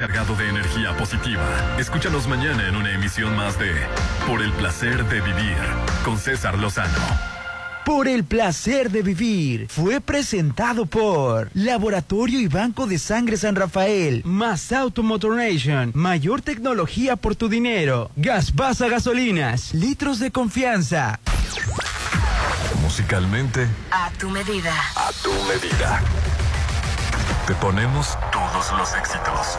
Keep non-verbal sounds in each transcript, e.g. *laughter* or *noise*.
Cargado de energía positiva. Escúchanos mañana en una emisión más de Por el placer de vivir con César Lozano. Por el placer de vivir fue presentado por Laboratorio y Banco de Sangre San Rafael, más Automotoration, mayor tecnología por tu dinero, Gas Basa Gasolinas, litros de confianza. Musicalmente, A tu medida. a tu medida. Te ponemos todos los éxitos.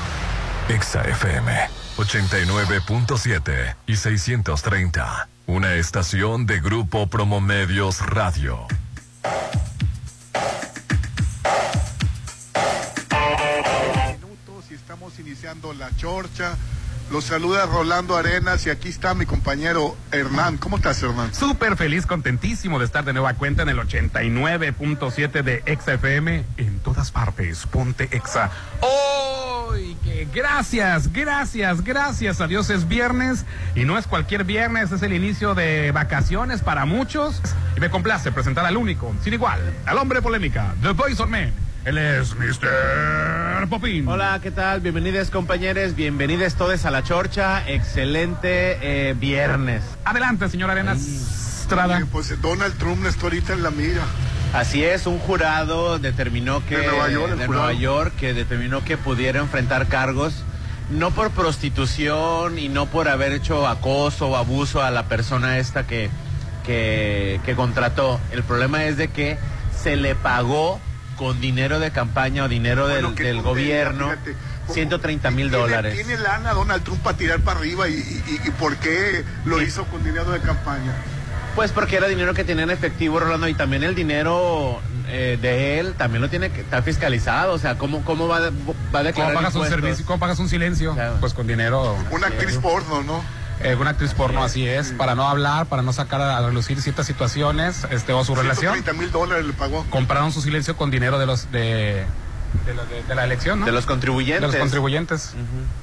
Exa FM 89.7 y 630. Una estación de Grupo Promomedios Radio. minutos y estamos iniciando la chorcha. Los saluda Rolando Arenas y aquí está mi compañero Hernán. ¿Cómo estás, Hernán? Súper feliz, contentísimo de estar de nueva cuenta en el 89.7 de Exa FM en todas partes. Ponte Exa. ¡Hoy! Gracias, gracias, gracias a Dios es viernes y no es cualquier viernes, es el inicio de vacaciones para muchos. Y me complace presentar al único, sin igual, al hombre de polémica, The Voice of Man. Él es Mr. Popín. Hola, ¿qué tal? Bienvenidos compañeros, bienvenidos todos a la chorcha. Excelente eh, viernes. Adelante, señor Arenas Estrada. Pues Donald Trump está ahorita en la mira. Así es, un jurado determinó que De Nueva York, el de jurado. Nueva York que determinó que pudiera enfrentar cargos no por prostitución y no por haber hecho acoso o abuso a la persona esta que que, que contrató. El problema es de que se le pagó con dinero de campaña o dinero del, Bueno, gobierno fíjate. 130 mil dólares. Tiene lana Donald Trump para tirar para arriba y, y- y por qué lo hizo con dinero de campaña. Pues porque era dinero que tenía en efectivo, Rolando, y también el dinero eh, de él también lo tiene que estar fiscalizado. O sea, ¿cómo, cómo va, a- va a ¿Cómo declarar pagas un servicio? ¿Cómo pagas un silencio? Claro. Pues con dinero. Una actriz porno, ¿no? Eh, una actriz porno, así es, para no hablar, para no sacar a, a relucir ciertas situaciones este, o su relación. 130 mil dólares le pagó. Compraron su silencio con dinero de los de, de, la- de- de la elección, ¿no? De los contribuyentes. De los contribuyentes.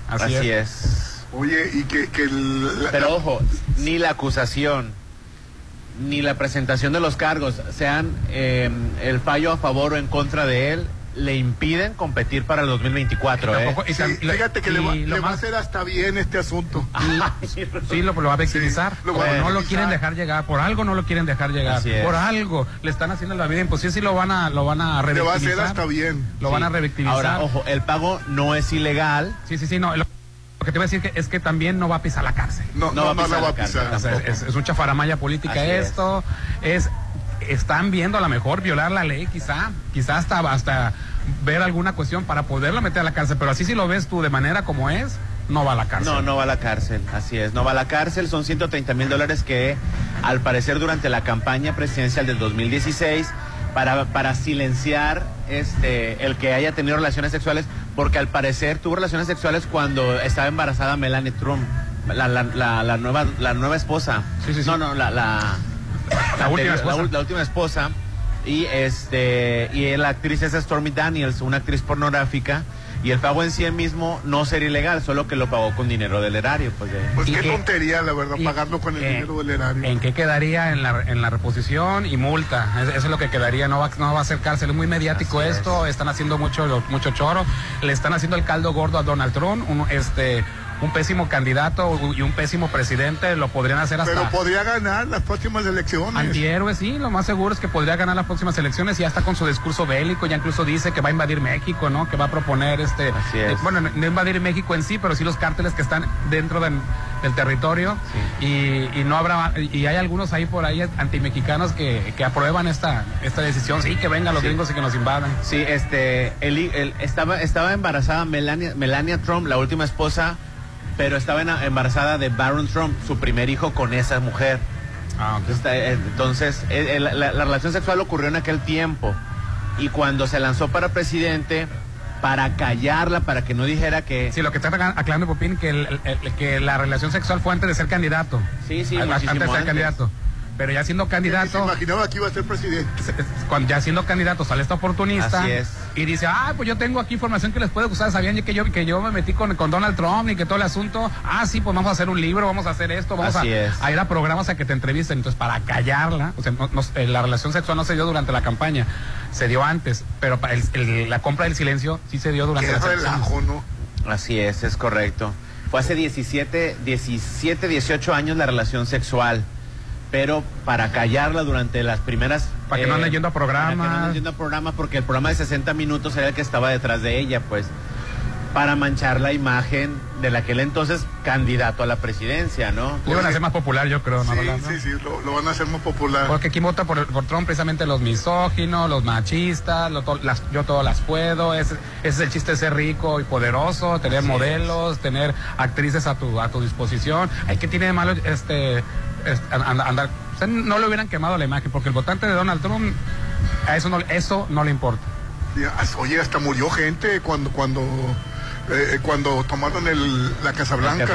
Así Así, es. es. Oye, y que, que el- la- Pero ojo, ni la acusación, ni la presentación de los cargos, sean eh, el fallo a favor o en contra de él, le impiden competir para el 2024. ¿eh? Tampoco- Sí, fíjate que le va, y lo le va a hacer hasta bien este asunto. *laughs* Sí, lo, lo va a victimizar. Sí, lo va a no lo quieren dejar llegar. Por algo no lo quieren dejar llegar. Por algo. Le están haciendo la vida imposible. Sí, lo van a, lo van a Le va a revictimizar. hacer hasta bien. Lo van a revictimizar. Ahora, ojo, el pago no es ilegal. Sí, sí, sí, no. Lo que te voy a decir que, es que también no va a pisar la cárcel. No, No no, va a no, la pisar va a la cárcel, pisar. O sea, Tampoco. es, es un chafaramaya política Así es. esto. Es. Están viendo a lo mejor violar la ley, quizá. Quizá hasta, hasta ver alguna cuestión para poderlo meter a la cárcel. Pero así si lo ves tú de manera como es, no va a la cárcel. No, no va a la cárcel, así es, no va a la cárcel, son 130 mil dólares que al parecer durante la campaña presidencial del 2016 para, para silenciar este el que haya tenido relaciones sexuales, porque al parecer tuvo relaciones sexuales cuando estaba embarazada Melanie Trump, la, la, la, la nueva, la nueva esposa. Sí, sí, sí. No, no, la, la, La última esposa. la última esposa. Y este y la actriz es Stormy Daniels, una actriz pornográfica. Y el pago en sí mismo no sería ilegal, solo que lo pagó con dinero del erario. Pues de- Pues ¿Y qué qué- tontería, la verdad, pagarlo con el eh, dinero del erario. ¿En qué quedaría en la, en la reposición y multa? Es- Eso es lo que quedaría, no va, no va a ser cárcel. Es muy mediático Así es. esto, están haciendo mucho, mucho choro, le están haciendo el caldo gordo a Donald Trump, un, este, un pésimo candidato y un pésimo presidente, lo podrían hacer hasta... Pero podría ganar las próximas elecciones. Antihéroe, sí, lo más seguro es que podría ganar las próximas elecciones y ya está con su discurso bélico, ya incluso dice que va a invadir México, ¿no? Que va a proponer este, Así es. eh, bueno, no invadir México en sí, pero sí los cárteles que están dentro del, del territorio y, y no habrá, y hay algunos ahí por ahí antimexicanos que, que aprueban esta, esta decisión, sí, que vengan los Sí. gringos y que nos invadan. Sí, este, el, el- estaba, estaba embarazada Melania, Melania Trump, la última esposa, pero estaba embarazada de Baron Trump, su primer hijo con esa mujer. Ah, ok. Está- eh, Entonces, eh, eh, la, la relación sexual ocurrió en aquel tiempo. Y cuando se lanzó para presidente, para callarla, para que no dijera que... Sí, lo que está aclarando Popín, que, el- el- el- que la relación sexual fue antes de ser candidato. Sí, sí, Antes muchísimo de ser antes. candidato. Pero ya siendo Se candidato, imaginaba que iba a ser presidente. *laughs* cuando ya siendo candidato sale esta oportunista Así es. y dice, ah, pues yo tengo aquí información que les puede gustar, sabían que yo, que yo me metí con, con Donald Trump y que todo el asunto, ah, sí, pues vamos a hacer un libro, vamos a hacer esto, vamos a, Así es. a ir a programas a que te entrevisten, entonces para callarla, o sea, no- no- eh, la relación sexual no se dio durante la campaña, se dio antes, pero pa- el- el- la compra del silencio sí se dio durante Qué la relajo, ¿no? Así es, es correcto. Fue hace 17, 17, 18 años la relación sexual, pero para callarla durante las primeras... eh, Para que no anden yendo a programas. Para que no anden yendo a programas, porque el programa de 60 minutos era el que estaba detrás de ella, pues, para manchar la imagen del aquel entonces candidato a la presidencia, ¿no? Le iban a hacer más popular, yo creo, ¿no, Sí, sí, sí, lo, lo van a hacer más popular. Porque aquí vota por, por Trump precisamente los misóginos, los machistas, lo to- las, yo todas las puedo, ese, ese es el chiste de ser rico y poderoso, tener modelos, tener actrices a tu, a tu disposición. Hay que tiene de malo este, andar, o sea, no le hubieran quemado la imagen, porque el votante de Donald Trump, a eso no, eso no le importa. Oye, hasta murió gente cuando cuando eh, cuando tomaron el, la Casa Blanca.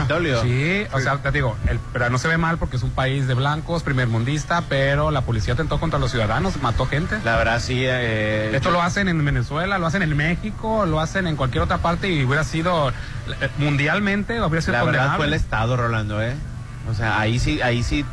Sí, o sea, te digo, el, pero no se ve mal porque es un país de blancos, primermundista, pero la policía atentó contra los ciudadanos, mató gente. La verdad, sí. eh, Esto lo hacen en Venezuela, lo hacen en México, lo hacen en cualquier otra parte y hubiera sido eh, mundialmente, hubiera sido La verdad fue el Estado, Rolando, ¿eh? O sea, ahí sí, ahí sí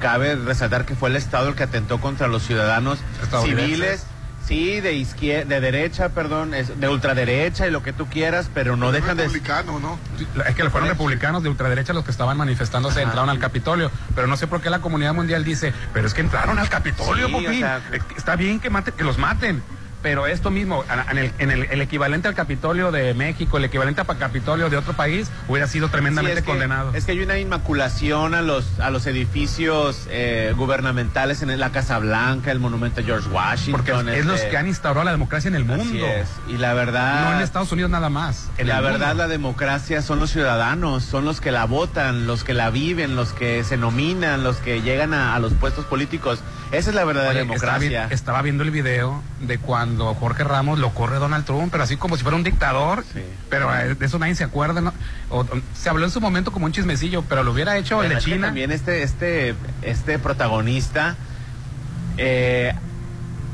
cabe resaltar que fue el Estado el que atentó contra los ciudadanos civiles, sí, de izquierda, de derecha, perdón, es- de ultraderecha y lo que tú quieras, pero no dejan de... republicano, ¿no? Es que fueron republicanos de ultraderecha los que estaban manifestándose, Ajá. entraron al Capitolio. Pero no sé por qué la comunidad mundial dice, pero es que entraron al Capitolio, Sí, Popín. o sea- Está bien que, maten, que los maten. Pero esto mismo, en, el, en el- el equivalente al Capitolio de México, el equivalente al Capitolio de otro país, hubiera sido tremendamente Sí, es que- condenado. Es que hay una inmaculación a los, a los edificios eh, gubernamentales en la Casa Blanca, el monumento a George Washington. Porque es, es los este, que han instaurado la democracia en el mundo. Así es. Y la verdad... No en Estados Unidos nada más. en la verdad, mundo. la democracia son los ciudadanos, son los que la votan, los que la viven, los que se nominan, los que llegan a, a los puestos políticos. Esa es la verdadera Oye, estaba, democracia. estaba viendo el video de cuando Jorge Ramos lo corre Donald Trump, pero así como si fuera un dictador. Sí. Pero eh, de eso nadie se acuerda. ¿no? O- se habló en su momento como un chismecillo, pero lo hubiera hecho el de China. También este, este, este protagonista, eh,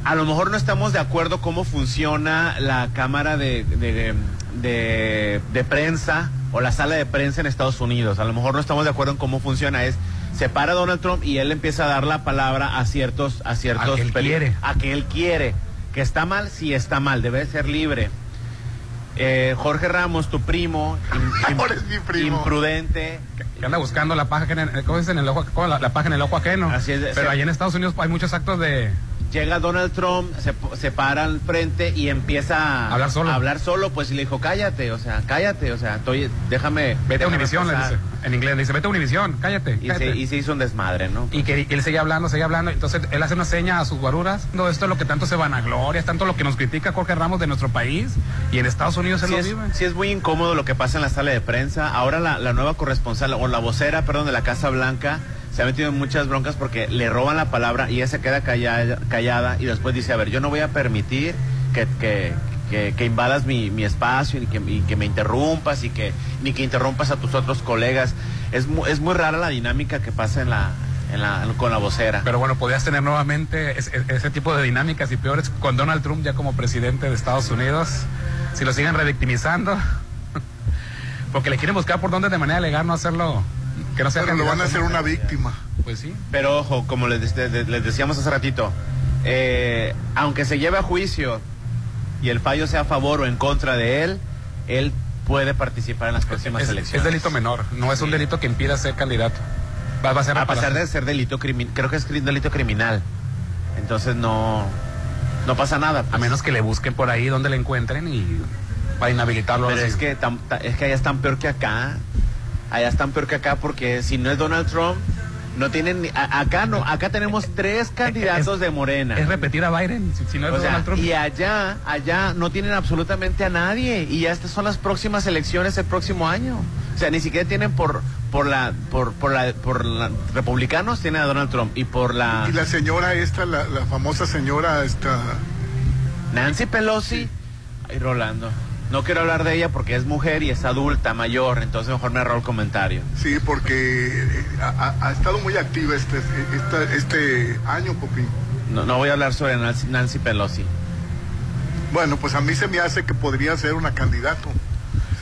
a lo mejor no estamos de acuerdo cómo funciona la cámara de, de, de- de prensa o la sala de prensa en Estados Unidos. A lo mejor no estamos de acuerdo en cómo funciona. Es se para Donald Trump y él empieza a dar la palabra a ciertos a ciertos A que él quiere. a que él quiere que está mal sí está mal debe ser libre Eh, Jorge Ramos tu primo *laughs* es mi primo. imprudente Que anda buscando la paja en el, ¿cómo dicen? el ojo, la, la paja en el ojo ajeno. Así es, pero sí. allá en Estados Unidos hay muchos actos de. Llega Donald Trump, se, se para al frente y empieza a Hablar solo. a hablar solo, pues y le dijo, cállate, o sea, cállate, o sea, estoy, déjame. Vete a déjame Univisión, le pasar". dice. En inglés le dice, vete a Univisión, cállate. Y cállate. se, y se hizo un desmadre, ¿no? Y que él sigue hablando, sigue hablando. Entonces él hace una seña a sus guaruras. No, esto es lo que tanto se vanagloria, es tanto lo que nos critica Jorge Ramos de nuestro país. Y en Estados Unidos él Sí lo es, vive. sí es muy incómodo lo que pasa en la sala de prensa. Ahora la, la nueva corresponsal, o la vocera, perdón, de la Casa Blanca, se ha metido en muchas broncas porque le roban la palabra y ella se queda callada, y después dice, a ver, yo no voy a permitir que, que, que, invadas mi, mi espacio y que, que me interrumpas y que ni que interrumpas a tus otros colegas. Es, mu- es muy rara la dinámica que pasa en la, en la, con la vocera. Pero bueno, podías tener nuevamente ese, ese tipo de dinámicas y peores con Donald Trump ya como presidente de Estados Unidos. Si lo siguen revictimizando. *laughs* Porque le quieren buscar por dónde de manera legal no hacerlo. Que no sea Pero lo van a hacer una víctima. Pues sí. Pero ojo, como les, de- de- les decíamos hace ratito, eh, aunque se lleve a juicio y el fallo sea a favor o en contra de él, él puede participar en las próximas Es, elecciones. es delito menor, no es un delito que impida ser candidato. Va, va a ser A pesar de ser delito criminal, creo que es delito criminal. Entonces no, no pasa nada. A pues. menos que le busquen por ahí donde le encuentren y para inhabilitarlo. Pero es que, tam- ta- es que allá están peor que acá. Allá están peor que acá porque si no es Donald Trump, no tienen... ni- a- acá no, acá tenemos tres candidatos Es- de Morena. Es repetir a Biden, si, si no es O sea, Donald Trump. y allá, allá no tienen absolutamente a nadie y ya estas son las próximas elecciones el próximo año. O sea, ni siquiera tienen por por la por por la por la republicanos tienen a Donald Trump y por la Y la señora esta, la, la famosa señora esta, Nancy Pelosi, ay Rolando. No quiero hablar de ella porque es mujer y es adulta, mayor, entonces mejor me ahorro el comentario. Sí, porque eh, ha, ha estado muy activa este, este, este año, Popín. No, no voy a hablar sobre Nancy, Nancy Pelosi. Bueno, pues a mí se me hace que podría ser una candidato.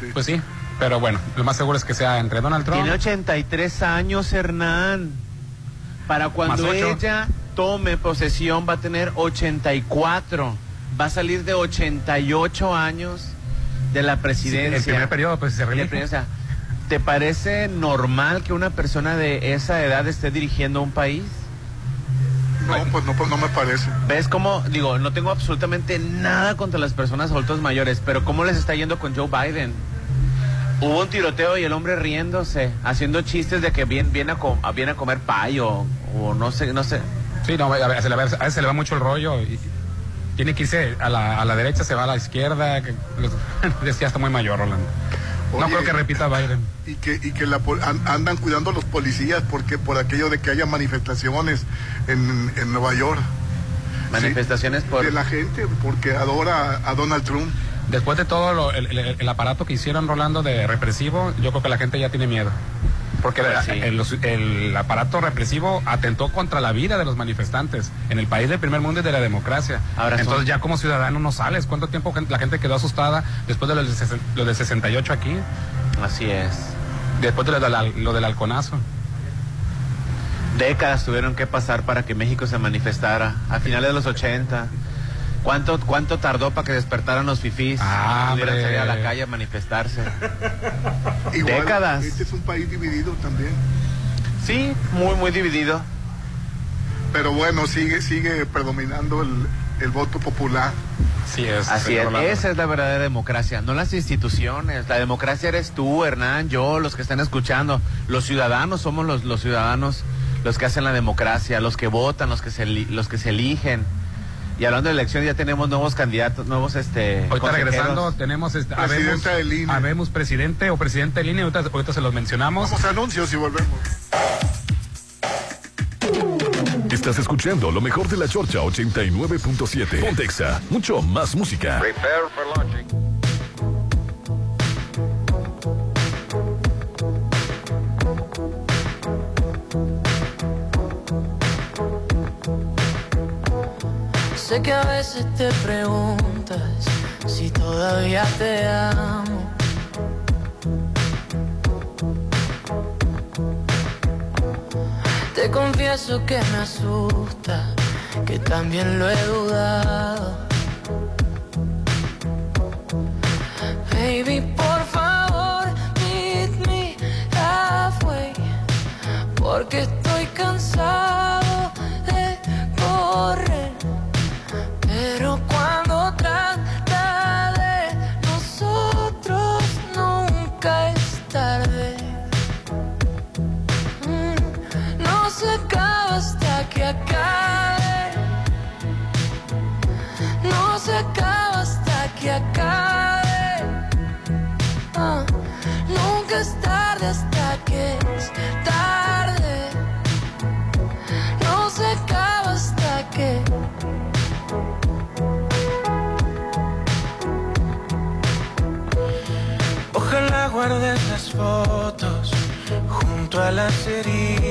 Sí. Pues sí, pero bueno, lo más seguro es que sea entre Donald Trump. Tiene 83 años, Hernán. Para cuando ella tome posesión va a tener 84. Va a salir de 88 años de la Sí, presidencia. el primer periodo, pues se presidencia. ¿Te parece normal que una persona de esa edad esté dirigiendo un país? No, pues no, pues no me parece. ¿Ves cómo, digo, no tengo absolutamente nada contra las personas adultos mayores, pero cómo les está yendo con Joe Biden? Hubo un tiroteo y el hombre riéndose, haciendo chistes de que viene, viene, a, co- a- viene a comer payo, o no sé, no sé. Sí, no, a veces, a veces- a veces se le va mucho el rollo y tiene que irse a la, a la derecha, se va a la izquierda. Ya *laughs* está muy mayor, Rolando. No creo que repita Biden. Y que, y que la, andan cuidando los policías porque por aquello de que haya manifestaciones en, en Nueva York. Manifestaciones Sí, por... De la gente, porque adora a Donald Trump. Después de todo lo- el, el- el aparato que hicieron Rolando de represivo, yo creo que la gente ya tiene miedo. Porque sí. el, aparato represivo atentó contra la vida de los manifestantes en el país del primer mundo y de la democracia. Ahora son- Entonces ya como ciudadano no sales. ¿Cuánto tiempo la gente quedó asustada después de lo del, lo del 68 aquí? Así es. Después de lo, del lo del halconazo. Décadas tuvieron que pasar para que México se manifestara, a finales de los 80. ¿Cuánto, cuánto tardó para que despertaran los fifís? Ah, pudieran salir a la calle a manifestarse. *laughs* Igual, Décadas. Este es un país dividido también. Sí, muy, muy dividido. Pero bueno, sigue, sigue predominando el, el voto popular. Sí es. Así es, esa es la verdadera democracia, no las instituciones. La democracia eres tú, Hernán, yo, los que están escuchando. Los ciudadanos somos los, los ciudadanos los que hacen la democracia, los que votan, los que se, eli- los que se eligen. Y hablando de elecciones, ya tenemos nuevos candidatos, nuevos este. Ahorita regresando tenemos este, Presidenta habemos- del INE. habemos presidente o presidente del INE, ahorita, ahorita se los mencionamos. Vamos a anuncios y volvemos. Estás escuchando lo mejor de la Chorcha 89.7. Pontexa, mucho más música. Sé que a veces te preguntas si todavía te amo. Te confieso que me asusta, que también lo he dudado. Baby, por favor, meet me halfway. Porque estoy cansado de correr. city.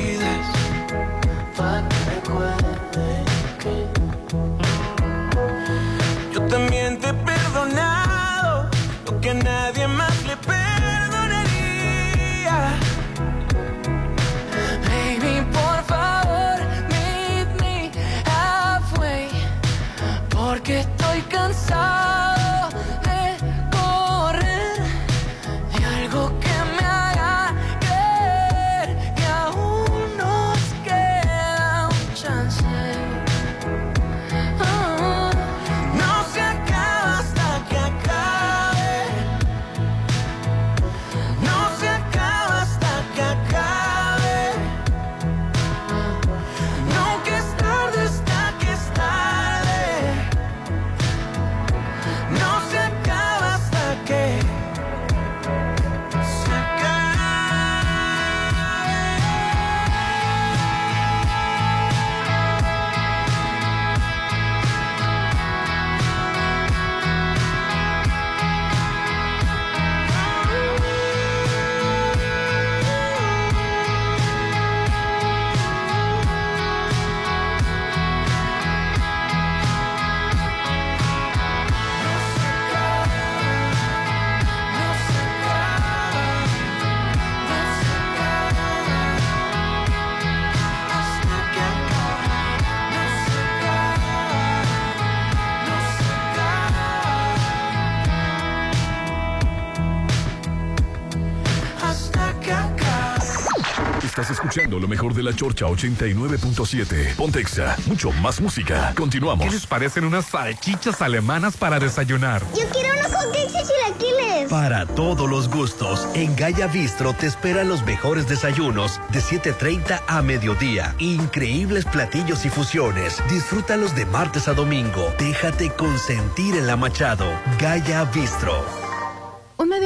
Escuchando lo mejor de la Chorcha 89.7. Pontexa, mucho más música. Continuamos. ¿Qué les parecen unas salchichas alemanas para desayunar? Yo quiero unos hotcakes y chilaquiles. Para todos los gustos, en Gaya Bistro te esperan los mejores desayunos de 7.30 a mediodía. Increíbles platillos y fusiones. Disfrútalos de martes a domingo. Déjate consentir en la Machado. Gaya Bistro.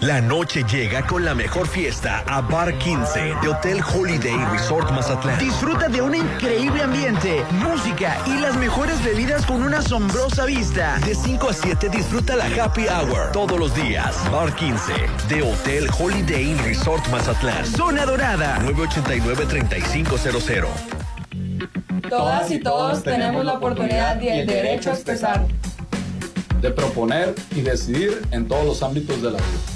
La noche llega con la mejor fiesta a Bar 15 de Hotel Holiday Resort Mazatlán. Disfruta de un increíble ambiente, música y las mejores bebidas con una asombrosa vista. De 5 a 7 disfruta la Happy Hour todos los días. Bar 15 de Hotel Holiday Resort Mazatlán. Zona Dorada. 989-3500. Todas y todos tenemos la oportunidad y el derecho a expresar. De proponer y decidir en todos los ámbitos de la vida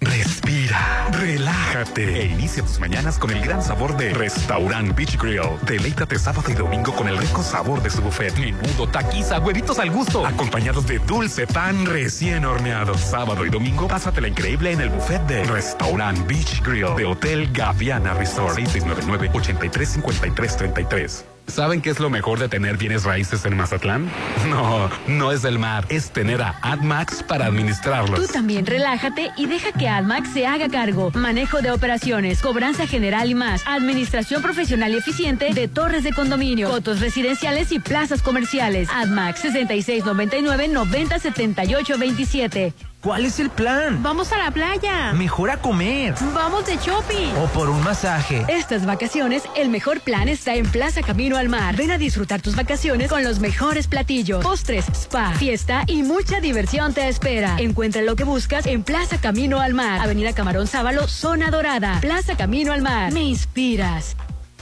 Respira, relájate e inicia tus mañanas con el gran sabor de Restaurant Beach Grill. Deleítate sábado y domingo con el rico sabor de su buffet. Menudo, taquiza, huevitos al gusto, acompañados de dulce pan recién horneado. Sábado y domingo, pásatela increíble en el buffet de Restaurant Beach Grill de Hotel Gaviana Resort. 6699 835333 ¿Saben qué es lo mejor de tener bienes raíces en Mazatlán? *laughs* No, no es el mar, es tener a AdMax para administrarlos. Tú también relájate y deja que AdMax se haga cargo. Manejo de operaciones, cobranza general y más. Administración profesional y eficiente de torres de condominio, fotos residenciales y plazas comerciales. AdMax 6699 907827. ¿Cuál es el plan? Vamos a la playa. Mejor a comer. Vamos de shopping. O por un masaje. Estas vacaciones, el mejor plan está en Plaza Camino al Mar. Ven a disfrutar tus vacaciones con los mejores platillos, postres, spa, fiesta y mucha diversión te espera. Encuentra lo que buscas en Plaza Camino al Mar. Avenida Camarón Sábalo, Zona Dorada. Plaza Camino al Mar. Me inspiras.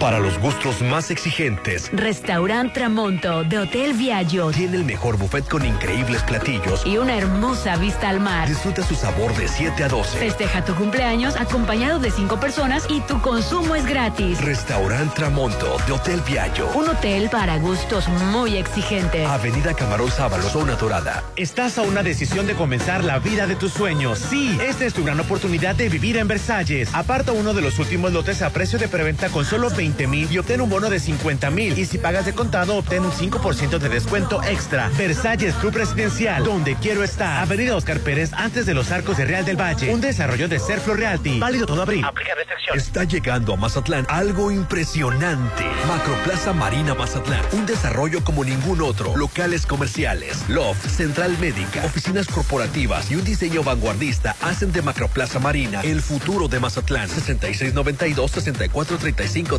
Para los gustos más exigentes, Restaurant Tramonto de Hotel Viaggio tiene el mejor buffet con increíbles platillos y una hermosa vista al mar. Disfruta su sabor de 7 a 12. Festeja tu cumpleaños acompañado de 5 personas y tu consumo es gratis. Restaurant Tramonto de Hotel Viaggio. Un hotel para gustos muy exigentes. Avenida Camarón Sábalo, Zona Dorada. Estás a una decisión de comenzar la vida de tus sueños. Sí, esta es tu gran oportunidad de vivir en Versalles. Aparta uno de los últimos lotes a precio de preventa con solo 20 mil y obtén un bono de 50 mil. Y si pagas de contado, obtén un 5% de descuento extra. Versalles Club Residencial, donde quiero estar. Avenida Oscar Pérez, antes de los arcos de Real del Valle. Un desarrollo de Serflo Realty. Válido todo abril. Aplica restricciones. Está llegando a Mazatlán algo impresionante. Macroplaza Marina Mazatlán. Un desarrollo como ningún otro. Locales comerciales, loft, central médica, oficinas corporativas y un diseño vanguardista hacen de Macroplaza Marina el futuro de Mazatlán. 6692 6435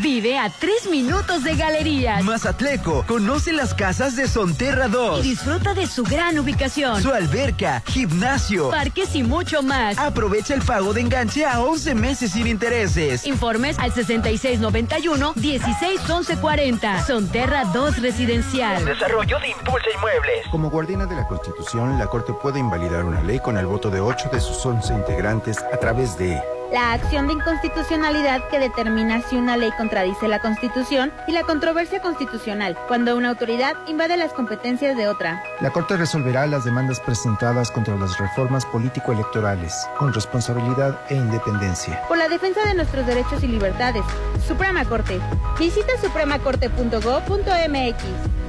Vive a tres minutos de galerías. Mazatleco, conoce las casas de Sonterra 2. Y disfruta de su gran ubicación. Su alberca, gimnasio, parques y mucho más. Aprovecha el pago de enganche a 11 meses sin intereses. Informes al 6691-161140. Sonterra 2 Residencial. Desarrollo de Impulsa Inmuebles. Como guardiana de la Constitución, la Corte puede invalidar una ley con el voto de 8 de sus 11 integrantes a través de la acción de inconstitucionalidad que determina si una ley contradice la Constitución y la controversia constitucional, cuando una autoridad invade las competencias de otra. La Corte resolverá las demandas presentadas contra las reformas político-electorales, con responsabilidad e independencia. Por la defensa de nuestros derechos y libertades. Suprema Corte. Visita supremacorte.go.mx.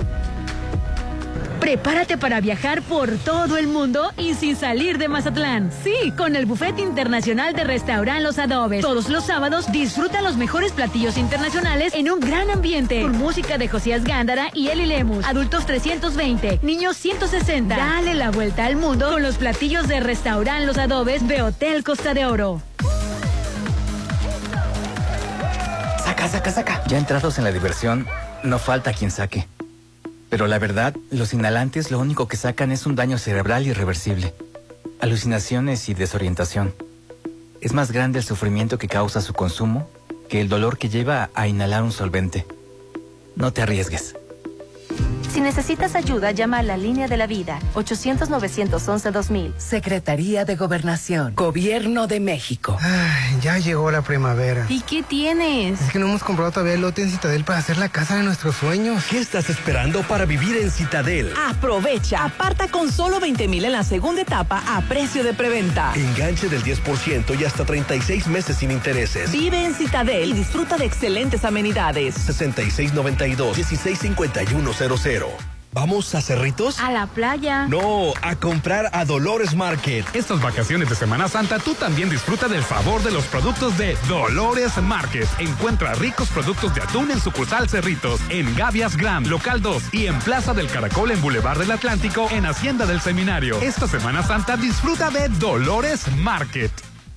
Prepárate para viajar por todo el mundo y sin salir de Mazatlán. Sí, con el Buffet Internacional de Restaurant Los Adobes. Todos los sábados disfruta los mejores platillos internacionales en un gran ambiente. Con música de Josías Gándara y Eli Lemus. Adultos 320, niños 160. Dale la vuelta al mundo con los platillos de Restaurant Los Adobes de Hotel Costa de Oro. Saca, saca, saca. Ya entrados en la diversión, no falta quien saque. Pero la verdad, los inhalantes lo único que sacan es un daño cerebral irreversible, alucinaciones y desorientación. Es más grande el sufrimiento que causa su consumo que el dolor que lleva a inhalar un solvente. No te arriesgues. Si necesitas ayuda, llama a la línea de la vida 800-911-2000. Secretaría de Gobernación, Gobierno de México. Ay, ya llegó la primavera. ¿Y qué tienes? Es que no hemos comprado todavía el lote en Citadel para hacer la casa de nuestros sueños. ¿Qué estás esperando para vivir en Citadel? Aprovecha, aparta con solo 20 mil en la segunda etapa a precio de preventa. Enganche del 10% y hasta 36 meses sin intereses. Vive en Citadel y disfruta de excelentes amenidades. 6692-165100. ¿Vamos a Cerritos? A la playa. No, a comprar a Dolores Market. Estas vacaciones de Semana Santa tú también disfruta del favor de los productos de Dolores Market. Encuentra ricos productos de atún en sucursal Cerritos, en Gavias Gram, local 2 y en Plaza del Caracol en Boulevard del Atlántico en Hacienda del Seminario. Esta Semana Santa disfruta de Dolores Market.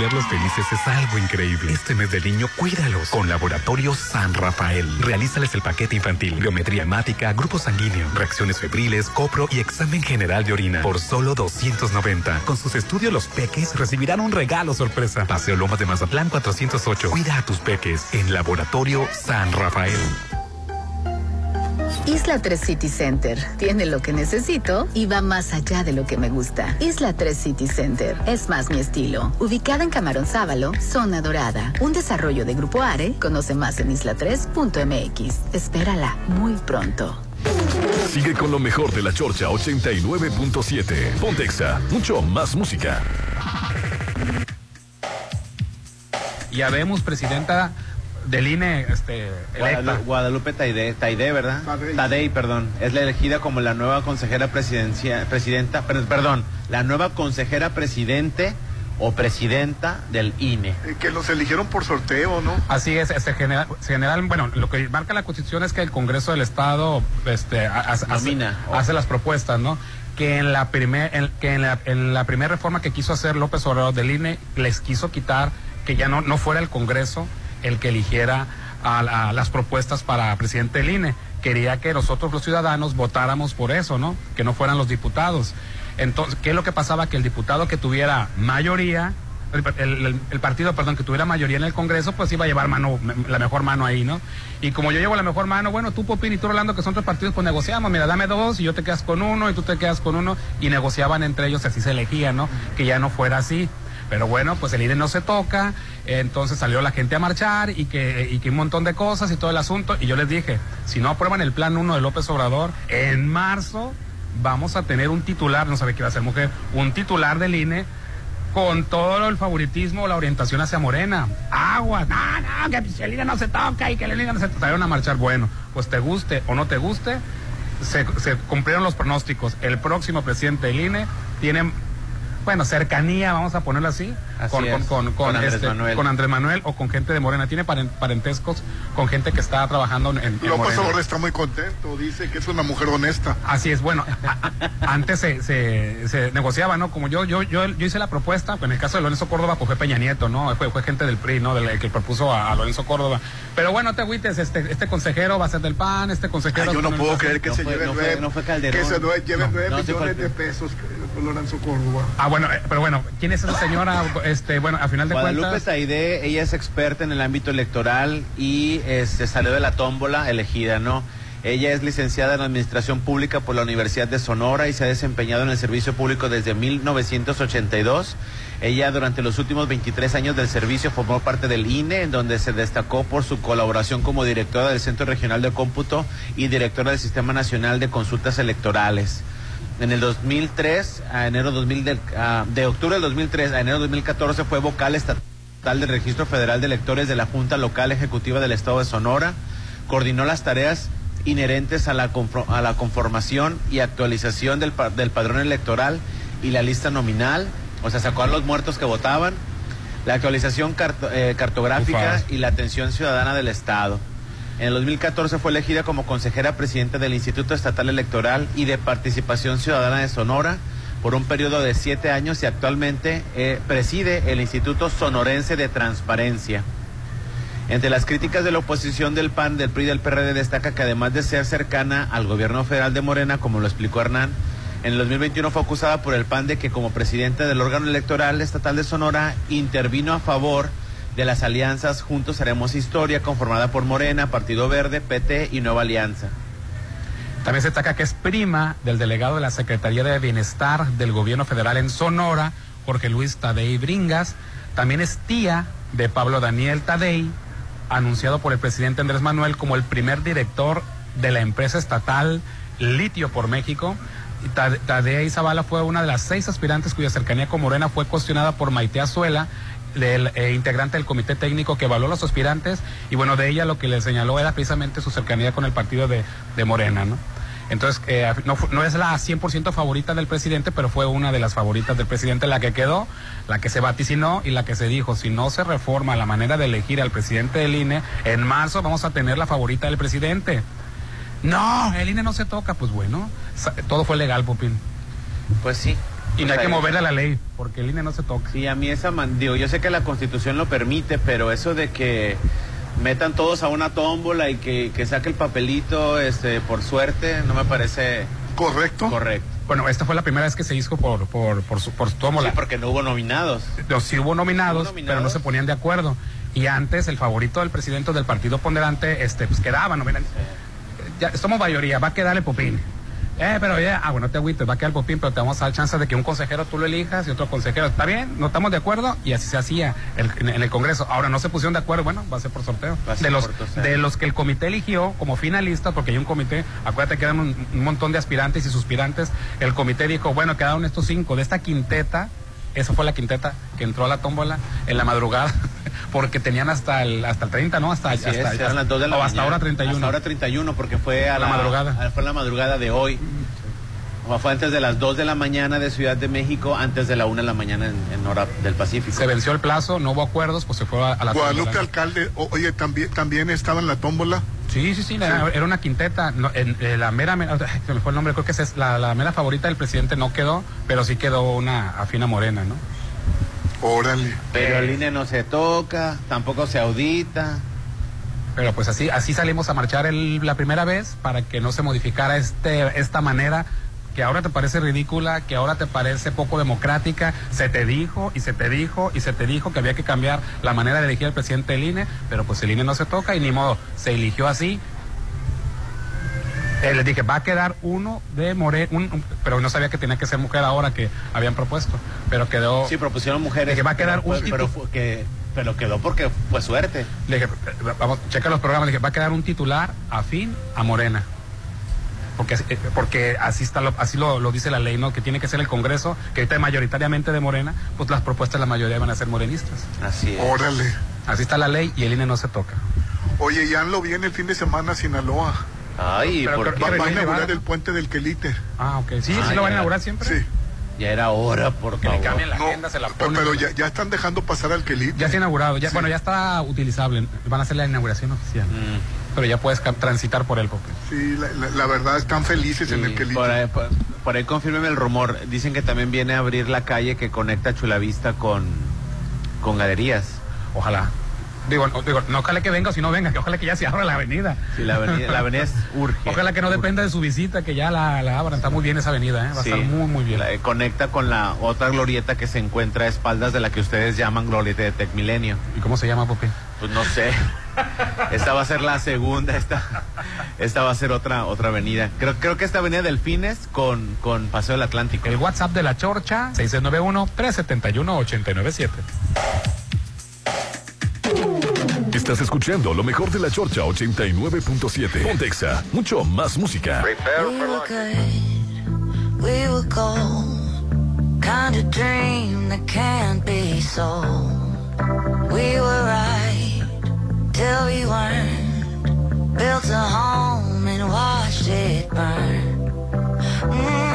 Verlos felices es algo increíble. Este mes del niño, cuídalos con Laboratorio San Rafael. Realízales el paquete infantil, biometría hemática, grupo sanguíneo, reacciones febriles, copro y examen general de orina por solo 290. Con sus estudios, los peques recibirán un regalo sorpresa. Paseo Lomas de Mazatlán 408. Cuida a tus peques en Laboratorio San Rafael. Isla 3 City Center tiene lo que necesito y va más allá de lo que me gusta. Isla 3 City Center es más mi estilo. Ubicada en Camarón Sábalo, zona dorada. Un desarrollo de Grupo Are. Conoce más en isla3.mx. Espérala muy pronto. Sigue con lo mejor de la Chorcha 89.7. Pontexa, mucho más música. Ya vemos, presidenta del INE, este, electa. Guadalupe, Guadalupe Taide, Taide, ¿verdad? Tadei. perdón. Es la elegida como la nueva consejera presidencia, presidenta, per- perdón, la nueva consejera presidente o presidenta del INE. Eh, Que los eligieron por sorteo, ¿no? Así es, este general, general, bueno, lo que marca la Constitución es que el Congreso del Estado, este, ha- hace, Nomina. hace las propuestas, ¿no? Que en la primer, en- que en la, en la primera reforma que quiso hacer López Obrador del INE les quiso quitar que ya no, no fuera el Congreso el que eligiera a, la- las propuestas para presidente del INE. Quería que nosotros los ciudadanos votáramos por eso, ¿no? Que no fueran los diputados. Entonces, ¿qué es lo que pasaba? Que el diputado que tuviera mayoría, el partido, perdón, que tuviera mayoría en el Congreso, pues iba a llevar mano, la mejor mano ahí, ¿no? Y como yo llevo la mejor mano, bueno, tú, Popín, y tú, Rolando, que son tres partidos, pues negociamos, mira, dame dos y yo te quedas con uno y tú te quedas con uno, y negociaban entre ellos, así se elegía, ¿no? Que ya no fuera así. Pero bueno, pues el INE no se toca, entonces salió la gente a marchar y que, y que un montón de cosas y todo el asunto. Y yo les dije, si no aprueban el plan 1 de López Obrador, en marzo vamos a tener un titular, no sabe qué va a ser mujer, un titular del INE con todo el favoritismo, la orientación hacia Morena. Agua, no, no, que el INE no se toca y que el INE no se toca. Salieron a marchar, bueno, pues te guste o no te guste, se, se cumplieron los pronósticos. El próximo presidente del INE tiene bueno, cercanía, vamos a ponerlo así, Así con, con, con, con con, Andrés este, Manuel. con Andrés Manuel o con gente de Morena. Tiene paren- parentescos con gente que está trabajando en, en López Morena. Obrador está muy contento, dice que es una mujer honesta. Así es, bueno, a- a- antes se, se, se negociaba, ¿no? Como yo, yo, yo, yo hice la propuesta, en el caso de Lorenzo Córdoba, pues fue Peña Nieto, ¿no? Fue, fue gente del PRI, ¿no? Del que propuso a, a Lorenzo Córdoba. Pero bueno, no te agüites, este, este consejero va a ser del PAN, este consejero... Ay, yo no puedo creer que No se fue- lleve no fue- nueve, no fue Calderón. que se nue- lleve No, nueve no, sí fue millones de pesos Lorenzo Córdoba. Ah, bueno, eh, pero bueno, ¿quién es esa señora? *laughs* Este, bueno, a final de Guadalupe cuentas... Taide, ella es experta en el ámbito electoral y este, salió de la tómbola elegida, ¿no? Ella es licenciada en Administración Pública por la Universidad de Sonora y se ha desempeñado en el servicio público desde 1982. Ella durante los últimos 23 años del servicio formó parte del INE, en donde se destacó por su colaboración como directora del Centro Regional de Cómputo y directora del Sistema Nacional de Consultas Electorales. En el 2003, a enero 2000 del- a- de octubre del 2003 a enero 2014 fue vocal estatal del Registro Federal de Electores de la Junta Local Ejecutiva del Estado de Sonora. Coordinó las tareas inherentes a la, confro- a la conformación y actualización del, pa- del padrón electoral y la lista nominal. O sea, sacó a los muertos que votaban. La actualización carto- eh, cartográfica y la atención ciudadana del Estado. En el 2014 fue elegida como consejera presidenta del Instituto Estatal Electoral y de Participación Ciudadana de Sonora por un periodo de siete años y actualmente eh, preside el Instituto Sonorense de Transparencia. Entre las críticas de la oposición del PAN, del PRI y del PRD destaca que además de ser cercana al gobierno federal de Morena, como lo explicó Hernán, en el 2021 fue acusada por el PAN de que como presidente del órgano electoral estatal de Sonora intervino a favor de las alianzas Juntos Haremos Historia, conformada por Morena, Partido Verde, PT y Nueva Alianza. También se destaca que es prima del delegado de la Secretaría de Bienestar del Gobierno Federal en Sonora, Jorge Luis Tadei Bringas. También es tía de Pablo Daniel Tadei, anunciado por el presidente Andrés Manuel como el primer director de la empresa estatal Litio por México. Tadei Zavala fue una de las seis aspirantes cuya cercanía con Morena fue cuestionada por Maite Azuela, eh, integrante del comité técnico que evaluó a los aspirantes. Y bueno, de ella lo que le señaló era precisamente su cercanía con el partido de, de Morena, ¿no? Entonces, eh, no, no es la 100% favorita del presidente, pero fue una de las favoritas del presidente, la que quedó, la que se vaticinó y la que se dijo, si no se reforma la manera de elegir al presidente del INE, en marzo vamos a tener la favorita del presidente. No, el INE no se toca, pues bueno, todo fue legal, Popín. Pues sí. Y no hay que moverle a la ley, porque el INE no se toca. Sí, a mí esa, man- digo, yo sé que la constitución lo permite, pero eso de que metan todos a una tómbola y que, que saque el papelito, este, por suerte, no me parece correcto. Correcto. Bueno, esta fue la primera vez que se hizo por, por, por, su, por su tómbola. Sí, porque no hubo nominados. No, sí hubo nominados, Hubo nominados. pero no se ponían de acuerdo. Y antes el favorito del presidente del partido ponderante, este, pues quedaba, ¿no? Miren, ya somos mayoría, va a quedar el Popín. Eh, pero ya, ah, bueno, no te agüites, va a quedar el Popín, pero te vamos a dar chance de que un consejero tú lo elijas y otro consejero. ¿Está bien? ¿No estamos de acuerdo? Y así se hacía el- en, en el Congreso. Ahora no se pusieron de acuerdo, bueno, va a ser por sorteo. Ser De los, por de los que el comité eligió como finalistas, porque hay un comité, acuérdate que eran un, un montón de aspirantes y suspirantes, el comité dijo, bueno, quedaron estos cinco de esta quinteta, esa fue la quinteta que entró a la tómbola en la madrugada, *laughs* porque tenían hasta el, hasta el 30, ¿no? Hasta, hasta, es, eran las 2 de la o mañana. hasta ahora 31. Hasta ahora 31, porque fue a La la, madrugada. a- fue la madrugada de hoy. O fue antes de las 2 de la mañana de Ciudad de México, antes de la 1 de la mañana en, en hora del Pacífico. Se venció el plazo, no hubo acuerdos, pues se fue a, a la Guadalupe tómbola. Alcalde, o- oye, también, también estaba en la tómbola. Sí, sí, sí, era, era una quinteta. no, en- en la mera, mera- ay, se me fue el nombre, creo que es la, la mera favorita del presidente no quedó, pero sí quedó una afina morena, ¿no? Órale. Pero el INE no se toca, tampoco se audita. Pero pues así, así salimos a marchar el- la primera vez para que no se modificara este, esta manera que ahora te parece ridícula, que ahora te parece poco democrática. Se te dijo y se te dijo y se te dijo que había que cambiar la manera de elegir al presidente del INE, pero pues el INE no se toca y ni modo, se eligió así. Eh, les dije, va a quedar uno de Morena, pero no sabía que tenía que ser mujer ahora que habían propuesto, pero quedó... Sí, propusieron mujeres. Dije, va a quedar pero, un pero, titu- que, pero quedó porque fue suerte. Le dije, vamos, checa los programas, le dije, va a quedar un titular afín a Morena. Porque, así- eh, porque así está lo, así lo, lo dice la ley, ¿no? Que tiene que ser el Congreso, que ahorita es mayoritariamente de Morena, pues las propuestas la mayoría van a ser morenistas. Así es. Órale. Así está la ley y el INE no se toca. Oye, ya lo viene el fin de semana a Sinaloa. Ay, Pero ¿por creo qué? que Va, va a inaugurar el puente del Quelite. Ah, ok. Sí, Ah, sí lo van a inaugurar siempre. Sí. Ya era hora, por Que le favor. cambien la No, agenda, se la pero, ponen. pero ya, ya están dejando pasar al Quelite. Ya está inaugurado, ya, Sí. bueno, ya está utilizable. Van a hacer la inauguración oficial. Mm. Pero ya puedes transitar por él, Pope. Sí, la, la- la verdad están felices en el Quelite. por, ahí, por, por ahí confírmeme el rumor. Dicen que también viene a abrir la calle que conecta Chulavista con, con galerías. Ojalá. Digo, no, digo, no ojalá que venga o si no venga, que ojalá que ya se abra la avenida. Sí, la avenida, la avenida es *laughs* urge. Ojalá que no dependa de su visita, que ya la, la abran. Está muy bien esa avenida, ¿eh? Va Sí. a estar muy, muy bien. La- eh, conecta con la otra glorieta que se encuentra a espaldas de la que ustedes llaman glorieta de Tecmilenio. ¿Y cómo se llama, Pope? Pues no sé. Esta va a ser la segunda, esta, esta va a ser otra, otra avenida. Creo, creo que esta avenida Delfines con, con Paseo del Atlántico. El WhatsApp de la Chorcha, 6691-371-897. Estás escuchando lo mejor de la Chorcha 89.7. Pontexa, mucho más música. We were good, we were gold. Kind of dream that can't be sold. We were right till we weren't. Built a home and watched it burn. Mm,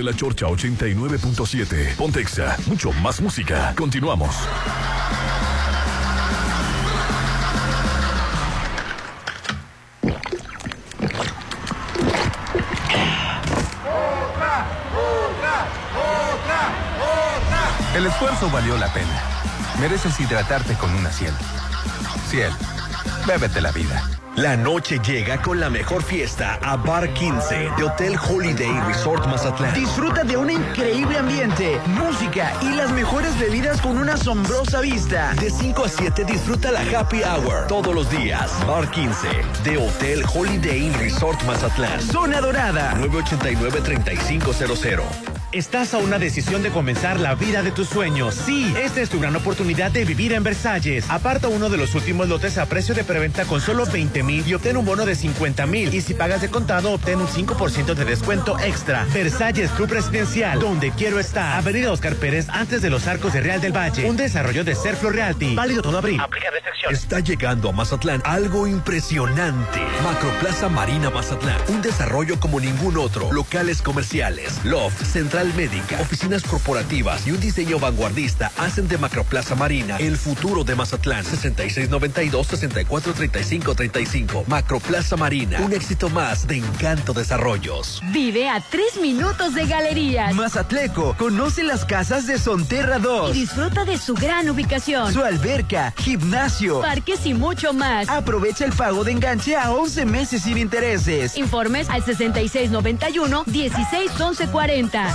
de la Chorcha 89.7. Pontexa, mucho más música. Continuamos. El esfuerzo valió la pena. Mereces hidratarte con una ciel. Ciel, bébete la vida. La noche llega con la mejor fiesta a Bar 15 de Hotel Holiday Resort Mazatlán. Disfruta de un increíble ambiente, música y las mejores bebidas con una asombrosa vista. De 5 a 7 disfruta la Happy Hour todos los días. Bar 15 de Hotel Holiday Resort Mazatlán. Zona Dorada. 989-3500. Estás a una decisión de comenzar la vida de tus sueños. Sí, esta es tu gran oportunidad de vivir en Versalles. Aparta uno de los últimos lotes a precio de preventa con solo 20 mil y obtén un bono de 50 mil. Y si pagas de contado, obtén un 5% de descuento extra. Versalles Club Residencial, donde quiero estar. Avenida Oscar Pérez, antes de los arcos de Real del Valle. Un desarrollo de Serflo Realty. Válido todo abril. Aplica restricciones. Está llegando a Mazatlán algo impresionante. Macroplaza Marina Mazatlán. Un desarrollo como ningún otro. Locales comerciales, loft, central médica, oficinas corporativas y un diseño vanguardista hacen de Macroplaza Marina el futuro de Mazatlán. 6692-643535. Macroplaza Marina. Un éxito más de Encanto Desarrollos. Vive a tres minutos de galerías. Mazatleco, conoce las casas de Sonterra 2. Y disfruta de su gran ubicación. Su alberca, gimnasio, parques y mucho más. Aprovecha el pago de enganche a 11 meses sin intereses. Informes al 6691 161140.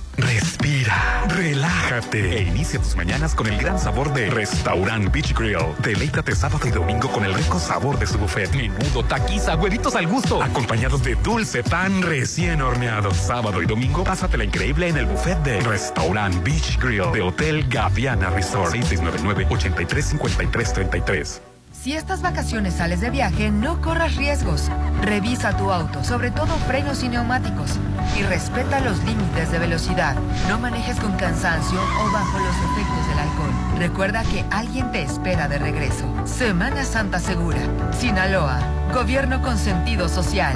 Respira, relájate e inicia tus mañanas con el gran sabor de Restaurant Beach Grill. Deleítate sábado y domingo con el rico sabor de su buffet. Menudo, taquiza, huevitos al gusto, acompañados de dulce pan recién horneado. Sábado y domingo, pásatela increíble en el buffet de Restaurant Beach Grill de Hotel Gaviana Resort. 6699-835333. Si estas vacaciones sales de viaje, no corras riesgos. Revisa tu auto, sobre todo frenos y neumáticos, y respeta los límites de velocidad. No manejes con cansancio o bajo los efectos del alcohol. Recuerda que alguien te espera de regreso. Semana Santa Segura. Sinaloa. Gobierno con sentido social.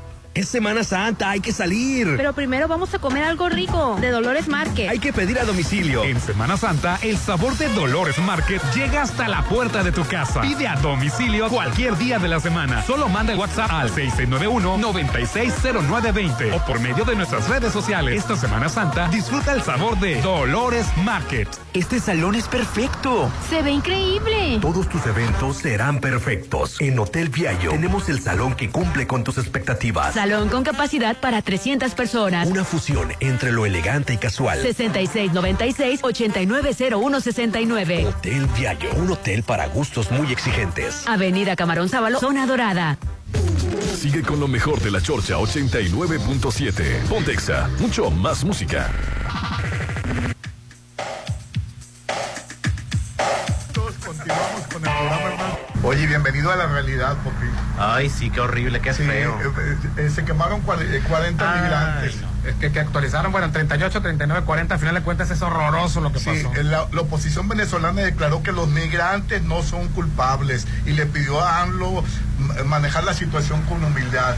Es Semana Santa, hay que salir. Pero primero vamos a comer algo rico de Dolores Market. Hay que pedir a domicilio. En Semana Santa, el sabor de Dolores Market llega hasta la puerta de tu casa. Pide a domicilio cualquier día de la semana. Solo manda el WhatsApp al 6691-960920 o por medio de nuestras redes sociales. Esta Semana Santa, disfruta el sabor de Dolores Market. Este salón es perfecto. Se ve increíble. Todos tus eventos serán perfectos. En Hotel Viallo tenemos el salón que cumple con tus expectativas. Salón con capacidad para 300 personas. Una fusión entre lo elegante y casual. 6696-890169. Hotel Viallo, un hotel para gustos muy exigentes. Avenida Camarón Sábalo, Zona Dorada. Sigue con lo mejor de la Chorcha 89.7. Pontexa, mucho más música. Oye, bienvenido a la realidad, Popi. Ay, sí, qué horrible, qué Sí, feo. eh, eh, se quemaron cual- eh, 40 Ay, migrantes. Es que, que actualizaron, bueno, 38, 39, 40, al final de cuentas es horroroso lo que Sí, pasó. eh, la, la oposición venezolana declaró que los migrantes no son culpables y le pidió a AMLO manejar la situación con humildad.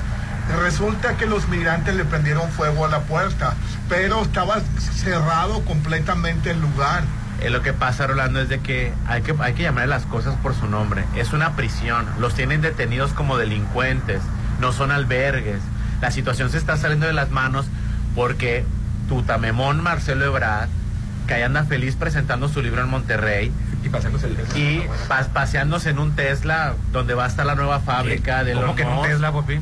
Resulta que los migrantes le prendieron fuego a la puerta, pero estaba cerrado completamente el lugar. Eh, lo que pasa, Rolando, es de que hay, que hay que llamar las cosas por su nombre. Es una prisión. Los tienen detenidos como delincuentes. No son albergues. La situación se está saliendo de las manos porque Tutamemón Marcelo Ebrard, que ahí anda feliz presentando su libro en Monterrey. Y paseándose el Tesla. Y pa- paseándose en un Tesla donde va a estar la nueva fábrica de ¿Cómo que en un Tesla, Popi?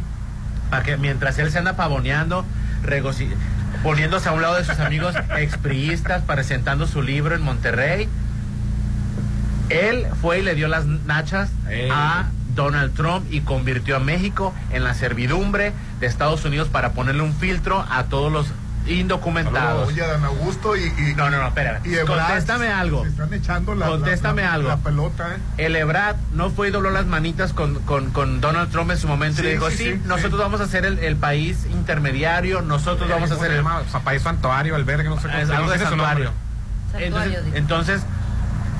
para que mientras él se anda pavoneando, regoci- poniéndose a un lado de sus amigos expriistas, presentando su libro en Monterrey, él fue y le dio las nachas Ey. a Donald Trump y convirtió a México en la servidumbre de Estados Unidos para ponerle un filtro a todos los indocumentados. Oye, Dan Augusto y, y- No, no, no, espérame. y Contéstame algo. están echando la, Contéstame la- la- algo. la pelota, ¿eh? El Ebrad no fue y dobló las manitas con, con, con Donald Trump en su momento y le dijo, sí, sí, sí, nosotros sí. vamos a ser el, el país intermediario, nosotros vamos a ¿Cómo ser se el... llama? O sea, país santuario, albergue, no sé cómo Es se algo de santuario. Entonces, entonces,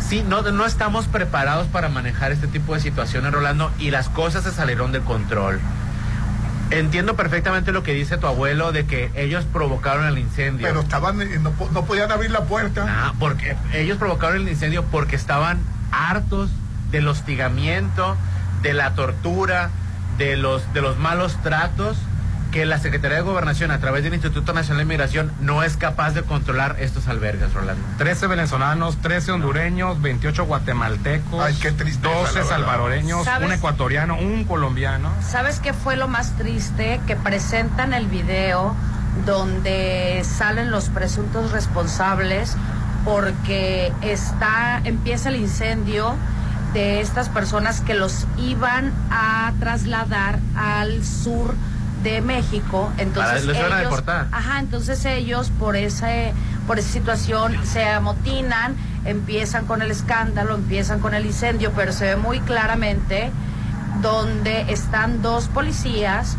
sí, no, no estamos preparados para manejar este tipo de situaciones, Rolando, y las cosas se salieron de control. Entiendo perfectamente lo que dice tu abuelo de que ellos provocaron el incendio. Pero estaban, eh, no, no podían abrir la puerta. Ah, porque ellos provocaron el incendio porque estaban hartos del hostigamiento, de la tortura, de los, de los malos tratos que la Secretaría de Gobernación a través del Instituto Nacional de Migración no es capaz de controlar estos albergues, Rolando. 13 venezolanos, 13 hondureños, 28 guatemaltecos, Ay, qué tristeza, la 12 verdad. salvadoreños, ¿Sabes? un ecuatoriano, un colombiano. ¿Sabes qué fue lo más triste? Que presentan el video donde salen los presuntos responsables porque está empieza el incendio de estas personas que los iban a trasladar al sur de México, entonces a ellos, deportar. ajá, entonces ellos por ese por esa situación se amotinan, empiezan con el escándalo, empiezan con el incendio, pero se ve muy claramente donde están dos policías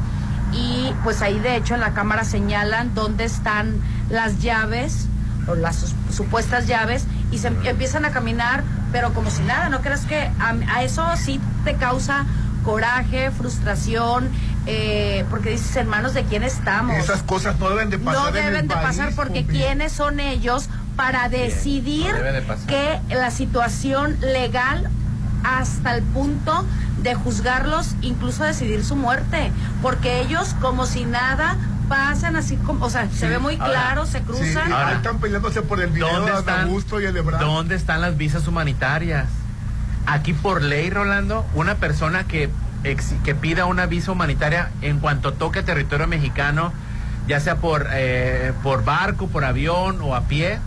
y pues ahí de hecho en la cámara señalan dónde están las llaves o las supuestas llaves y se em- empiezan a caminar pero como si nada, ¿no crees que a, a eso sí te causa coraje, frustración, eh, porque dices en manos de quién estamos? Esas cosas no deben de pasar. no en el deben de país, pasar porque Pupi. quiénes son ellos para decidir no de que la situación legal hasta el punto de juzgarlos, incluso decidir su muerte, porque ellos como si nada pasan así como, o sea, se ve muy Ahora, claro, se Sí, cruzan. ahí están peleándose por el video ¿Dónde de están, Augusto y el Ebrard. ¿Dónde están las visas humanitarias? Aquí por ley, Rolando, una persona que, ex- que pida una visa humanitaria en cuanto toque territorio mexicano, ya sea por, eh, por barco, por avión o a pie,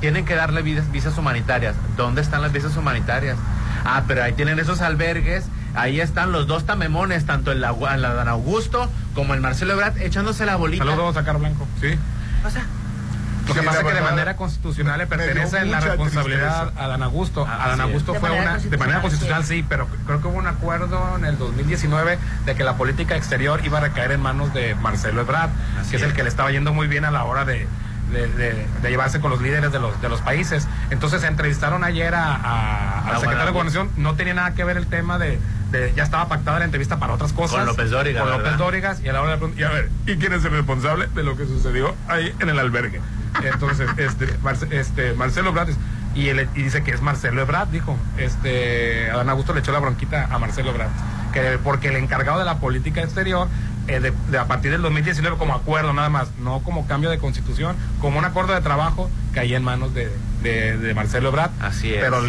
tienen que darle visas, visas humanitarias. ¿Dónde están las visas humanitarias? Ah, pero ahí tienen esos albergues, ahí están los dos tamemones, tanto el, el Dan Augusto como el Marcelo Ebrard, echándose la bolita. Saludos a Caro Blanco. Sí. O sea, Lo que Sí, pasa es que de manera constitucional le pertenece la responsabilidad tristeza. a Dan Augusto. Ah, a Dan. Augusto fue una, de manera constitucional, sí, pero creo que hubo un acuerdo en el 2019 de que la política exterior iba a recaer en manos de Marcelo Ebrard, Así que es el que le estaba yendo muy bien a la hora de, de, de- de llevarse con los líderes de los, de los países. Entonces se entrevistaron ayer a, a- a la secretaria de. Gobernación, no tenía nada que ver el tema de, de- ya estaba pactada la entrevista para otras cosas. Con López Dóriga, Con. López Dórigas, y a la hora de preguntar, y a ver, ¿y quién es el responsable de lo que sucedió ahí en el albergue? Entonces, este, Marce- este, Marcelo Ebrard, y, él- y dice que es Marcelo Ebrard, dijo, este, Adán Augusto le echó la bronquita a Marcelo Ebrard, que porque el encargado de la política exterior, eh, de, de a partir del 2019 como acuerdo nada más, no como cambio de constitución, como un acuerdo de trabajo, caía en manos de, de- de Marcelo Ebrard, Así es. pero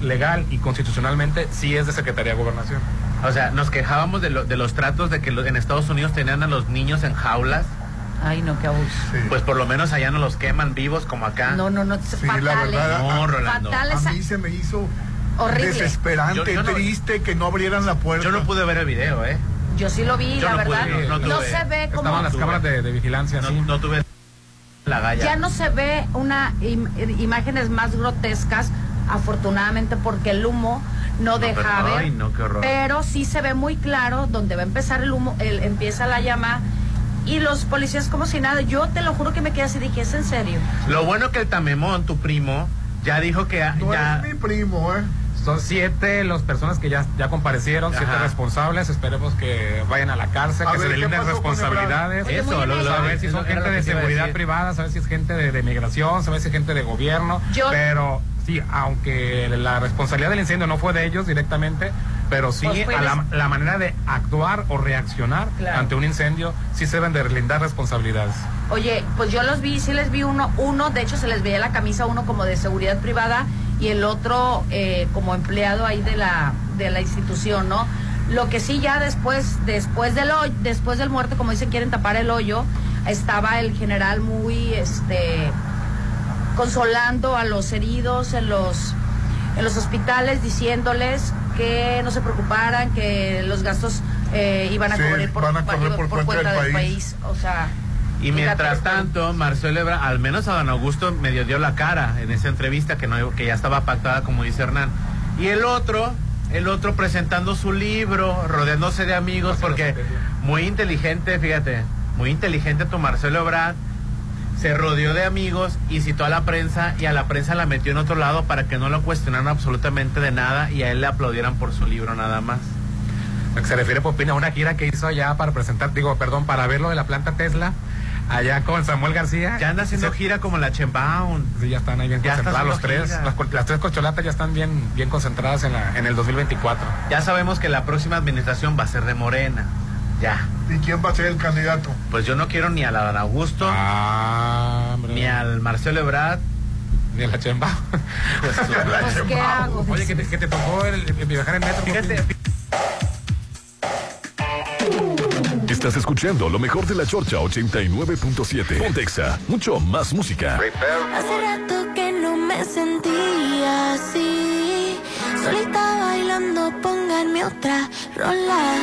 legal y constitucionalmente sí es de Secretaría de Gobernación. O sea, nos quejábamos de, lo- de los tratos de que en Estados Unidos tenían a los niños en jaulas. Ay, no, qué abuso. Pues por lo menos allá no los queman vivos como acá. No, no, no, Sí, fatal. la verdad. No, Rolando. Fatal A mí se me hizo Horrible. desesperante, Yo- yo no- triste que no abrieran la puerta. Yo no pude ver el video, ¿eh? Yo sí lo vi, Yo la no verdad. no- no no tuve- se ve como Estaban las cámaras de, de vigilancia, No, sí. no tuve la galla. ya no se ve una im- imágenes más grotescas afortunadamente porque el humo no, deja pero- ver ay, no, qué horror. pero sí se ve muy claro donde va a empezar el humo el, empieza la llama y los policías como si nada yo te lo juro que me quedé así dije es en serio Lo bueno que el Tamemón, tu primo, ya dijo que No ya... es mi primo, ¿eh? Son siete las personas que ya, ya comparecieron, siete responsables. Esperemos que vayan a la cárcel, A que ver, se ¿qué delinden pasó con responsabilidades. Eso, lo, lo- hecho. saber si son gente de a seguridad privada, saber si es gente de, de migración, saber si es gente de gobierno. Yo- Pero sí, aunque la responsabilidad del incendio no fue de ellos directamente, pero sí Pues fue a la, la manera de actuar o reaccionar Claro. ante un incendio, sí se deben de lindar responsabilidades. Oye, pues yo los vi, sí les vi uno, uno, de hecho se les veía la camisa, uno como de seguridad privada y el otro eh, como empleado ahí de la, de la institución, ¿no? Lo que sí ya después, después del hoy, después del muerto, como dicen, quieren tapar el hoyo, estaba el general muy este consolando a los heridos en los en los hospitales diciéndoles que no se preocuparan, que los gastos eh, iban a Sí, cubrir por, van a cubrir por cuenta del del país. país. O sea, Y mientras tanto, Marcelo Ebrard, al menos a don Augusto, medio dio la cara en esa entrevista que, no, que ya estaba pactada, como dice Hernán. Y el otro, el otro presentando su libro, rodeándose de amigos, porque muy inteligente, fíjate, muy inteligente tu Marcelo Ebrard. Se rodeó de amigos y citó a la prensa y a la prensa la metió en otro lado para que no lo cuestionaran absolutamente de nada y a él le aplaudieran por su libro nada más. Lo que se refiere Popina a una gira que hizo allá para presentar, digo, perdón, para ver lo de la planta Tesla, allá con Samuel García. Ya anda haciendo gira como la Chembaun. Sí, ya están ahí bien Ya concentrados los tres. Las, tres cocholatas ya están bien, bien concentradas en, la, en el 2024. Ya sabemos que la próxima administración va a ser de Morena. Ya. ¿Y quién va a ser el candidato? Pues yo no quiero ni a la Dan Augusto, Ah, ni al Marcelo Ebrard, ni a la Chemba. *laughs* Pues, Pues, ¿qué hago? Oye, que te, que te tocó el, el viajar en metro. Fíjate, Estás escuchando lo mejor de la Chorcha 89.7. Pontexa, mucho más música. Hace rato que no me sentía así. Solita bailando, pónganme otra rola.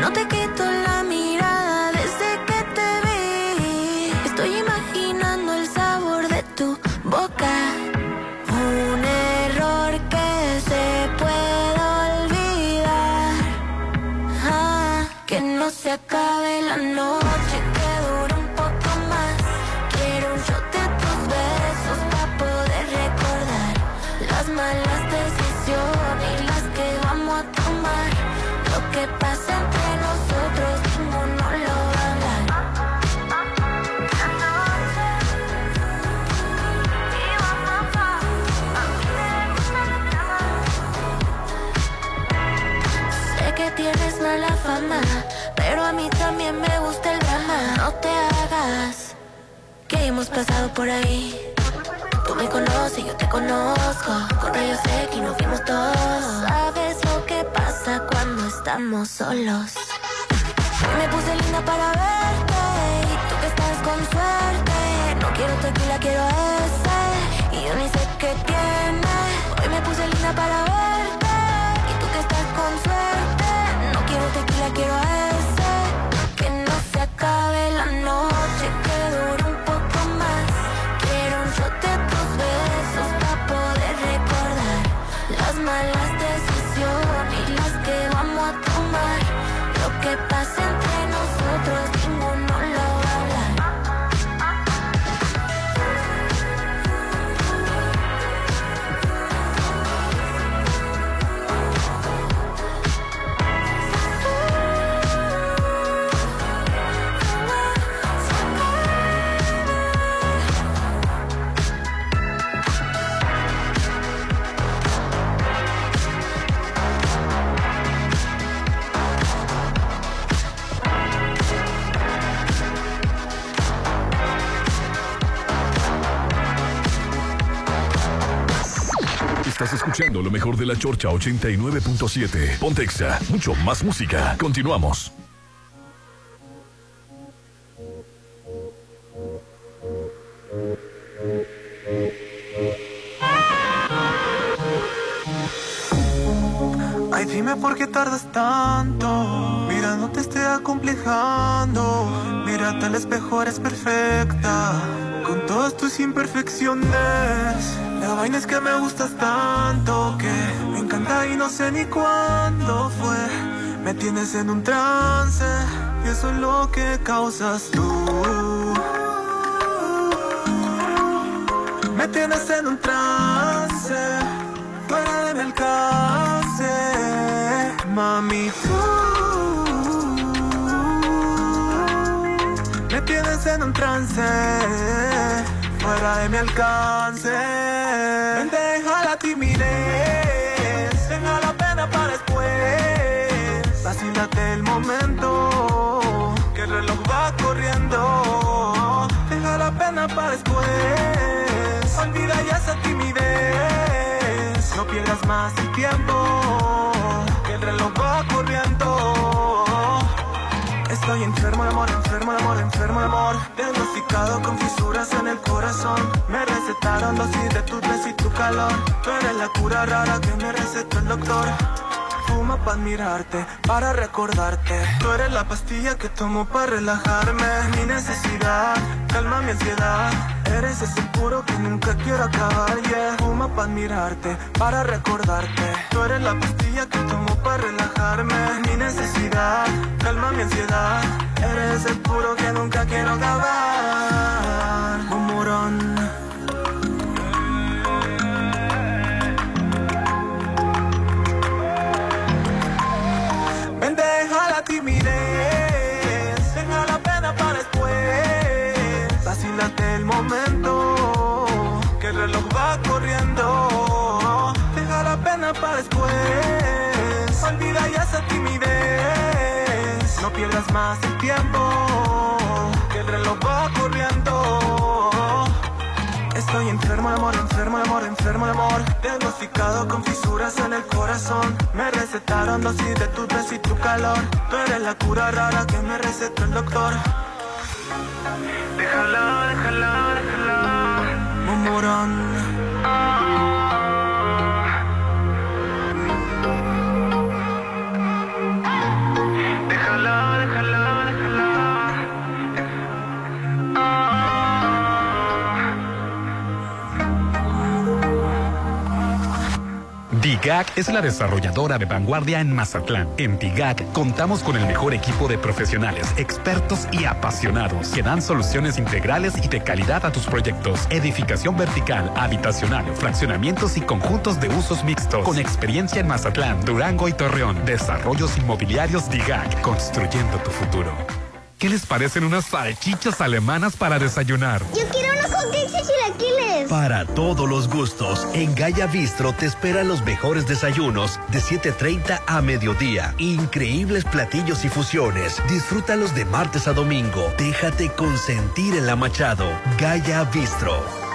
No te quito la mirada desde que te vi. Estoy imaginando el sabor de tu boca. Un error que se puede olvidar. Ah, que no se acabe la noche, mala fama, pero a mí también me gusta el drama. No te hagas que hemos pasado por ahí. Tú me conoces, yo te conozco. Con rayos X nos fuimos todos. Sabes lo que pasa cuando estamos solos. Hoy me puse linda para verte y tú que estás con suerte. No quiero tequila, quiero ese. Y yo ni sé qué tiene. Hoy me puse linda para verte quiero ese. Que no se acabe la noche, Estás escuchando lo mejor de la Chorcha 89.7. Pontexa, mucho más música. Continuamos. Ay, dime por qué tardas tanto. Mira, no te esté acomplejando. Mírate al espejo, eres perfecta. Con todas tus imperfecciones. La vaina es que me gustas tanto que me encanta y no sé ni cuándo fue. Me tienes en un trance y eso es lo que causas tú. Me tienes en un trance, fuera de mi alcance, mami tú. Tienes en un trance, fuera de mi alcance. Vente, deja la timidez, deja la pena para después. Vacílate el momento, que el reloj va corriendo. Deja la pena para después. Olvida ya esa timidez. No pierdas más el tiempo, que el reloj va corriendo. Estoy enfermo de amor, enfermo de amor, enfermo de amor. Diagnosticado con fisuras en el corazón. Me recetaron dosis de tu beso y tu calor. Tú eres la cura rara que me recetó el doctor. Fuma para admirarte, para recordarte. Tú eres la pastilla que tomo para relajarme. Mi necesidad, calma mi ansiedad. Eres ese puro que nunca quiero acabar, yeah. Fuma para admirarte, para recordarte. Tú eres la pastilla que tomo para relajarme. Mi necesidad, calma mi ansiedad. Eres el puro que nunca quiero acabar. Un que el reloj va corriendo. Deja la pena para después, olvida ya esa timidez. No pierdas más el tiempo, que el reloj va corriendo. Estoy enfermo de amor, enfermo de amor, enfermo de amor. Diagnosticado con fisuras en el corazón. Me recetaron dosis de tu beso y tu calor. Tú eres la cura rara que me recetó el doctor. Déjala, déjala, déjala. Un DIGAC es la desarrolladora de vanguardia en Mazatlán. En DIGAC contamos con el mejor equipo de profesionales, expertos y apasionados que dan soluciones integrales y de calidad a tus proyectos. Edificación vertical, habitacional, fraccionamientos y conjuntos de usos mixtos. Con experiencia en Mazatlán, Durango y Torreón. Desarrollos inmobiliarios DIGAC, construyendo tu futuro. ¿Qué les parecen unas salchichas alemanas para desayunar? Yo quiero Para todos los gustos, en Gaya Bistro te esperan los mejores desayunos de 7.30 a mediodía. Increíbles platillos y fusiones. Disfrútalos de martes a domingo. Déjate consentir en la Machado. Gaya Bistro.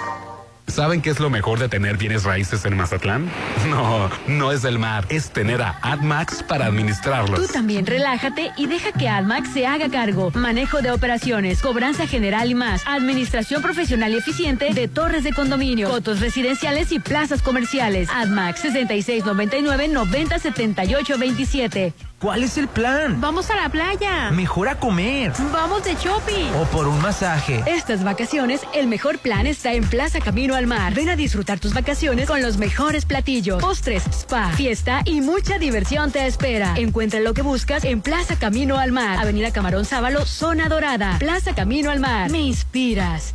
¿Saben qué es lo mejor de tener bienes raíces en Mazatlán? *laughs* No, no es el mar, es tener a AdMax para administrarlos. Tú también relájate y deja que AdMax se haga cargo. Manejo de operaciones, cobranza general y más. Administración profesional y eficiente de torres de condominio, cotos residenciales y plazas comerciales. AdMax 6699-907827. ¿Cuál es el plan? Vamos a la playa. Mejor a comer. Vamos de shopping. O por un masaje. Estas vacaciones, el mejor plan está en Plaza Camino al Mar. Ven a disfrutar tus vacaciones con los mejores platillos, postres, spa, fiesta y mucha diversión te espera. Encuentra lo que buscas en Plaza Camino al Mar. Avenida Camarón Sábalo, Zona Dorada. Plaza Camino al Mar. Me inspiras.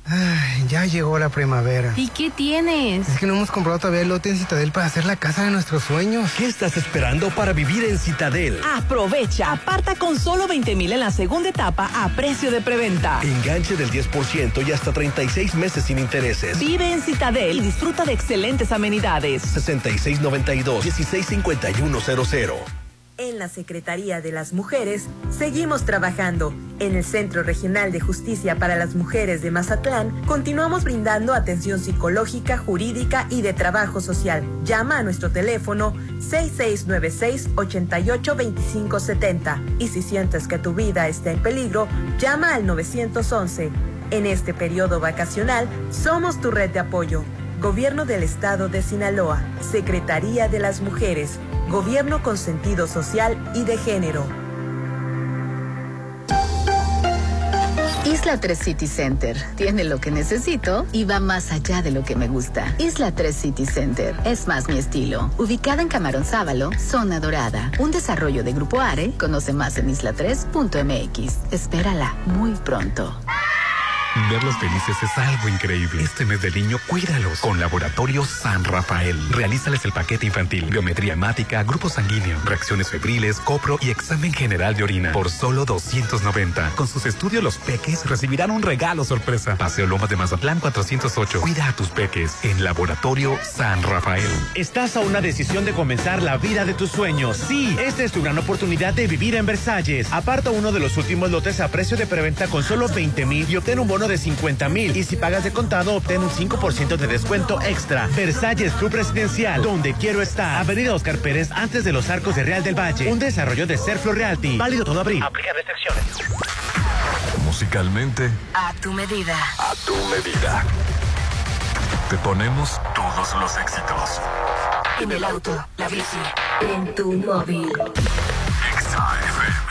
Ay, ya llegó la primavera. ¿Y qué tienes? Es que no hemos comprado todavía el lote en Citadel para hacer la casa de nuestros sueños. ¿Qué estás esperando para vivir en Citadel? Aprovecha, aparta con solo 20 mil en la segunda etapa a precio de preventa. Enganche del 10% y hasta 36 meses sin intereses. Vive en Citadel y disfruta de excelentes amenidades. 6692-165100. En la Secretaría de las Mujeres seguimos trabajando. En el Centro Regional de Justicia para las Mujeres de Mazatlán continuamos brindando atención psicológica, jurídica y de trabajo social. Llama a nuestro teléfono 6696-882570 y si sientes que tu vida está en peligro, llama al 911. En este periodo vacacional somos tu red de apoyo. Gobierno del Estado de Sinaloa, Secretaría de las Mujeres, Gobierno con sentido social y de género. Isla 3 City Center tiene lo que necesito y va más allá de lo que me gusta. Isla 3 City Center es más mi estilo. Ubicada en Camarón Sábalo, zona dorada. Un desarrollo de Grupo Are. Conoce más en isla3.mx. Espérala muy pronto. Verlos felices es algo increíble. Este mes del niño, cuídalos con Laboratorio San Rafael. Realízales el paquete infantil, biometría hemática, grupo sanguíneo, reacciones febriles, copro y examen general de orina por solo 290. Con sus estudios, los peques recibirán un regalo sorpresa. Paseo Lomas de Mazatlán 408. Cuida a tus peques en Laboratorio San Rafael. Estás a una decisión de comenzar la vida de tus sueños. Sí, esta es tu gran oportunidad de vivir en Versalles. Aparta uno de los últimos lotes a precio de preventa con solo 20 mil y obtén un bono bono de 50 mil y si pagas de contado obtén un 5% de descuento extra. Versalles Club Residencial, donde quiero estar. Avenida Oscar Pérez, antes de los arcos de Real del Valle. Un desarrollo de Serflo Realty. Válido todo abril. Aplica restricciones. Musicalmente, A tu medida. a tu medida. Te ponemos todos los éxitos. En el auto, la bici, en tu móvil. Exa FM. Punto exacto.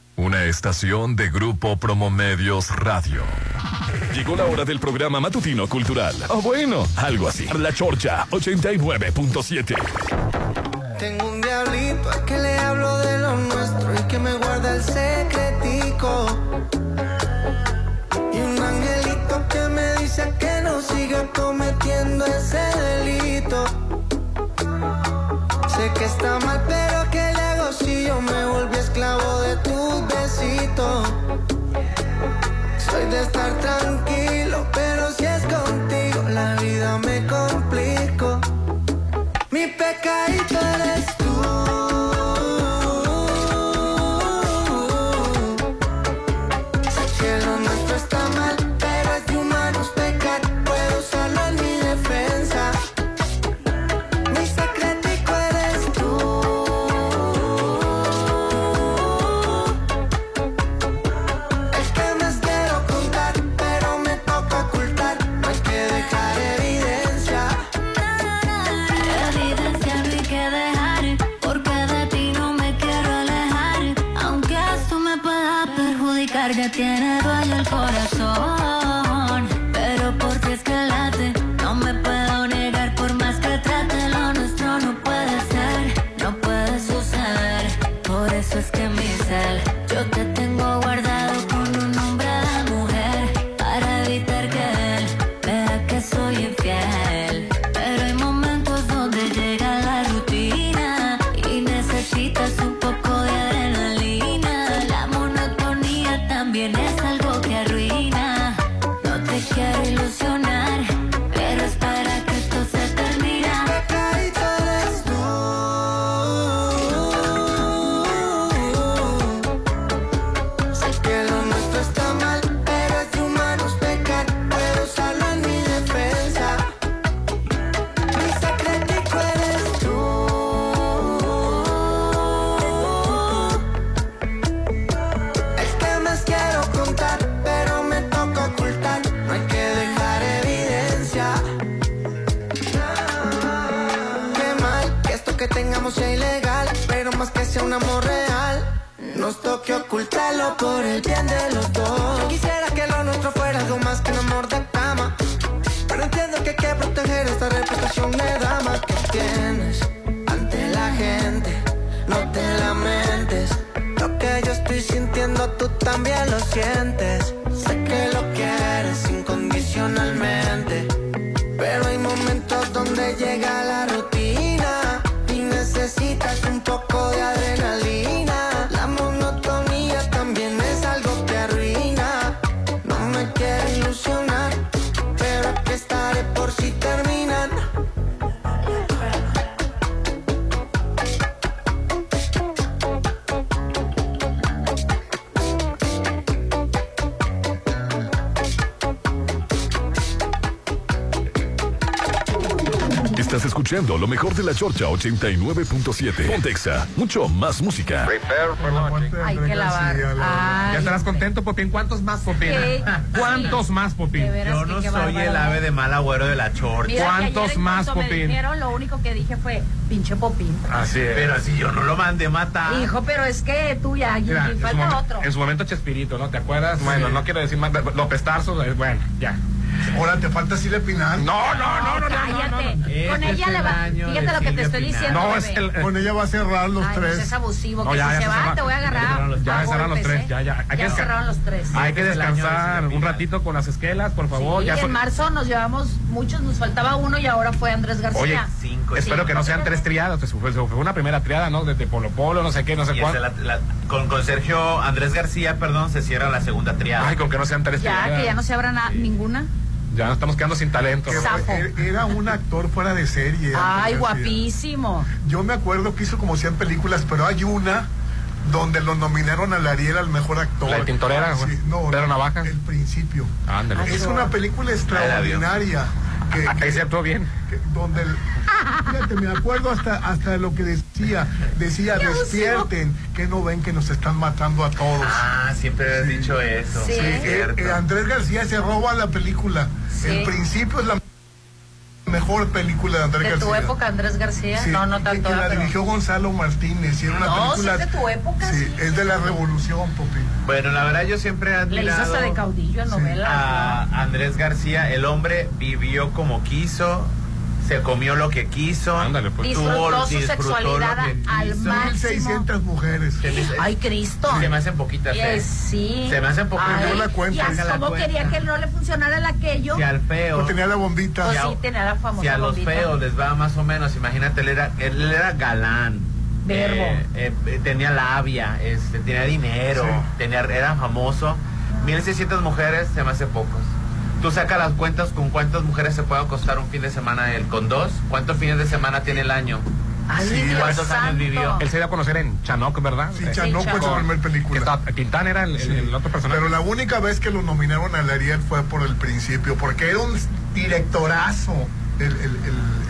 Una estación de Grupo Promomedios Radio. Llegó la hora del programa matutino cultural. O bueno, algo así. La Chorcha 89.7. Tengo un diablito al que le hablo de lo nuestro y que me guarda el secretico. Y un angelito que me dice que no siga cometiendo ese delito. Sé que está mal, pero Soy de estar tranquilo, pero si es contigo, la vida me. Escuchando lo mejor de la Chorcha 89.7. Pontexa, mucho más música. Hay que lavar. Ay, ¿Ya estarás contento, Popín? ¿Cuántos más, Popín? Sí. *laughs* ¿Cuántos más, Popín? Yo no soy bárbaro. el ave de mal agüero de la chorcha. Mira ¿Cuántos más, me Popín? dijeron, lo único que dije fue pinche popín. Así es. Pero si yo no lo mandé matar. Hijo, pero es que tú ya, y- Mira, falta otro. en su momento Chespirito, ¿no? ¿Te acuerdas? Bueno, no quiero decir más. López Tarso, bueno, ya. Ahora te falta Silvia Pinal. No, no, Cállate. no, no. Con Este ella es le el va. Fíjate lo que te estoy diciendo. No, es el. Con ella va a cerrar los Ay, no tres. seas abusivo. No, que ya, si ya se se va, va. te voy a agarrar. Ya cerraron los golpes, tres, ya, ya. Hay Ya que, cerraron los tres. hay que Este es de descansar un ratito con las esquelas, por favor. Sí, ya en son- marzo nos llevamos muchos, nos faltaba uno y ahora fue Andrés García. Oye, Cinco. espero que no sean tres triadas, fue, fue una primera triada, ¿no? Desde Polo Polo, no sé qué, no sé cuál. con, con Sergio Andrés García, perdón, se cierra la segunda triada. Ay, con que no sean tres ya, triadas. que ya no se abra na- ninguna. Ya nos estamos quedando sin talento. Que Zafo. era- Era un actor fuera de serie. Ay, García. guapísimo. Yo me acuerdo que hizo como 100 películas, pero hay una donde lo nominaron al Ariel al mejor actor. La de Tintorera, Sí, no, Pedro Navaja. El principio. Ándale. Es una película extraordinaria. Que, Ahí que- se actuó bien. que- donde el- fíjate, me acuerdo hasta hasta lo que decía, decía Qué abusivo. despierten, que no ven que nos están matando a todos. Ah, siempre has dicho eso. Sí. Sí, es Eh, cierto. eh, Andrés García se roba la película. Sí. El principio es la mejor película de Andrés De García. tu época, Andrés García. Sí, no, no que- tanto. que la pero- dirigió Gonzalo Martínez y era una No, película sí es de tu época, sí, sí. es de la revolución Popi Bueno, la verdad yo siempre he Le hizo admirado hasta de caudillo en novelas. a Andrés García. El hombre vivió como quiso, se comió lo que quiso. Ándale, pues. Disfrutó su disfrutó sexualidad lo que al máximo. 1600 mujeres Se me- Ay, Cristo. Se me hacen poquitas. ¿eh? Eh, sí. Se me hacen poquitas. Ay, Yo la cuento. y así Saca la como cuenta. quería que no le funcionara el aquello. Si al feo. Tenía la bombita Pues sí, tenía la famosa Si a los bombita. feos les va más o menos, imagínate, él era, él era galán. Verbo. Eh, eh, eh, tenía labia, este, tenía dinero, Sí. tenía, era famoso. 1600 mujeres se me hace pocos. Tú sacas las cuentas con cuántas mujeres se puede acostar un fin de semana él. ¿Con dos? ¿Cuántos fines de semana tiene el año? Ay, Sí, Dios ¿cuántos años santo. vivió? Él se dio a conocer en Chanoc, ¿verdad? Sí, Chanó fue su primer película. estaba- Tintán era el, otro personaje. Pero la única vez que lo nominaron al Ariel fue por el principio, porque era un directorazo. El, el, el,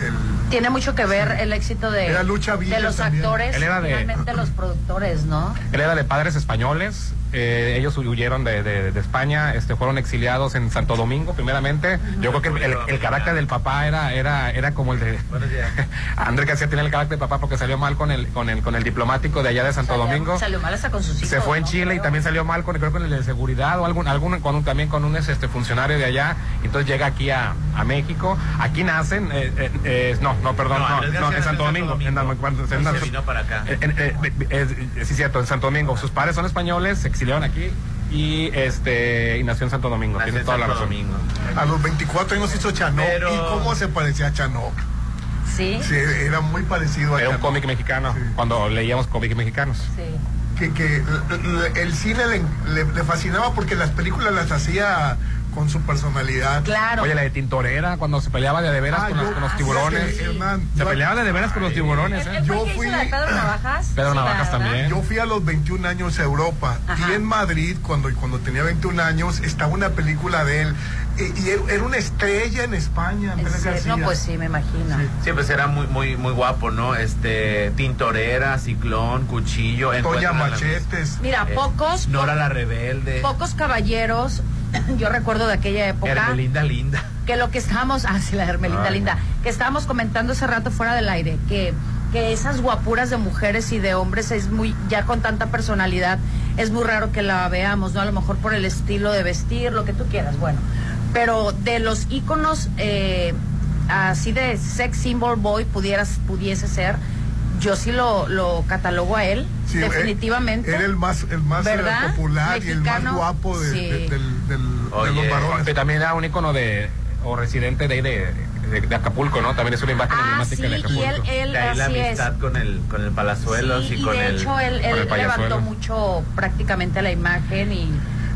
el- Tiene mucho que ver el éxito de, Era Lucha de los también. actores, Él era de- los productores, ¿no? Él era de padres españoles. Eh, ellos huyeron de, de- de España, este, fueron exiliados en Santo Domingo, primeramente. Yo creo que el, el carácter del papá era, era, era como el de. Andrés García tenía el carácter del papá porque salió mal con el, con el, con el diplomático de allá de Santo Salió- Domingo. Salió mal hasta con sus hijos. Se fue en ¿no? Chile y también salió mal con, creo, con el de seguridad o algún, algún con un- también con un este, funcionario de allá. Entonces llega aquí a, a México. Aquí nacen, eh, eh, eh, no, no, perdón, No, en Santo en Domingo. Santo en Domingo. Acá. eh, eh, eh, eh, sí, cierto, en Santo Domingo. Sus padres son españoles, se exiliaron aquí y este y nació en Santo Domingo. Nació Tiene en toda la Santo razón. Domingo. a los 24 años hizo Chanó. Pero- ¿Y cómo se parecía a Chanó? Sí, Sí, era muy parecido a Era un cómic mexicano, Sí. cuando leíamos cómics mexicanos. sí. que, que el cine le, le- le fascinaba porque las películas las hacía con su personalidad. Claro. Oye, la de Tintorera, cuando se peleaba de de veras Ah, con, los, yo- con los tiburones. Hernán, se yo- peleaba de de veras con los tiburones, ¿Él, ¿eh? Yo fui- la de Pedro Navajas? Pedro Sí, Navajas también. Yo fui a los 21 años a Europa Ajá. y en Madrid, cuando, cuando tenía 21 años, estaba una película de él. Y, era una estrella en España. No, pues sí, me imagino. Sí. Sí, pues era muy, muy, muy guapo, ¿no? Este, tintorera, ciclón, cuchillo. La- Machetes. Mira, eh, pocos, Nora la rebelde. pocos caballeros, *coughs* yo recuerdo de aquella época, Hermelinda linda. que lo que estábamos, *laughs* ah, sí, la Hermelinda Ay. linda, que estábamos comentando hace rato fuera del aire, que, que esas guapuras de mujeres y de hombres es muy, ya con tanta personalidad, es muy raro que la veamos, ¿no? A lo mejor por el estilo de vestir, lo que tú quieras, bueno. Pero de los íconos eh, así de sex symbol boy pudieras, pudiese ser, yo sí lo, lo catalogo a él, Sí, definitivamente. Era el más, el más eh, ¿Verdad? popular y el más Mexicano, guapo de, sí. de- del- del- de Oye, los varones. Que también era un icono de, o residente de ahí de, de, de Acapulco, ¿no? También es una imagen Ah, emblemática sí, de Acapulco. y él, él De ahí la es. amistad con el, con el Palazuelos Sí, y con de el. hecho él, él levantó mucho prácticamente la imagen y,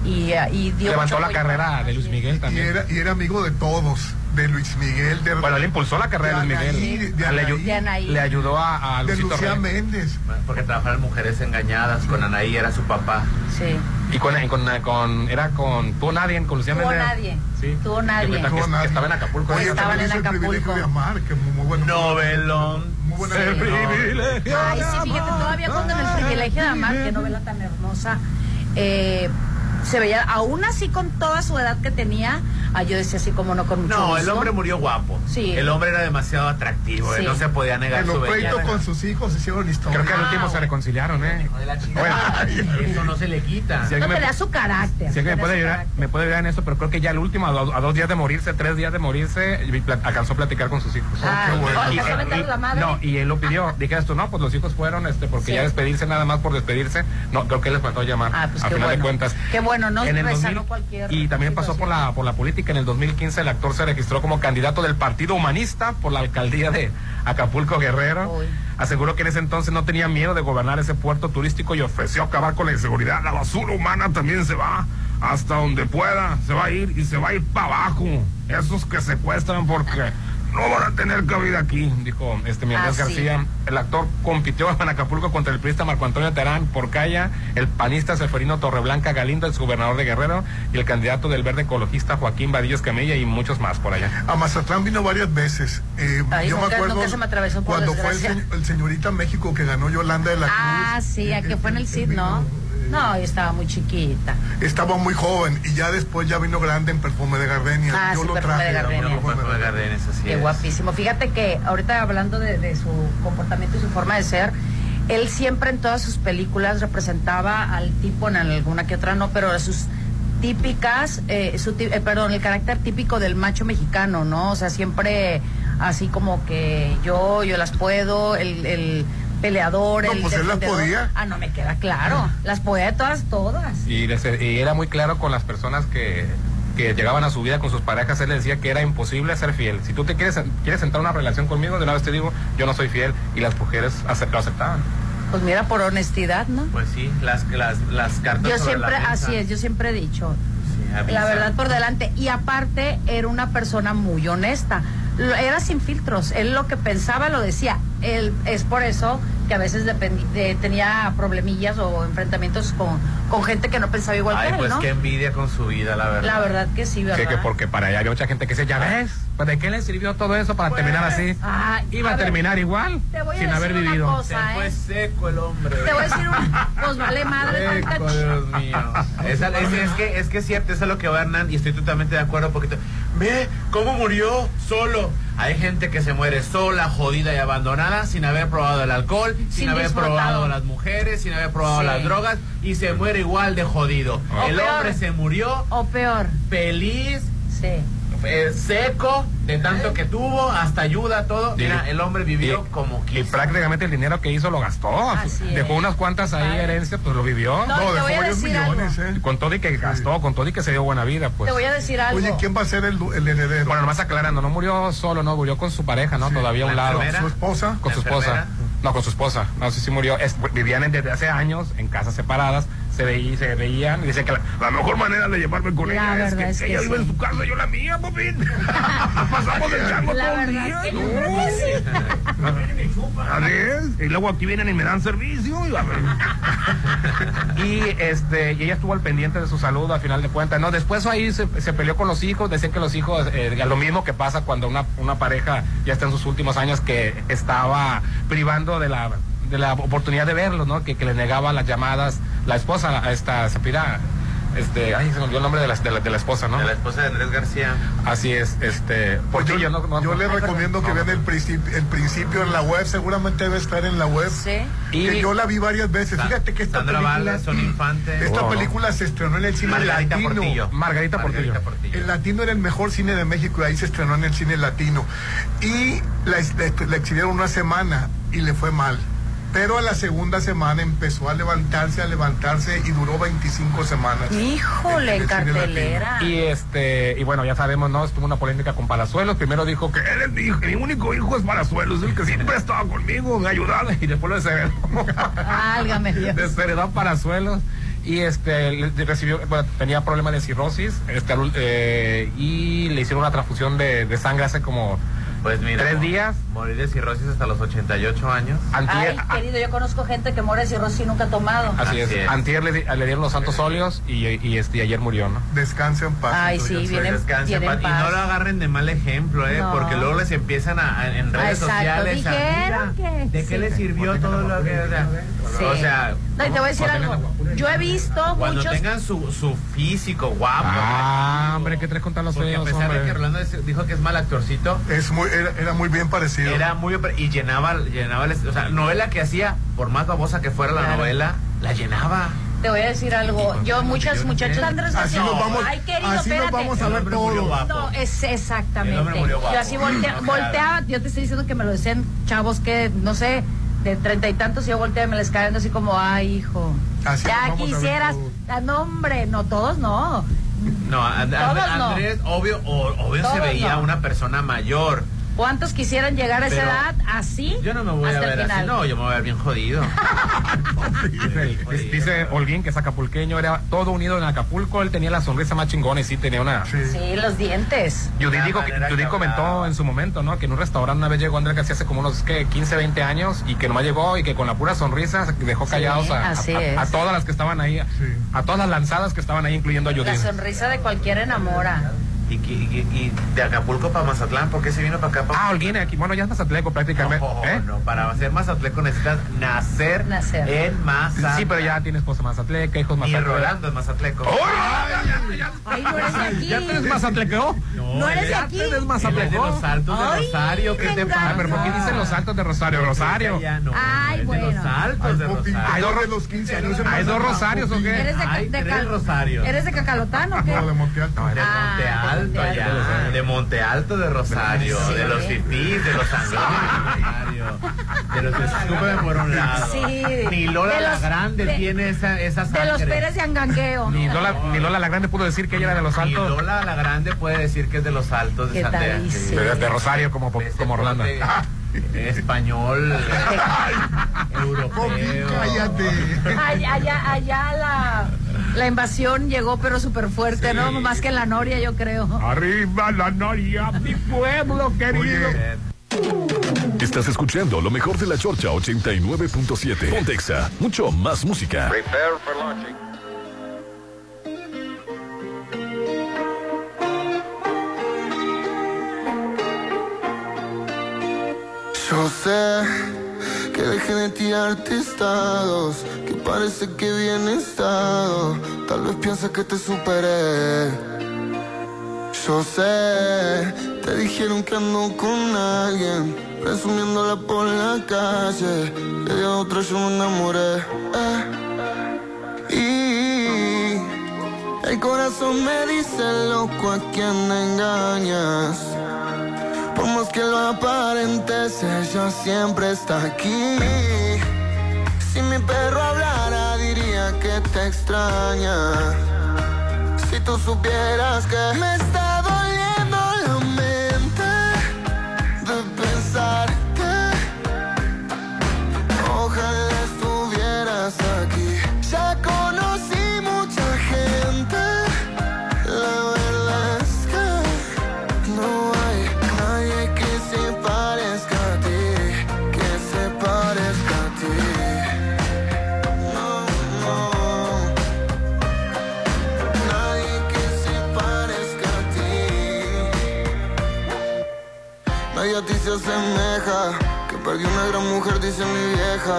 y, eh, y dio Levantó la carrera de Luis Miguel Y también. era, y era amigo de todos, de Luis Miguel, de, Bueno, él impulsó la carrera de Luis Miguel. Anaí, de le, Anaí. ayu- De Anaí. le ayudó a, a de Lucía Rey. Méndez. Porque trabajaron mujeres engañadas. Con Anaí era su papá. Sí. Y con, y con, con- era con Tuvo Nadie, con Lucía Tuvo Méndez. nadie. Sí. Tuvo nadie. Que, que- Tuvo que nadie. estaba en Acapulco. Oye, Estaban también en hizo el privilegio Acapulco. de amar, que muy, muy bueno. Novelón. Muy buena El privilegio. Ay, sí, fíjate, todavía con el privilegio de amar, qué novela tan hermosa. Eh, se veía, aún así con toda su edad que tenía, Ah, yo decía así como no con mucho No, el hombre murió guapo. Sí. El hombre era demasiado atractivo, no se podía negar En su belleza. pleitos con sus hijos hicieron historia. Creo que al último se reconciliaron, ¿eh? Eso no se le quita. Si No me- tenía su carácter. Si alguien me puede su ayudar, carácter. me puede ayudar en eso, pero creo que ya el último, a, do- a dos días de morirse, tres días de morirse, alcanzó a platicar con sus hijos. Ah, Qué bueno. ¿alcanzó a Y- meterle y- la madre? No, y él lo pidió. Dijeras tú, no, pues los hijos fueron, este, porque Sí. ya despedirse nada más por despedirse, no, creo que él les mandó a llamar, Ah, pues a qué final de bueno. cuentas. Qué bueno, no En el resanó 2000 cualquier y también pasó por la, por la política. En el 2015 el actor se registró como candidato del Partido Humanista por la alcaldía de Acapulco Guerrero. Aseguró que en ese entonces no tenía miedo de gobernar ese puerto turístico y ofreció acabar con la inseguridad. La basura humana también se va hasta donde pueda. Se va a ir y se va a ir para abajo. Esos que secuestran porque no van a tener cabida aquí, dijo este Miguel Ah, sí. García. El actor compitió en Acapulco contra el priista Marco Antonio Terán Porcaya, el panista Seferino Torreblanca Galindo, el gobernador de Guerrero, y el candidato del verde ecologista Joaquín Vadillo Escamilla y muchos más por allá. A Mazatlán vino varias veces. Eh, Ay, yo me acuerdo se me atravesó por cuando fue el, el señorita México que ganó Yolanda de la Ah, sí, a que fue en el CID, ¿no? No, yo estaba muy chiquita. Estaba muy joven y ya después ya vino grande en perfume de gardenia. Ah, yo sí, lo Perfume traje. de Gardenia. Perfume de Perfume de Gardenia, así Qué es. guapísimo. Fíjate que ahorita hablando de, de su comportamiento y su forma de ser, él siempre en todas sus películas representaba al tipo, en alguna que otra no, pero sus típicas, eh, su, ti- eh, perdón, el carácter típico del macho mexicano, ¿no? O sea, siempre así como que yo, yo las puedo, el, el peleador, No, el pues él las defendedor. podía. Ah, no me queda claro. Las podía de todas, todas. Y, les- y era muy claro con las personas que, que llegaban a su vida con sus parejas, él les decía que era imposible ser fiel. Si tú te quieres, quieres entrar en una relación conmigo, de una vez te digo, yo no soy fiel. Y las mujeres lo aceptaban. Pues mira, por honestidad, ¿no? Pues sí, las, las, las cartas Yo siempre, la así es, yo siempre he dicho, la verdad por delante. Y aparte, era una persona muy honesta. Lo- Era sin filtros. Él lo que pensaba lo decía. Él, es por eso que a veces dependi- de- tenía problemillas o enfrentamientos con, con gente que no pensaba igual Ay, que él, pues ¿no? qué envidia con su vida, la verdad. La verdad que sí, ¿verdad? Sí, que porque para allá había mucha gente que decía, ya ves, pues de qué le sirvió todo eso para terminar así. Ah, Iba a, ver, terminar igual, te voy a sin haber decir una vivido. cosa, Se fue ¿eh? seco el hombre. Te voy a decir un... Pues vale madre, Seco, Dios mío. Esa- es, es que, es que es cierto, eso es lo que va Hernán y estoy totalmente de acuerdo porque te- ve cómo murió solo. Hay gente que se muere sola, jodida y abandonada sin haber probado el alcohol, sin, Sin haber disfrutado. probado las mujeres, sin haber probado Sí. las drogas y se muere igual de jodido. O el peor. hombre se murió O peor, feliz, sí. Eh, seco, de tanto que tuvo, hasta ayuda, todo. Mira, el hombre vivió Y- como Y quiso. prácticamente el dinero que hizo lo gastó. Así Dejó es. unas cuantas ahí Ay. herencias, pues lo vivió. No, dejó varios millones, algo. ¿eh? Con todo y que gastó, con todo y que se dio buena vida, pues. Te voy a decir algo. Oye, ¿quién va a ser el, el heredero? Bueno, nomás aclarando, no murió solo, no, murió con su pareja, ¿no? Todavía a un ¿La lado. enfermera? ¿Su esposa? Con su ¿La esposa. No, con su esposa. No sé si murió. Es- vivían en- desde hace años en casas separadas. Se, veí- se veían y decían que la, la mejor manera de llevarme con La ella es que, es ella vive en su casa y yo la mía, papi. *laughs* Pasamos el chango La todo el día. que ¿no? creo que sí. Así es. Y luego aquí vienen y me dan servicio. Y, a ver. Y, este, y ella estuvo al pendiente de su salud a final de cuentas. No, después ahí se, se peleó con los hijos. Decían que los hijos, eh, lo mismo que pasa cuando una, una pareja ya está en sus últimos años que estaba privando de la de la oportunidad de verlos, ¿no? Que, que le negaba las llamadas la esposa a esta Zafira, este, ay, se me olvidó el nombre de la, de la, de la esposa, ¿no? De la esposa de Andrés García. Así es, este, Pues yo, ¿no? no- yo no- le recomiendo que no, vean no. el principio, el principio en la web, seguramente debe estar en la web. Sí. Y- Que yo la vi varias veces. Fíjate que esta Sandra película, Valles, Son Infante. esta Oh, no. película se estrenó en el cine Margarita latino. Portillo. Margarita Portillo. El latino era el mejor cine de México y ahí se estrenó en el cine latino. Y la, la- la exhibieron una semana y le fue mal. Pero a la segunda semana empezó a levantarse, a levantarse y duró 25 semanas. Híjole, En cartelera. Y este, y bueno, ya sabemos, ¿no? Estuvo una polémica con Palazuelos. Primero dijo que él es mi hijo, mi único hijo es Palazuelos, el que *laughs* siempre estaba conmigo, me ayudaba, y después lo desheredó. Válgame *laughs* Dios. desheredó Palazuelos. Y este, recibió, bueno, tenía problemas de cirrosis, este, eh, y le hicieron una transfusión de, de sangre hace como Pues mira, Tres días. Morir de cirrosis hasta los 88 años. Antier, Ay, querido, yo conozco gente que muere de cirrosis y nunca ha tomado. así es. Así es. Antier le, di- le dieron los santos óleos y, y este, y ayer murió, ¿no? Descanse en paz. Ay, sí, ya sé. viene- Descanse, y no lo agarren de mal ejemplo, ¿eh? No. Porque luego les empiezan a, a- en redes Exacto, sociales a, mira, que- ¿De qué sí. le sirvió todo lo que... O sea, Sí. o sea, No, y te voy a decir algo. Yo he visto cuando muchos. tengan su, su físico guapo. Ah, hombre, ¿qué traes contra los Porque a feos, pesar de hombre? que Rolando dijo que es mal actorcito, Es muy, era, era muy bien parecido. era muy... Y llenaba, llenaba... O sea, novela que hacía, por más babosa que fuera la novela, la llenaba. Te voy a decir algo. Yo, muchas muchachas. Andrés Así nos vamos- Ay, querido, así nos espérate. vamos a ver guapo. No, es exactamente. Yo así voltea- No, volteaba, yo te estoy diciendo que me lo decían chavos que, no sé, de treinta y tantos, y yo volteaba y me les caen así como, ay, hijo. Así ya a quisieras. todos. Ah, no, hombre, no, todos no. No, And- Todos And- no. Andrés, obvio, o- obvio se veía no. una persona mayor. ¿Cuántos quisieran llegar a esa Pero edad así? Yo no me voy a hasta el ver así, final? no, yo me voy a ver bien jodido. *laughs* Dice, dice Holguín que es acapulqueño, era todo unido en Acapulco, él tenía la sonrisa más chingona y sí tenía una... Sí. Sí, los dientes. Judy, dijo, Judy comentó en su momento, ¿no? Que en un restaurante una vez llegó Andrés García hace como unos ¿qué? 15, 20 años y que nomás llegó y que con la pura sonrisa dejó Sí, callados a, a- así a- es. a todas las que estaban ahí, a todas las lanzadas que estaban ahí, incluyendo a Judy. La sonrisa de cualquiera enamora. Y, que- y- y de Acapulco para Mazatlán, ¿por qué se vino para acá? Pa- Ah, Holguín, aquí, bueno, ya es mazatleco prácticamente. no, ¿eh? no, para ser mazatleco necesitas nacer, Nacer. en Mazatlán. Sí, pero ya tiene esposa mazatleca, hijos Y mazatlecos. Rolando es mazatleco. Ay, no eres de aquí. ¿Ya tienes mazatleco? No eres de ¿Ya aquí. tienes Él es de mazatleco? los altos de Ay, Rosario, ¿qué te pasa? pero ¿por qué dicen los altos de Rosario? Rosario. Ya no, Ay, de los bueno. altos de Rosario. Hay dos- de los 15 años. ¿Hay dos Rosarios o qué? ¿Eres de. ¿Eres de Cacalotán o qué? No, de Monte Alto. De Monte de Alto. Alto. De Monte Alto de Rosario. Sí. De los fifís, de los sanglones de Rosario. De los que se escupen por un lado. Sí. Ni Lola De la los- Grande de- tiene esa, esa De los. Pérez de Angangueo. Ni Lola, ni Lola la Grande pudo decir que ella era de los Ni altos. Lola la Grande puede decir que es de los altos de ¿Qué tal Santiago. De, de Rosario, como, Ese como Rolando. porte Español, *laughs* europeo. Cállate. Allá, allá, allá la, la invasión llegó, pero súper fuerte, ¿no? Más que en la Noria, yo creo. Arriba la Noria, mi pueblo querido. Estás escuchando lo mejor de la Chorcha 89.7. Pontexa, mucho más música. Yo sé que dejé de tirarte estados, que parece que bien estado. Tal vez piensas que te superé. Yo sé, te dijeron que ando con alguien, presumiéndola por la calle. Le di a otra, yo me enamoré. eh. Y el corazón me dice loco a quien engañas. Por más que lo aparentes, ella siempre está aquí. Si mi perro hablara, diría que te extraña. Si tú supieras que me está asemeja. Que perdí una gran mujer, dice mi vieja.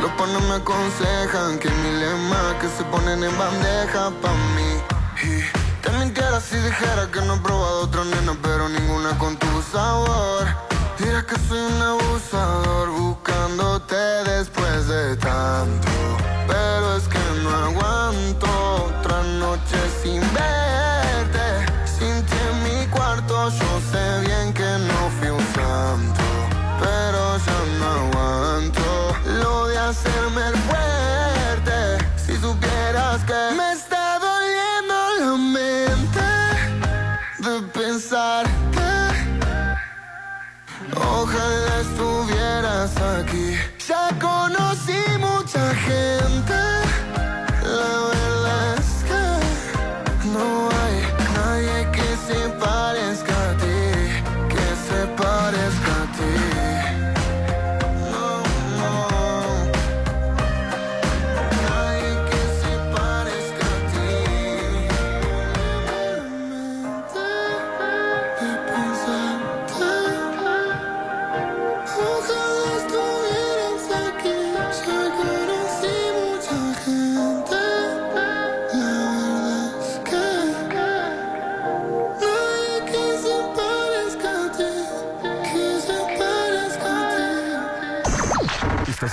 Los panos me aconsejan que mi lema que se ponen en bandeja pa' mí. Y te mintiera si dijera que no he probado otra nena, pero ninguna con tu sabor. Dirás que soy un abusador buscándote después de tanto. Pero es que no aguanto otra noche sin verte. Aquí. Ya conocí mucha gente.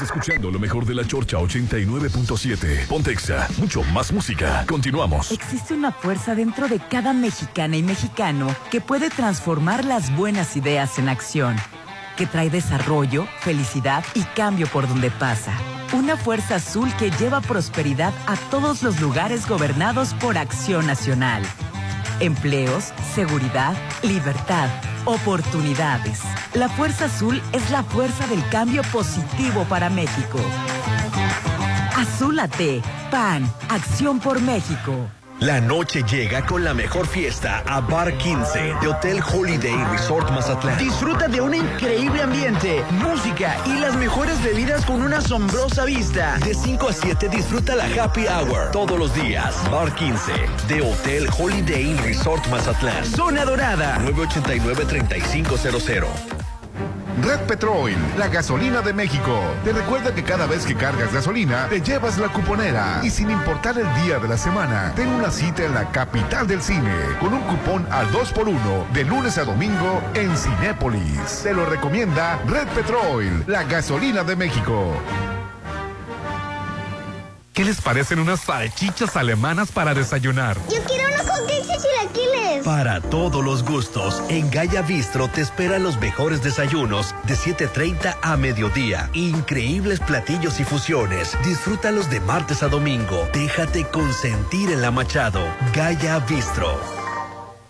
Escuchando lo mejor de la Chorcha 89.7. Pontexa, mucho más música. Continuamos. Existe una fuerza dentro de cada mexicana y mexicano que puede transformar las buenas ideas en acción, que trae desarrollo, felicidad y cambio por donde pasa. Una fuerza azul que lleva prosperidad a todos los lugares gobernados por Acción Nacional. Empleos, seguridad, libertad, oportunidades. La Fuerza Azul es la fuerza del cambio positivo para México. Azúlate, PAN, Acción por México. La noche llega con la mejor fiesta a Bar 15 de Hotel Holiday Resort Mazatlán. Disfruta de un increíble ambiente, música y las mejores bebidas con una asombrosa vista. De 5 a 7 disfruta la Happy Hour todos los días. Bar 15 de Hotel Holiday Resort Mazatlán. Zona Dorada. 989-3500. Red Petrol, la gasolina de México. Te recuerda que cada vez que cargas gasolina, te llevas la cuponera. Y sin importar el día de la semana, ten una cita en la capital del cine con un cupón al 2x1 de lunes a domingo en Cinépolis. Te lo recomienda Red Petrol, la gasolina de México. ¿Qué les parecen unas salchichas alemanas para desayunar? Yo quiero unos Para todos los gustos, en Gaya Bistro te esperan los mejores desayunos de 7.30 a mediodía. Increíbles platillos y fusiones. Disfrútalos de martes a domingo. Déjate consentir en la Machado. Gaya Bistro.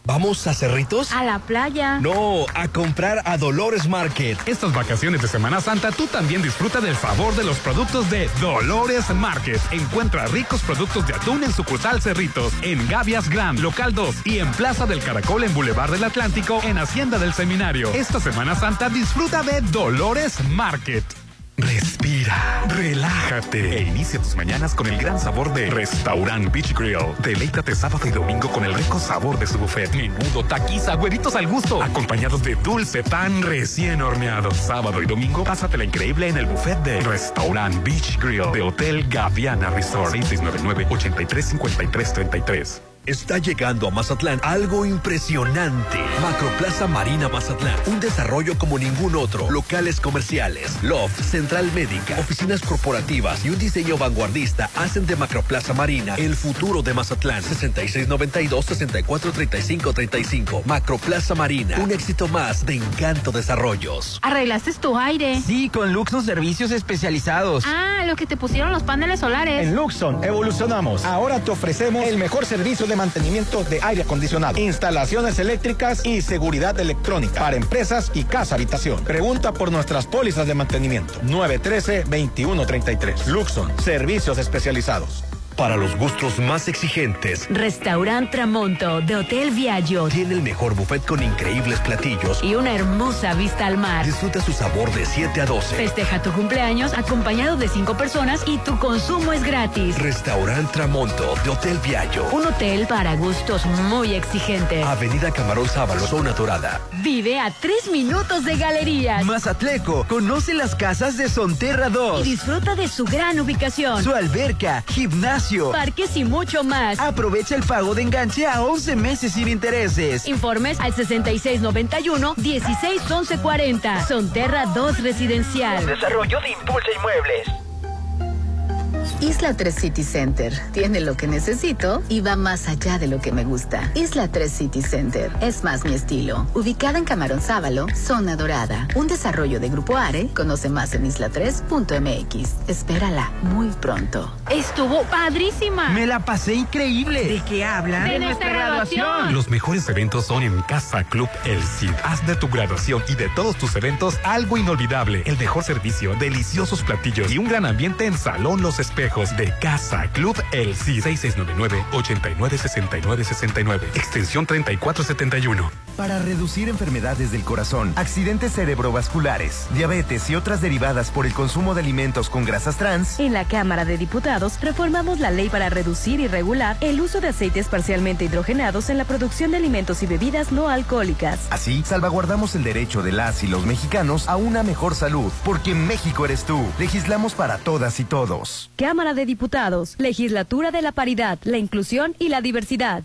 ¿Vamos a Cerritos? A la playa. No, a comprar a Dolores Market. Estas vacaciones de Semana Santa tú también disfruta del sabor de los productos de Dolores Market. Encuentra ricos productos de atún en sucursal Cerritos, en Gavias Grand, local 2 y en Plaza del Caracol en Boulevard del Atlántico en Hacienda del Seminario. Esta Semana Santa disfruta de Dolores Market. Respira, relájate e inicia tus mañanas con el gran sabor de Restaurant Beach Grill. Deleítate sábado y domingo con el rico sabor de su buffet. Menudo, taquiza, huevitos al gusto, acompañados de dulce pan recién horneado. Sábado y domingo, pásatela increíble en el buffet de Restaurant Beach Grill de Hotel Gaviana Resort 6699-835333. Está llegando a Mazatlán algo impresionante. Macroplaza Marina Mazatlán. Un desarrollo como ningún otro. Locales comerciales, loft, central médica, oficinas corporativas y un diseño vanguardista hacen de Macroplaza Marina el futuro de Mazatlán. 6692-643535. Macroplaza Marina. Un éxito más de Encanto Desarrollos. ¿Arreglaste tu aire? Sí, con Luxon Servicios Especializados. Ah, lo que te pusieron los paneles solares. En Luxon evolucionamos. Ahora te ofrecemos el mejor servicio de mantenimiento de aire acondicionado, instalaciones eléctricas y seguridad electrónica para empresas y casa habitación. Pregunta por nuestras pólizas de mantenimiento. 913-2133. Luxon, servicios especializados. Para los gustos más exigentes, Restaurant Tramonto de Hotel Viaggio tiene el mejor buffet con increíbles platillos. y una hermosa vista al mar. Disfruta su sabor de 7 a 12. Festeja tu cumpleaños acompañado de cinco personas y tu consumo es gratis. Restaurant Tramonto de Hotel Viallo. Un hotel para gustos muy exigentes. Avenida Camarón Sábalo, zona dorada. Vive a tres minutos de galerías. Mazatleco, conoce las casas de Sonterra Y 2. disfruta de su gran ubicación. Su alberca, gimnasio. Parques y mucho más. Aprovecha el pago de enganche a 11 meses sin intereses. Informes al 6691-161140. Sonterra 2 Residencial. Desarrollo de Impulsa Inmuebles. Isla 3 City Center tiene lo que necesito y va más allá de lo que me gusta. Isla 3 City Center es más mi estilo. Ubicada en Camarón Sábalo, zona dorada. Un desarrollo de Grupo Are. Conoce más en isla3.mx. Espérala muy pronto. Estuvo padrísima. Me la pasé increíble. ¿De qué hablan? De nuestra graduación. Los mejores eventos son en Casa Club El Cid. Haz de tu graduación y de todos tus eventos algo inolvidable. El mejor servicio, deliciosos platillos y un gran ambiente en Salón Los Espejos de Casa Club El Cid. 6699-896969. Extensión 3471. Para reducir enfermedades del corazón, accidentes cerebrovasculares, diabetes y otras derivadas por el consumo de alimentos con grasas trans, En la Cámara de Diputados reformamos la ley para reducir y regular el uso de aceites parcialmente hidrogenados en la producción de alimentos y bebidas no alcohólicas. así salvaguardamos el derecho de las y los mexicanos a una mejor salud, porque México eres tú. Legislamos para todas y todos. Cámara de Diputados, Legislatura de la Paridad, la Inclusión y la Diversidad.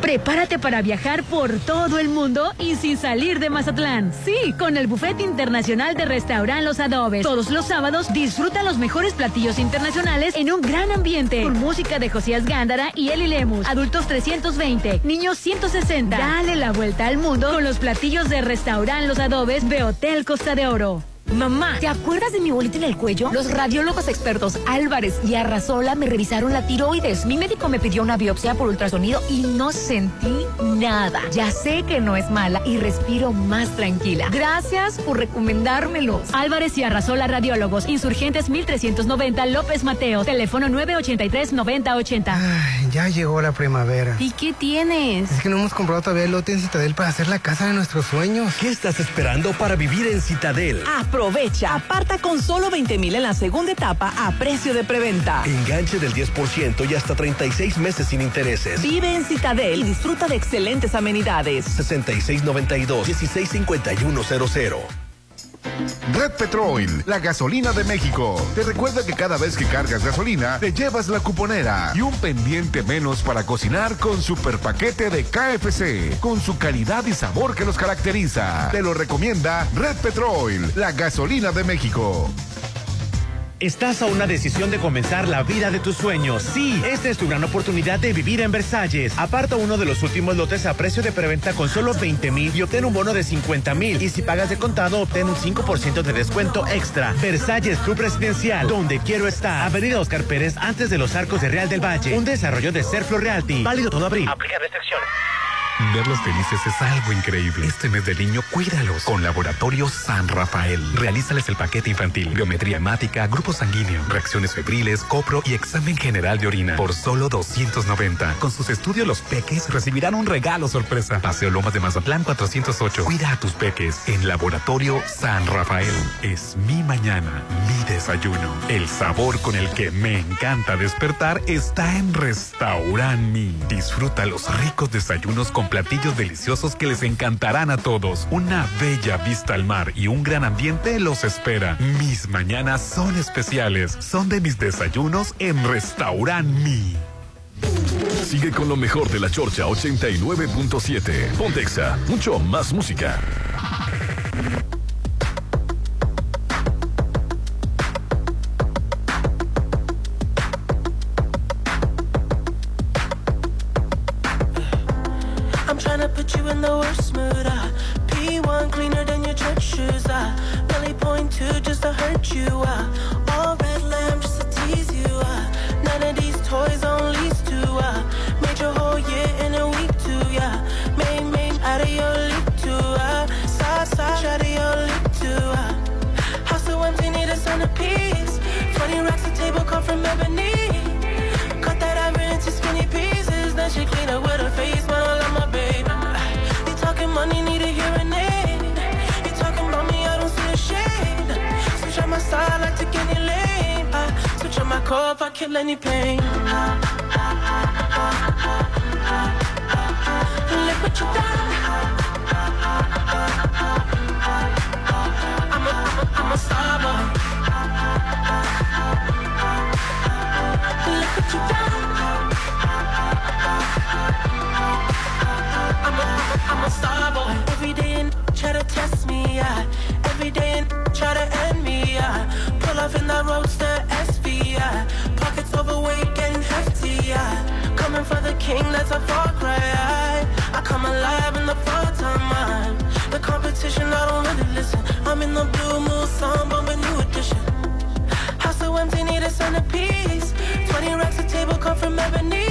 Prepárate para viajar por todo el mundo y sin salir de Mazatlán. Sí, con el Buffet Internacional de Restaurant Los Adobes. Todos los sábados disfruta los mejores platillos internacionales en un gran ambiente. Con música de Josías Gándara y Eli Lemus. Adultos 320, niños 160. Dale la vuelta al mundo con los platillos de Restaurant Los Adobes de Hotel Costa de Oro. Mamá, ¿te acuerdas de mi bolita en el cuello? Los radiólogos expertos Álvarez y Arrasola me revisaron la tiroides. Mi médico me pidió una biopsia por ultrasonido y no sentí nada. Ya sé que no es mala y respiro más tranquila. Gracias por recomendármelos. Álvarez y Arrasola Radiólogos, Insurgentes 1390 López Mateo, teléfono 983-9080. Ay, ya llegó la primavera. ¿Y qué tienes? Es que no hemos comprado todavía el lote en Citadel para hacer la casa de nuestros sueños. ¿Qué estás esperando para vivir en Citadel? Aprovecha. Aparta con solo 20 mil en la segunda etapa a precio de preventa. Enganche del 10% y hasta 36 meses sin intereses. Vive en Citadel y disfruta de excelentes amenidades. 6692-165100. Red Petrol, la gasolina de México. Te recuerda que cada vez que cargas gasolina, te llevas la cuponera y un pendiente menos para cocinar con super paquete de KFC, con su calidad y sabor que los caracteriza. Te lo recomienda Red Petrol, la gasolina de México. Estás a una decisión de comenzar la vida de tus sueños. Sí, esta es tu gran oportunidad de vivir en Versalles. Aparta uno de los últimos lotes a precio de preventa con solo 20 mil y obtén un bono de 50 mil. Y si pagas de contado, obtén un 5% de descuento extra. Versalles Club Residencial, donde quiero estar. Avenida Oscar Pérez, antes de los arcos de Real del Valle. Un desarrollo de Serflo Realty. Válido todo abril. Aplica restricciones. Verlos felices es algo increíble. Este mes de niño, cuídalos. Con Laboratorio San Rafael. Realízales el paquete infantil, biometría hemática, grupo sanguíneo, reacciones febriles, copro y examen general de orina. Por solo 290. Con sus estudios, los peques recibirán un regalo sorpresa. Paseo Lomas de Mazatlán 408. Cuida a tus peques en Laboratorio San Rafael. Es mi mañana, mi desayuno. El sabor con el que me encanta despertar está en Restaurant Mi. Disfruta los ricos desayunos con platillos deliciosos que les encantarán a todos. Una bella vista al mar y un gran ambiente los espera. Mis mañanas son especiales. Son de mis desayunos en Restaurant Mi. Sigue con lo mejor de la Chorcha 89.7. Pontexa, mucho más música. I'm trying to put you in the worst mood. Uh. P1 cleaner than your church shoes. Uh. Belly point two just to hurt you. Uh. All red lamb if I kill any pain. Look what you done. I'm a, I'm a, I'm a star boy. Look what you done. I'm a, I'm a star boy. Every day and try to test me, yeah. Every day and try to end me, yeah. Pull off in that roadster king, that's a far cry. I, come alive in the fall time. The competition, I don't really listen. I'm in the blue moon, but a new edition. House so empty, need a centerpiece. 20 racks a table come from ebony.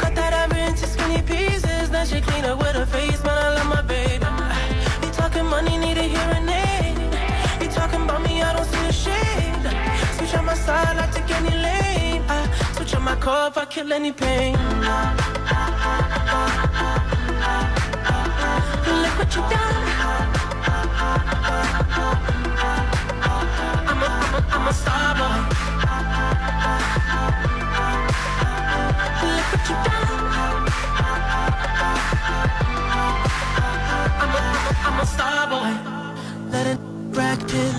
Cut that ivory into skinny pieces. Then she clean up with her face, my if I kill any pain. Look what you done. I'm a, I'm a, I'm a star boy. Look what you done.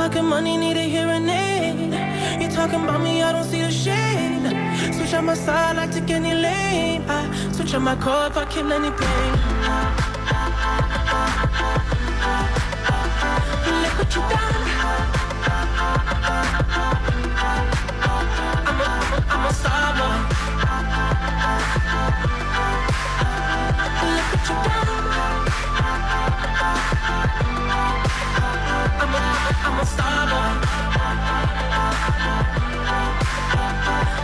Talking money, need a hearing aid. You talking about me, I don't see the shade. Switch on my side, I take any lane. I switch on my car if I kill any pain. Look what you done. I'm a, I'm a star boy.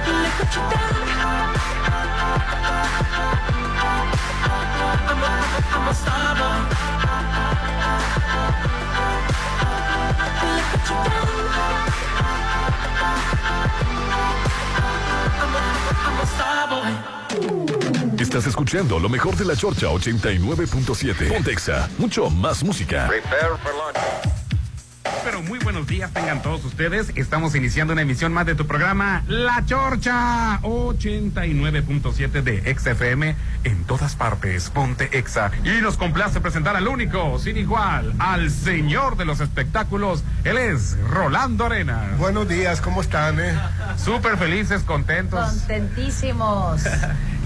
Look what you done. I'm a, I'm a star boy. Look what you done. I'm a, I'm a star boy. Estás escuchando lo mejor de la Chorcha 89.7. Pontexa, mucho más música. Muy buenos días tengan todos ustedes. Estamos iniciando una emisión más de tu programa La Chorcha 89.7 de XFM todas partes. Ponte Exa. Y nos complace presentar al único, sin igual, al señor de los espectáculos. Él es Rolando Arenas. Buenos días, ¿cómo están? Eh? Súper felices, contentos. Contentísimos. *laughs*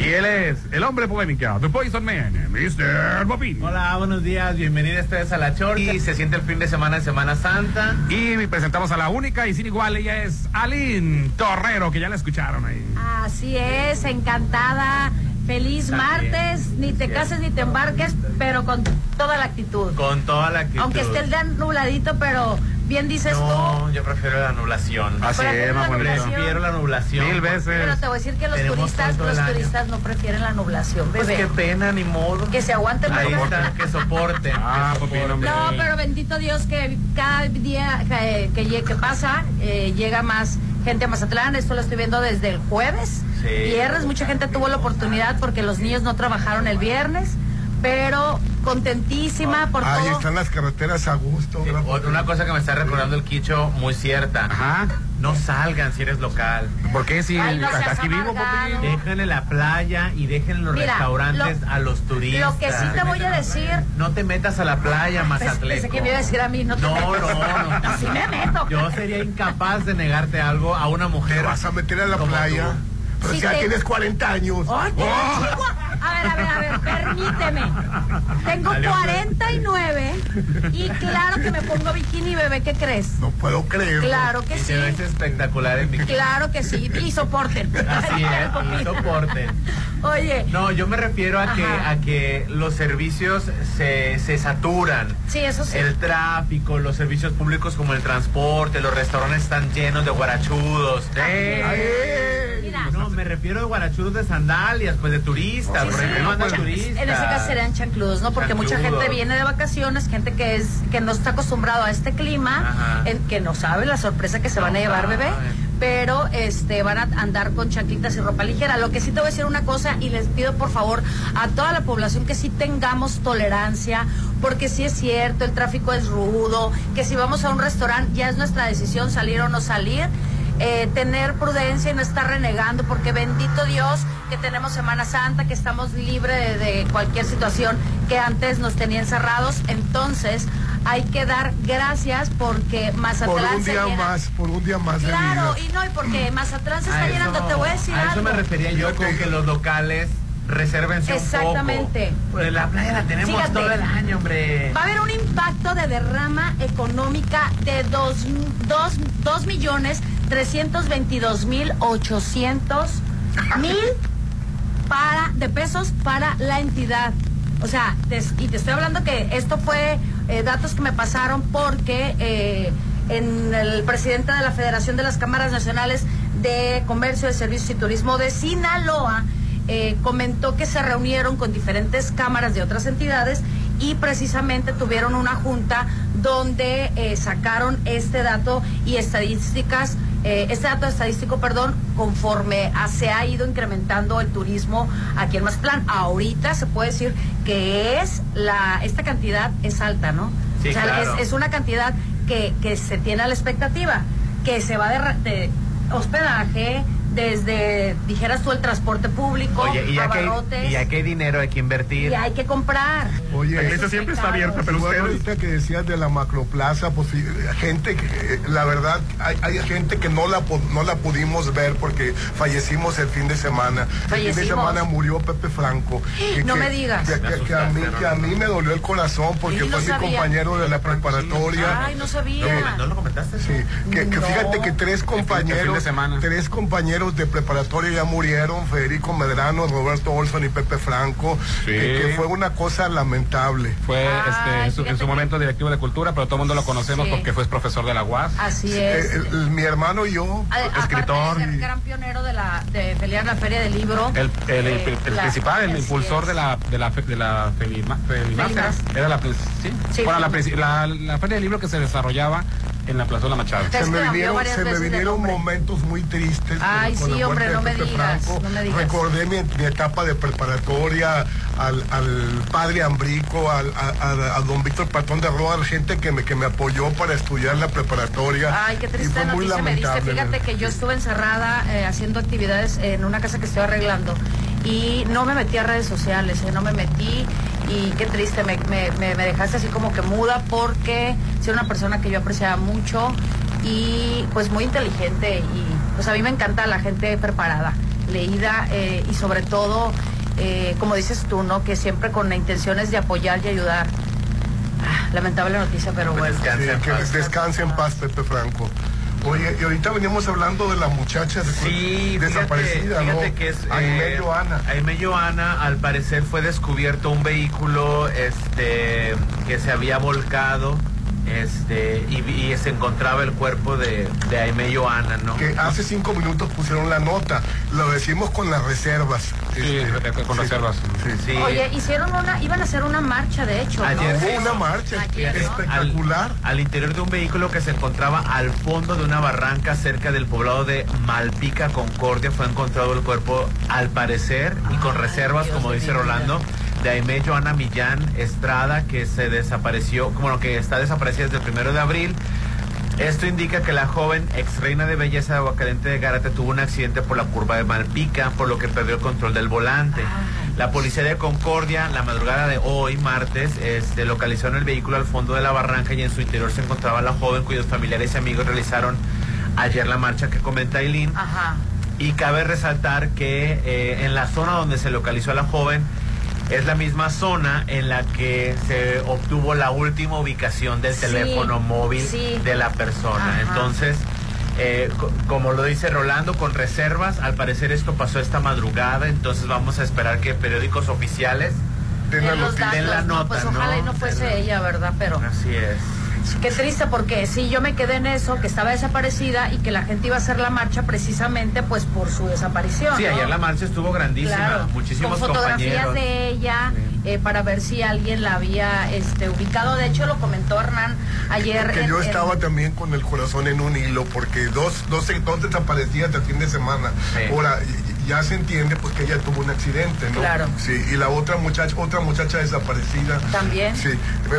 Y él es el hombre polémica, The Poison Man, Mr. Bobín. Hola, buenos días, bienvenidos ustedes a La Chorcha. Y se siente el fin de semana de Semana Santa. Y presentamos a la única y sin igual, ella es Aline Torrero, que ya la escucharon ahí. Así es, encantada. Feliz martes, ni te cases ni te embarques, pero con toda la actitud. Con toda la actitud. Aunque esté el día nubladito, pero bien dices tú. No, yo prefiero la anulación. Así es, la más bonito. nublación. Prefiero la anulación. Mil veces. Pero te voy a decir que los turistas, los año. turistas no prefieren la nublación, Pues bebé. qué pena, ni modo. Que se aguanten Ahí mejor. está, que soporten. *laughs* Ah, que no, soporten. No, pero bendito Dios que cada día que, que, lle- que pasa eh, llega más gente a Mazatlán. Esto lo estoy viendo desde el jueves. Sí. Viernes, mucha gente tuvo la oportunidad porque los niños no trabajaron el viernes, pero contentísima por Ahí todo. están las carreteras a gusto. Sí, gran- otra- una cosa que me está recordando el Quicho muy cierta. Ajá. No salgan si eres local. ¿Por qué si Ay, no aquí vivo, papi? En la playa y dejen en los Mira, restaurantes lo- a los turistas. Lo que sí te voy a decir. No te metas a la playa, Pensé Mazatleco. que me iba a decir a mí, no te No, metas. no, no. *laughs* Así me meto. Yo sería incapaz de negarte algo a una Te mujer. vas a meter a la playa. tú. Pero Sí, si ya te- tienes 40 años. Ay, qué Oh. A ver, a ver, a ver, permíteme. Tengo Dale, hombre. 49 y claro que me pongo bikini, bebé, ¿qué crees? No puedo creerlo. Claro que Y sí. ves espectacular en bikini. Claro que sí. Y soporten. *laughs* Así es, y *laughs* soporten. Oye, No, yo me refiero a que, a que los servicios se, se saturan. sí, eso sí. El tráfico, los servicios públicos como el transporte, los restaurantes están llenos de guarachudos. Ay, Mira, No, me refiero a guarachudos de sandalias, pues de turistas, Turistas. En ese caso serían chancludos, ¿no? Porque mucha gente viene de vacaciones, gente que es que no está acostumbrado a este clima, en- que no sabe la sorpresa que se van a llevar, bebé. Pero este van a andar con chanclitas y ropa ligera. Lo que sí te voy a decir una cosa y les pido por favor a toda la población que sí tengamos tolerancia, porque sí es cierto, el tráfico es rudo, que si vamos a un restaurante ya es nuestra decisión salir o no salir eh, tener prudencia y no estar renegando, porque bendito Dios que tenemos Semana Santa, que estamos libres de, de cualquier situación que antes nos tenía encerrados. Entonces, hay que dar gracias porque Por Mazatlán un se día más, por un día más de Claro, vida. y no, y porque Mazatlán se A está eso- llenando. Te voy a decir a eso algo. me refería yo con que los locales resérvense Exactamente. un poco. Pues la playa la tenemos Fíjate. todo el año, hombre. Va a haber un impacto de derrama económica de 2 millones 322 mil 800 mil para, de pesos para la entidad. O sea, y te estoy hablando que esto fue eh, datos que me pasaron porque eh, en el presidente de la Federación de las Cámaras Nacionales de Comercio, de Servicios y Turismo de Sinaloa eh, comentó que se reunieron con diferentes cámaras de otras entidades y precisamente tuvieron una junta donde sacaron este dato y estadísticas, eh, este dato estadístico, perdón, conforme a- se ha ido incrementando el turismo aquí en Mazatlán. Ahorita se puede decir que es la, esta cantidad es alta, ¿no? Sí, o sea, claro. es, es una cantidad que, que se tiene a la expectativa, que se va de, de hospedaje, desde, dijeras tú, el transporte público, Oye, y ya, que, abarrotes, y que hay dinero hay que invertir. y hay que comprar. Oye, La iglesia siempre está abierta, pero ustedes- ahorita que decías de la macroplaza, pues gente que, la verdad, hay, hay gente que no la, no la pudimos ver porque fallecimos el fin de semana. El fin de semana murió Pepe Franco. *gasps* Que- No que- me digas. Que, que- que a mí, que a mí me dolió el corazón porque fue mi compañero de la preparatoria. Ay, no sabía. ¿No lo comentaste? Sí, que, que No. fíjate que tres compañeros, tres compañeros de preparatoria ya murieron, Federico Medrano, Roberto Olson y Pepe Franco, Sí. que, que fue una cosa lamentable. Fue este, en, su, en su momento directivo de cultura, pero todo el mundo lo conocemos Sí. porque fue profesor de la UAS. Así es. Eh, el- el- mi hermano y yo, A- escritor. Aparte de ser gran pionero de, la, de pelear la feria del libro. El, el, el- eh, el la- principal, el impulsor es. de la de la de la Felima- era, era la sí, Sí, bueno, la, la, la feria del libro que se desarrollaba en la Plaza de la Machado. Es Se me vinieron, se me momentos muy tristes. con- Ay, con la sí, hombre, muerte de no me Pepe digas, Franco. no me digas. Recordé mi, mi etapa de preparatoria al, al padre Ambrico, al, a, a- a don Víctor Patrón de Roa, gente que me, que me apoyó para estudiar la preparatoria. Ay, qué triste noticia me diste. Fíjate que yo estuve encerrada eh, haciendo actividades en una casa que estoy arreglando y no me metí a redes sociales, eh, no me metí y qué triste, me, me- me- me dejaste así como que muda porque soy una persona que yo apreciaba mucho y pues muy inteligente y pues a mí me encanta la gente preparada, leída eh, y sobre todo, eh, como dices tú, ¿no? Que siempre con intenciones de apoyar y ayudar. Ah, lamentable noticia, pero bueno. Sí, que descanse en paz, Pepe Franco. Oye, y ahorita veníamos hablando de la muchacha de- Sí, desaparecida, fíjate, ¿no? que es Aimee eh, Joana. Aimee Joana, al parecer fue descubierto un vehículo este que se había volcado este y, y se encontraba el cuerpo de, de Aimee Joana, ¿no? Que hace cinco minutos pusieron la nota. Lo decimos con las reservas. Este, con reservas. Sí. Oye, hicieron una, iban a hacer una marcha, de hecho. ¿no? Ayer Hubo una marcha espectacular. Al, al interior de un vehículo que se encontraba al fondo de una barranca cerca del poblado de Malpica, Concordia, fue encontrado el cuerpo, al parecer, y con reservas, Dios como dice Rolando, de Aimee Joana Millán Estrada, que se desapareció, como lo que está desaparecida desde el primero de abril. Esto indica que la joven ex reina de belleza de Aguacaliente de Gárate tuvo un accidente por la curva de Malpica, por lo que perdió el control del volante. La policía de Concordia, la madrugada de hoy, martes, este, localizó en el vehículo al fondo de la barranca y en su interior se encontraba la joven cuyos familiares y amigos realizaron ayer la marcha que comenta Aileen. Ajá. Y cabe resaltar que eh, en la zona donde se localizó a la joven es la misma zona en la que se obtuvo la última ubicación del Sí, teléfono móvil sí. de la persona. Ajá. Entonces, eh, co- como lo dice Rolando, con reservas, al parecer esto pasó esta madrugada, entonces vamos a esperar que periódicos oficiales Den la En los noticia. datos, den la ¿no? nota, Pues ojalá y no fuese ella, ¿verdad? Pero Así es. Qué triste porque sí, yo me quedé en eso, que estaba desaparecida y que la gente iba a hacer la marcha precisamente pues por su desaparición. Sí, ¿no? ayer la marcha estuvo grandísima, Claro, muchísimos con fotografías compañeros. de ella eh, para ver si alguien la había este, ubicado. De hecho, lo comentó Hernán ayer. Que en- yo en- estaba también con el corazón en un hilo porque dos, dos, dos desaparecidas del fin de semana. Sí. Ahora, ya se entiende pues que ella tuvo un accidente, ¿no? Claro. Sí, y la otra muchacha, otra muchacha desaparecida. También. Sí,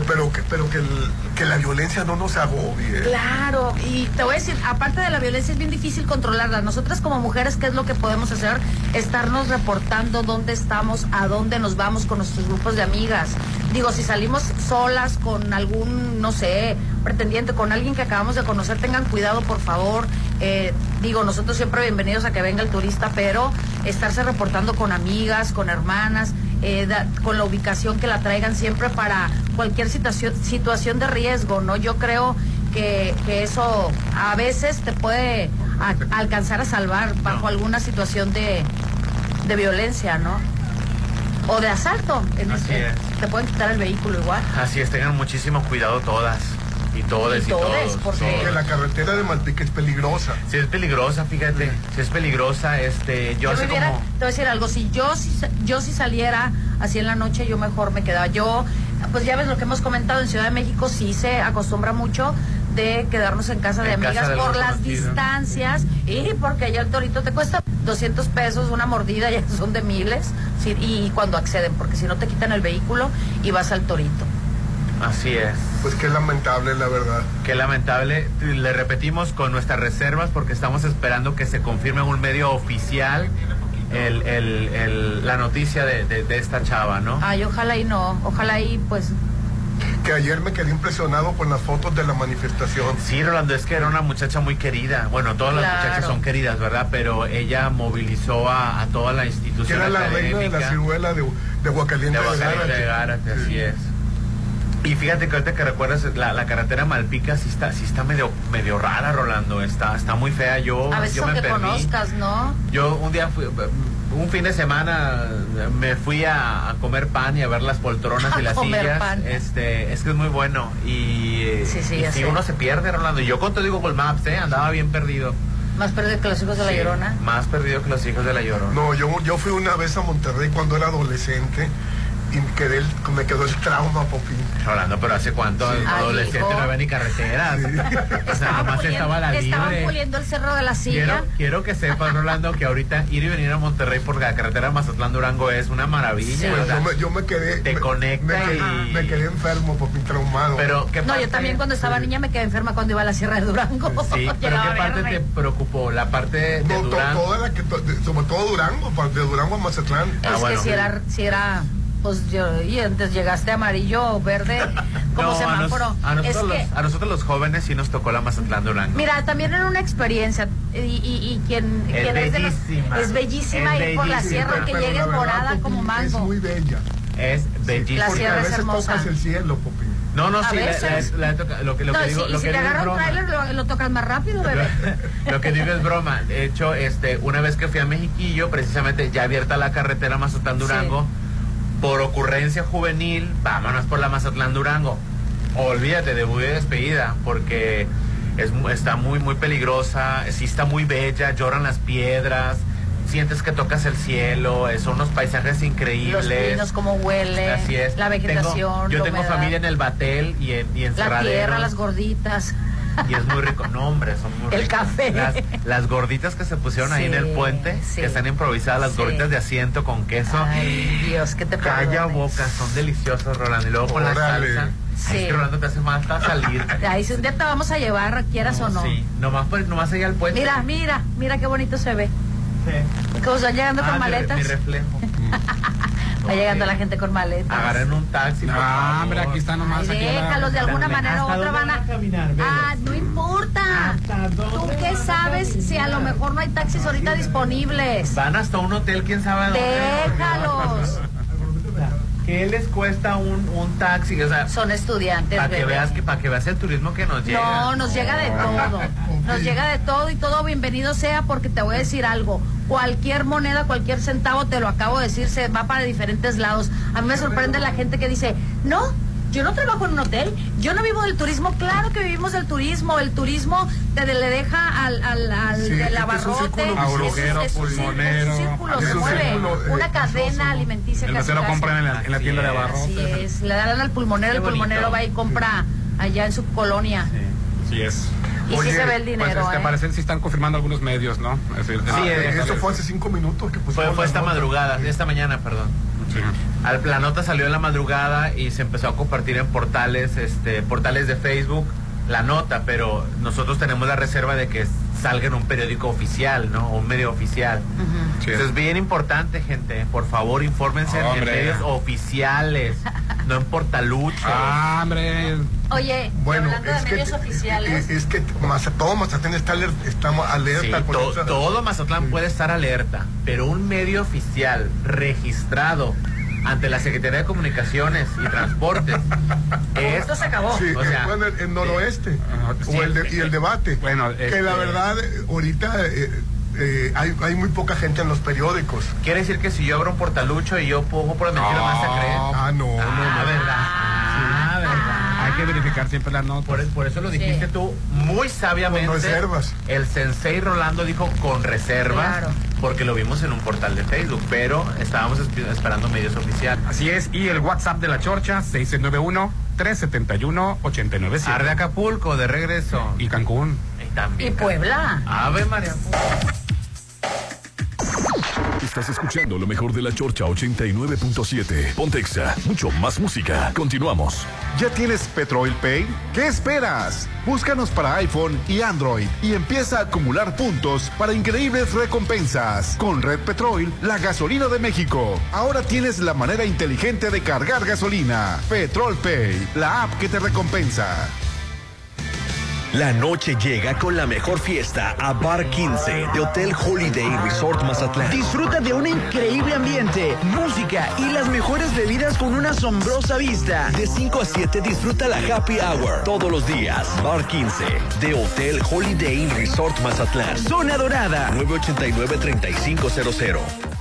pero que, pero que, el- que la violencia no nos agobie. Claro, y te voy a decir, aparte de la violencia es bien difícil controlarla. Nosotras como mujeres, ¿qué es lo que podemos hacer? Estarnos reportando dónde estamos, a dónde nos vamos con nuestros grupos de amigas. Digo, si salimos solas con algún, no sé, pretendiente, con alguien que acabamos de conocer, tengan cuidado, por favor. Eh, digo, nosotros siempre bienvenidos a que venga el turista, pero estarse reportando con amigas, con hermanas, eh, da- con la ubicación que la traigan siempre para cualquier situación, situación de riesgo, ¿no? Yo creo que, que eso a veces te puede a- alcanzar a salvar bajo alguna situación de, de violencia, ¿no? O de asalto. En Así este- es. Te pueden quitar el vehículo igual. Así es, tengan muchísimo cuidado todas. Y todes Y todos. porque- todos. Que la carretera de Malpica es peligrosa. Sí es peligrosa, fíjate. Sí es peligrosa. Este, yo Yo hace hubiera- como... te voy a decir algo, si yo si, yo si saliera así en la noche, yo mejor me quedaba. Yo pues ya ves lo que hemos comentado, en Ciudad de México sí se acostumbra mucho de quedarnos en casa de casa amigas de por las conocido. distancias y porque allá el torito te cuesta 200 pesos, una mordida *laughs* ya son de miles, sí, y cuando acceden, porque si no te quitan el vehículo y vas al torito. Así es. Pues qué lamentable, la verdad. Qué lamentable. Le repetimos con nuestras reservas porque estamos esperando que se confirme en un medio oficial el, el- el- la noticia de, de- de esta chava, ¿no? Ay, ojalá y no, ojalá y pues Que ayer me quedé impresionado con las fotos de la manifestación. Sí, Rolando, es que era una muchacha muy querida. Bueno, todas las muchachas son queridas, ¿verdad? Pero ella movilizó a, a toda la Que institución era la reina de la académica. ciruela de, de De de Aguascalientes de Gárate. Gárate, así es. Y fíjate que ahorita que recuerdas la, la carretera Malpica sí está, sí está medio, medio rara, Rolando. Está, está muy fea. Yo, a veces yo me aunque perdí. conozcas, ¿no? Yo un día fui, un fin de semana me fui a, a comer pan y a ver las poltronas *laughs* y A las comer sillas. pan. Este, es que es muy bueno. Y, Sí, sí, y si sé. uno se pierde, Rolando. Y yo con todo digo Google Maps, ¿eh? andaba bien perdido. Más perdido que los hijos de la Sí, llorona. Más perdido que los hijos de la llorona. No, yo, yo fui una vez a Monterrey cuando era adolescente y me, quedé el- me quedó el trauma, Popín. Rolando, pero ¿hace cuánto? Sí. Adolescente Ay, no había ni carreteras. O sea, nomás puliendo- estaba la estaban puliendo el cerro de la silla. Quiero, quiero que sepas, Rolando, que ahorita ir y venir a Monterrey por la carretera Mazatlán-Durango es una maravilla. Pues o sea, yo, me, yo me quedé. te me- conecta me, quedé- y- me quedé enfermo, Popín, traumado. Pero, ¿qué No, yo también cuando estaba niña me quedé enferma cuando iba a la Sierra de Durango. Sí, pero *laughs* ¿qué parte te preocupó? La parte de No, Durango. toda la que, to- de- sobre todo Durango, de Durango a Mazatlán. Ah, Es que si era, si era, pues yo, y antes llegaste amarillo o verde, *laughs* como No, a, nos- semáforo. a es nosotros que, los, a nosotros los jóvenes sí nos tocó la Mazatlán-Durango. mira, también era una experiencia y, y, y quien, Es quien es de los- bellísima. es bellísima Es ir por la bellísima. sierra aunque Pero llegues morada como Es mango. muy bella. Es bellísimo. La sierra a es hermosa. tocas el cielo, Popín. No, no, A sí, la- la- la lo que, lo no, que digo, lo si que te digo es agarra un trailer lo, lo tocas más rápido, bebé. *laughs* Lo que digo es broma. De hecho, este, una vez que fui a Mexiquillo, precisamente ya abierta la carretera Mazatlán-Durango, por ocurrencia juvenil, vámonos por la Mazatlán-Durango. Olvídate de muy despedida, porque es, está muy, muy peligrosa, sí está muy bella, lloran las piedras, sientes que tocas el cielo, son unos paisajes Los increíbles. pinos, cómo huele, Así es. la vegetación, Tengo- yo la tengo familia en el Batel y en, y en la tierra, las gorditas. Y es muy rico. No, hombre, son muy El ricos. café. Las, las gorditas que se pusieron ahí en el puente, sí. que están improvisadas, las Sí. gorditas de asiento con queso. Ay, Dios, que te Calla boca, son deliciosos, Rolando. Y luego con la salsa. Sí. Ay, Es que Rolando te hace más para salir. *laughs* Ahí si un día te vamos a llevar, quieras o no. Sí, nomás, pues, nomás allá al puente. Mira, mira, mira qué bonito se ve. Sí. Como están llegando Ah, con mi maletas. Mi, reflejo. *laughs* Va llegando la gente con maletas. Agarren un taxi. No, hombre, aquí está nomás. Ay, aquí déjalos de alguna manera u ¿hasta otra van a. caminar? Ah, no importa. ¿Tú qué sabes si a lo mejor no hay taxis ahorita disponibles? Van hasta un hotel, quién sabe dónde. Déjalos. ¿Qué les cuesta un, un taxi? O sea, Son estudiantes. para que veas que para que veas el turismo que nos llega. No, nos llega de todo. Nos llega de todo y todo bienvenido sea porque te voy a decir algo. Cualquier moneda, cualquier centavo, te lo acabo de decir, se va para diferentes lados. A mí me sorprende la gente que dice, no, yo no trabajo en un hotel, yo no vivo del turismo. Claro que vivimos del turismo. El turismo te le deja al, al, al Sí, del abarrote. círculo, pulmonero. círculo, se mueve. eh, Una cadena alimenticia El en la, en la tienda de abarrotes. Así es, le dan al pulmonero, Qué el pulmonero bonito. va y compra allá en su colonia. Sí es. Y Oye, sí se ve el Pues dinero, este, ¿eh? parece sí están confirmando algunos medios, ¿no? Es decir, Ah, Sí, eh, eh, eso fue hace cinco minutos que Fue, fue esta nota. madrugada, esta mañana, perdón. Sí. Al, la nota salió en la madrugada y se empezó a compartir en portales, este, portales de Facebook la nota, pero nosotros tenemos la reserva de que salga en un periódico oficial, ¿no? O un medio oficial. Sí. Eso es bien importante, gente. Por favor, infórmense en- medios oficiales, no en portaluchos. Ah, hombre. Oye, Bueno, hablando es de que, medios oficiales, es, es que todo Mazatlán está aler- estamos Sí, alerta to- esa- todo Mazatlán puede estar alerta, pero un medio oficial registrado ante la Secretaría de Comunicaciones y Transportes *laughs* es esto se acabó. Sí, O eh, sea, bueno, el, el noroeste Ajá, o sí. el de- y el debate. Bueno, que este- la verdad, eh, ahorita eh, eh, hay, hay muy poca gente en los periódicos. Quiere decir que si yo abro un portalucho y yo pongo por mentira, No. ¿me vas a creer? Ah, no, no, Ah, no. verdad. Ah, verdad. Hay que verificar siempre las notas. Por, por eso lo dijiste Sí. tú muy sabiamente. Con reservas. El sensei Rolando dijo con reservas. Claro. porque lo vimos en un portal de Facebook, pero estábamos esp- esperando medios oficiales. Así es, y el WhatsApp de la Chorcha, 691-371-897. Ar de Acapulco, de regreso. Y Cancún. Y también. Y Puebla. Ave María. Estás escuchando lo mejor de la Chorcha 89.7. Pontexa, mucho más música. Continuamos. ¿Ya tienes Petrol Pay? ¿Qué esperas? Búscanos para iPhone y Android y empieza a acumular puntos para increíbles recompensas. Con Red Petrol, la gasolina de México. Ahora tienes la manera inteligente de cargar gasolina. Petrol Pay, la app que te recompensa. La noche llega con la mejor fiesta a Bar 15 de Hotel Holiday Resort Mazatlán. Disfruta de un increíble ambiente, música y las mejores bebidas con una asombrosa vista. De 5 a 7 disfruta la Happy Hour todos los días. Bar 15 de Hotel Holiday Resort Mazatlán. Zona Dorada. 989-3500.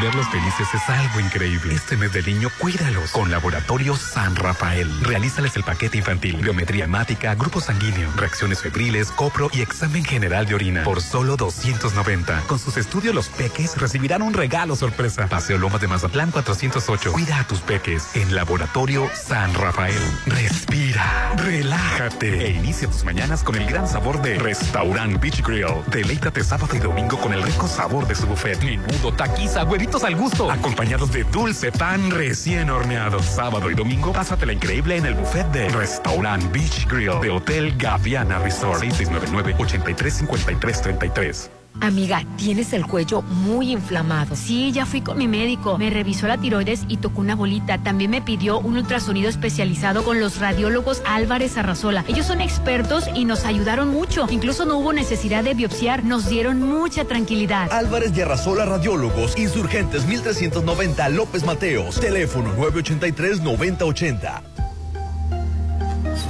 Verlos felices es algo increíble. Este mes del niño, cuídalos con Laboratorio San Rafael. Realízales el paquete infantil, biometría hemática, grupo sanguíneo, reacciones febriles, copro y examen general de orina por solo 290. Con sus estudios, los peques recibirán un regalo sorpresa. Paseo Lomas de Mazatlán 408. Cuida a tus peques en Laboratorio San Rafael. Respira, relájate e inicia tus mañanas con el gran sabor de Restaurant Beach Grill. Deleítate sábado y domingo con el rico sabor de su buffet. Menudo, taquiza, güeritos al gusto, acompañados de dulce pan recién horneado. Sábado y domingo, pásatela increíble en el buffet de Restaurant Beach Grill de Hotel Gaviana Resort. 6699-835333. Amiga, tienes el cuello muy inflamado. Sí, ya fui con mi médico. Me revisó la tiroides y tocó una bolita. También me pidió un ultrasonido especializado con los radiólogos Álvarez Arrazola. Ellos son expertos y nos ayudaron mucho. Incluso no hubo necesidad de biopsiar. Nos dieron mucha tranquilidad. Álvarez y Arrasola Radiólogos, Insurgentes 1390 López Mateos, teléfono 983-9080.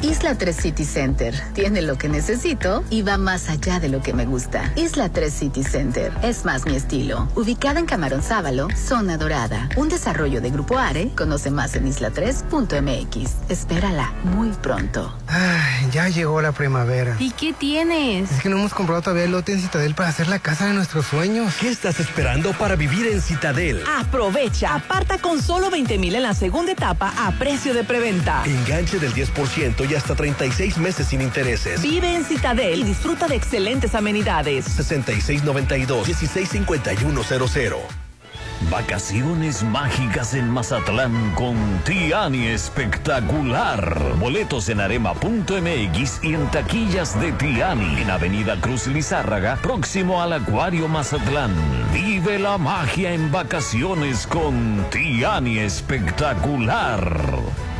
Isla 3 City Center tiene lo que necesito y va más allá de lo que me gusta. Isla 3 City Center es más mi estilo. Ubicada en Camarón Sábalo, zona dorada. Un desarrollo de Grupo Are. Conoce más en isla3.mx. Espérala muy pronto. Ay, ya llegó la primavera. ¿Y qué tienes? Es que no hemos comprado todavía el lote en Citadel para hacer la casa de nuestros sueños. ¿Qué estás esperando para vivir en Citadel? Aprovecha, aparta con solo 20 mil en la segunda etapa a precio de preventa. Enganche del 10% y hasta 36 meses sin intereses. Vive en Citadel y disfruta de excelentes amenidades. 6692-165100. Vacaciones mágicas en Mazatlán con Tiani Espectacular. Boletos en arema.mx y en taquillas de Tiani en Avenida Cruz Lizárraga, próximo al Acuario Mazatlán. Vive la magia en vacaciones con Tiani Espectacular.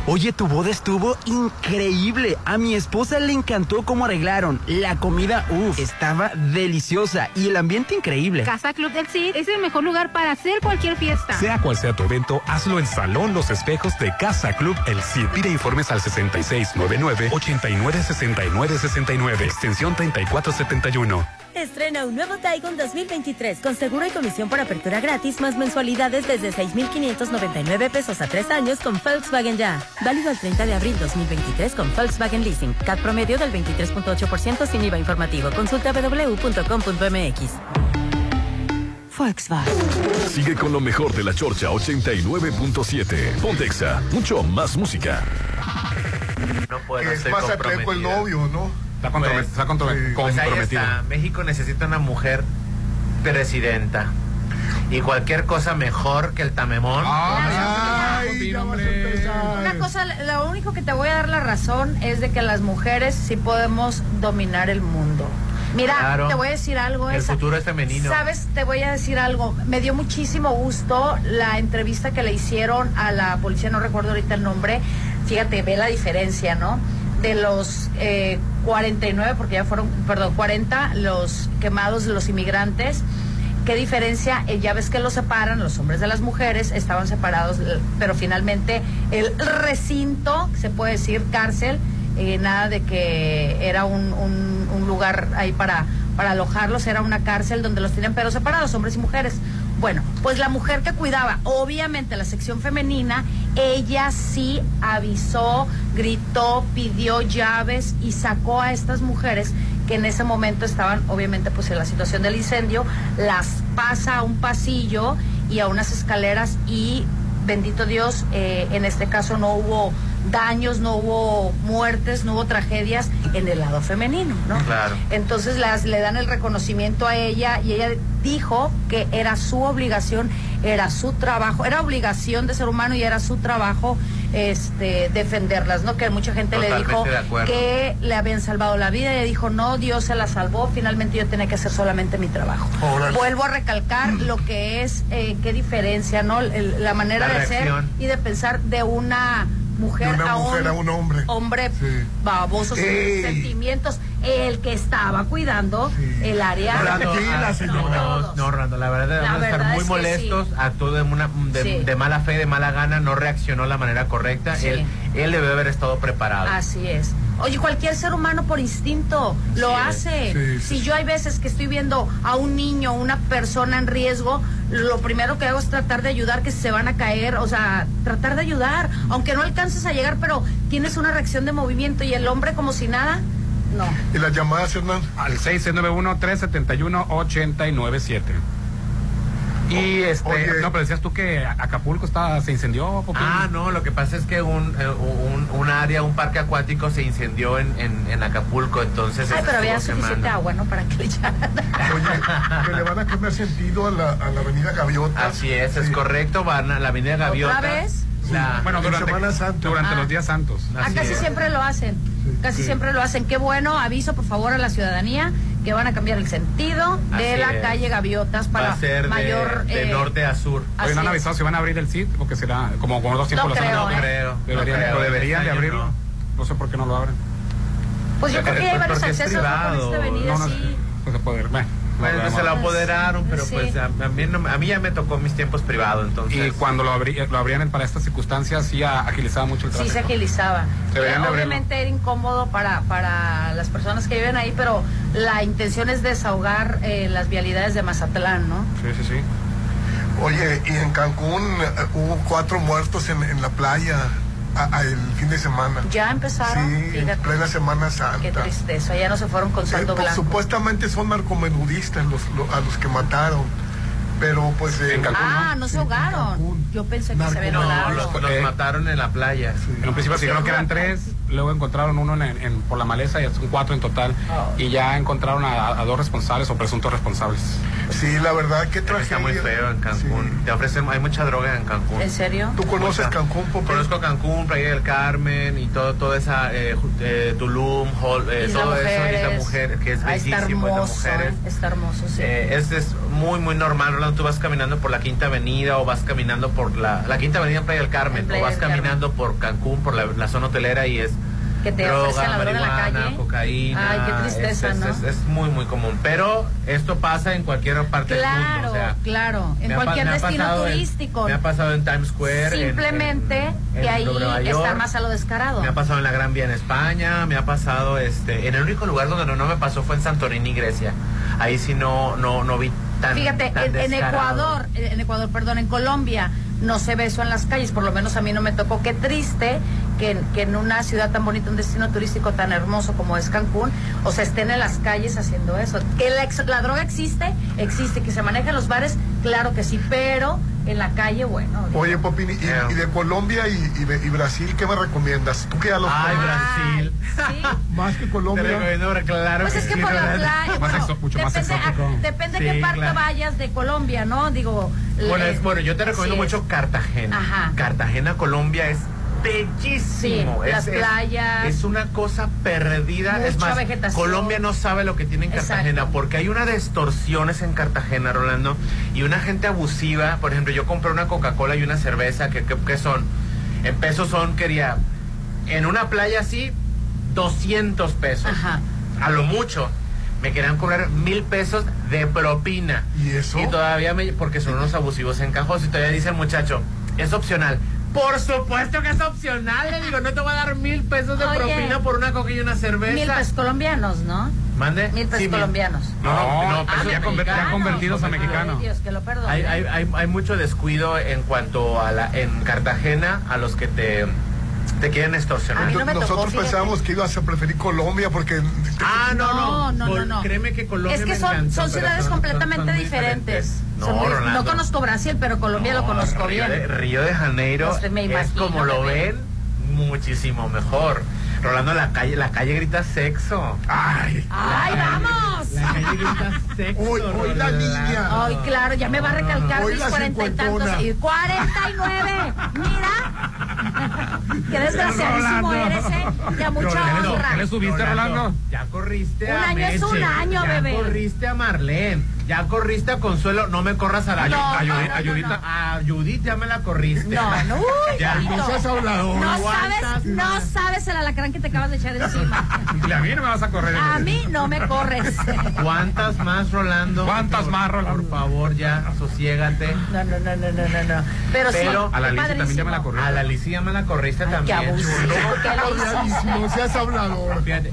Oye, tu boda estuvo increíble. A mi esposa le encantó cómo arreglaron. La comida, uff, estaba deliciosa y el ambiente increíble. Casa Club del Cid es el mejor lugar para hacer cualquier fiesta. Sea cual sea tu evento, hazlo en Salón Los Espejos de Casa Club El Cid. Pide informes al 6699-896969, extensión 3471. Estrena un nuevo Taigun 2023 con seguro y comisión por apertura gratis más mensualidades desde 6,599 pesos a tres años con Volkswagen Ya. Válido el 30 de abril 2023 con Volkswagen Leasing. CAT promedio del 23.8% sin IVA informativo. Consulta www.com.mx. Volkswagen. Sigue con lo mejor de la Chorcha 89.7. Pontexa, mucho más música. No puedo Es ser más atreco el comprometida. novio, ¿no? Está, Pues, está Pues ahí está. México necesita una mujer presidenta. Y cualquier cosa mejor que el tamemón. Una cosa, lo único que te voy a dar la razón es de que las mujeres sí podemos dominar el mundo. Mira, Claro. te voy a decir algo. El esa- futuro es femenino. Sabes, te voy a decir algo. Me dio muchísimo gusto la entrevista que le hicieron a la policía, no recuerdo ahorita el nombre. Fíjate, ve la diferencia, ¿no? De los eh, 49, porque ya fueron, perdón, 40 los quemados de los inmigrantes. ¿Qué diferencia? Eh, ya ves que los separan, los hombres de las mujeres estaban separados, eh, pero finalmente el recinto, se puede decir cárcel, eh, nada de que era un, un- un lugar ahí para, para alojarlos, era una cárcel donde los tenían pero separados, hombres y mujeres. Bueno, pues la mujer que cuidaba, obviamente la sección femenina, ella sí avisó, gritó, pidió llaves y sacó a estas mujeres que en ese momento estaban obviamente pues en la situación del incendio, las pasa a un pasillo y a unas escaleras y bendito Dios, eh, en este caso no hubo daños, no hubo muertes, no hubo tragedias en el lado femenino, ¿no? Claro. Entonces las, le dan el reconocimiento a ella y ella dijo que era su obligación, era su trabajo, era obligación de ser humano y era su trabajo este defenderlas, ¿no? Que mucha gente le dijo que le habían salvado la vida y ella dijo, no, Dios se la salvó, finalmente yo tenía que hacer solamente mi trabajo. Vuelvo a recalcar lo que es, eh, qué diferencia, ¿no? El- la manera La de ser y de pensar de una mujer, De una a, mujer un, a un hombre. hombre Sí. baboso, sin sentimientos, el que estaba cuidando el área. Tranquila, No, no, Orlando, la verdad, La debemos de estar muy es que molestos. Actuó de, una, de, Sí. de mala fe, de mala gana, no reaccionó de la manera correcta. Sí. Él, él debe haber estado preparado. Así es. Oye, cualquier ser humano por instinto lo hace. Sí, si yo hay veces que estoy viendo a un niño, una persona en riesgo, lo primero que hago es tratar de ayudar que se van a caer, o sea, tratar de ayudar, aunque no alcances a llegar, pero tienes una reacción de movimiento y el hombre como si nada, no. ¿Y las llamadas, Hernán? Al 691-371-897. Y este, no, pero decías tú que Acapulco estaba, se incendió, Popín. Ah, no, lo que pasa es que un, eh, un, un área, un parque acuático se incendió en, en, en Acapulco, entonces... Ay, pero había suficiente quemando. agua, ¿no? Para que le echaran. *laughs* que le van a cambiar sentido a la, a la avenida Gaviota. Así es, es correcto, van a la avenida Gaviota. ¿Otra vez? La- bueno, durante, durante Ah. los días santos. Ah, casi siempre lo hacen. Casi siempre lo hacen. Qué bueno, aviso por favor a la ciudadanía que van a cambiar el sentido de Así la es. calle Gaviotas Va para a ser de- mayor de, eh, norte a sur. Así Hoy no han es. avisado si van a abrir el sitio, porque será como con dos tiempos No los creo. ¿eh? creo, Deberían, no creo, deberían de este año abrirlo. no. No. sé por qué no lo abren. Pues yo creo que hay varios porque es accesos ¿no? por privado. esta avenida, No, no, sí. no se puede. Bueno, Pues, se lo apoderaron, pero Sí. pues a, a mí no- a mí ya me tocó mis tiempos privados, entonces... Y cuando lo, abrí- lo abrían para estas circunstancias, sí agilizaba mucho el Sí tráfico. se agilizaba. Eh, abrirlo. obviamente era incómodo para, para las personas que viven ahí, pero la intención es desahogar eh, las vialidades de Mazatlán, ¿no? Sí, sí, sí. Oye, y en Cancún eh, hubo cuatro muertos en, en la playa a- a el fin de semana. Ya empezaron. Sí, en Fíjate. plena Semana Santa. Qué tristeza, ya no se fueron con Eh, saldo pues, blanco. supuestamente son narcomenudistas los, lo- a los que mataron. Pero pues... eh, Ah, no se ahogaron. Yo pensé que se habían No, los, los Eh, mataron en la playa. En un principio dijeron que eran tres, luego encontraron uno en, en- por la maleza y son cuatro en total. Oh. Y ya encontraron a, a dos responsables o presuntos responsables. Sí, la verdad, qué tragedia. Está muy feo en Cancún. Te ofrecen, hay mucha droga en Cancún. ¿En serio? ¿Tú conoces Cancún, Popín? Conozco Cancún, Playa del Carmen y todo, toda esa eh, eh, Tulum, Hol- eh, todo eso, Mujeres. Isla Mujer, que es Ah, está bellísimo, Isla hermoso. Mujeres. Está hermoso, sí. Eh, es, es muy, muy normal, Rolando. Tú vas caminando por la Quinta Avenida o vas caminando por la, la Quinta Avenida en Playa del Carmen En Playa o vas del Carmen. caminando por Cancún, por la, la zona hotelera y es que te droga, la droga en la calle. cocaína. Ay, qué tristeza, es, ¿no? es- es muy, muy común. Pero esto pasa en cualquier parte del mundo. Claro, O sea, claro. En cualquier ha destino en- turístico. me ha pasado en Times Square. en- Simplemente en- que ahí está más a lo descarado. Me ha pasado en la Gran Vía en España, me ha pasado este, en el único lugar donde no, no me pasó fue en Santorini, Grecia. Ahí sí no, no, no vi tan. Fíjate, tan en. Ecuador, en Ecuador, perdón, en Colombia, no se ve eso en las calles, por lo menos a mí no me tocó. Qué triste que, en- que en una ciudad tan bonita, un destino turístico tan hermoso como es Cancún, o sea, estén en las calles haciendo eso. Que la, ex- la droga existe, existe, que se maneja en los bares, claro que sí, pero en la calle, bueno. Oye, Popini, y, y de Colombia y, y de- y Brasil, ¿qué me recomiendas? ¿Tú qué ya los Ay? Brasil. *laughs* Más que Colombia. Te recomiendo, claro Pues que es que sí, por la playa, bueno, depende, a- depende Sí, qué parte claro. vayas de Colombia, ¿no? Digo, Bueno, le- es, bueno, yo te recomiendo mucho Cartagena. Ajá. Cartagena, Colombia es bellísimo. Sí, es, las es- playas. Es, una cosa perdida. es más, vegetación. Colombia no sabe lo que tiene en Cartagena Exacto. porque hay una de extorsiones en Cartagena, Rolando, y una gente abusiva. Por ejemplo, yo compré una Coca-Cola y una cerveza que, que, que son, en pesos son, quería, en una playa así, 200 pesos. A lo mucho. Me querían cobrar mil pesos de propina. ¿Y eso? Y todavía me, porque son unos abusivos en cajos y todavía dice el muchacho, es opcional. Por supuesto que es opcional, le digo, no te voy a dar mil pesos de Oye. propina por una coca y una cerveza. Mil pesos colombianos, ¿no? ¿Mande? Mil pesos Sí, colombianos. No, no, no, Ah, pesos ya conver- ya mexicanos. convertidos a Ay, mexicanos. Dios, que lo perdone. Hay, hay, hay, hay mucho descuido en cuanto a la en Cartagena a los que te, te quieren extorsionar. Yo- Nosotros pensábamos que ibas a preferir Colombia porque... Ah, no, no. No, no, no, no. Créeme que Colombia Es que son, encantó, son ciudades son- completamente son diferentes. No, muy- no conozco Brasil, pero Colombia lo conozco Río bien. de, Río de Janeiro Pues, me es como lo ven muchísimo mejor. Rolando la calle, la calle grita sexo. Ay, ¡Ay, vamos! La calle grita sexo. Hoy, hoy la niña. Ay, claro, ya me va a recalcar Hoy mis cuarenta y tantos. Y cuarenta y nueve. Mira. Qué desgraciadísimo eres, ¿eh? Ya mucha Rolando, honra. ¿qué le subiste, Rolando? Ya corriste Un a año es un Meche, año, ya bebé. corriste a Marlene, ya corriste a Consuelo, no me corras a la No, a no, Judith, no, a no, Judith, no. a Judith ya me la corriste. No, no, uy, *laughs* ya. No seas hablador. No ¿Cuántas sabes, no sabes el alacrán que te acabas de echar encima. *laughs* Y a mí no me vas a correr. A mí no me corres. *laughs* ¿Cuántas más, Rolando? ¿Cuántas Por- más, Rolando? Por favor, ya, sosiégate. No, no, no, no, no, no, no. Pero, sí, a la Alicia también ya me la corriste. A la Alicia ya me la corriste también. No seas hablador. Fíjate,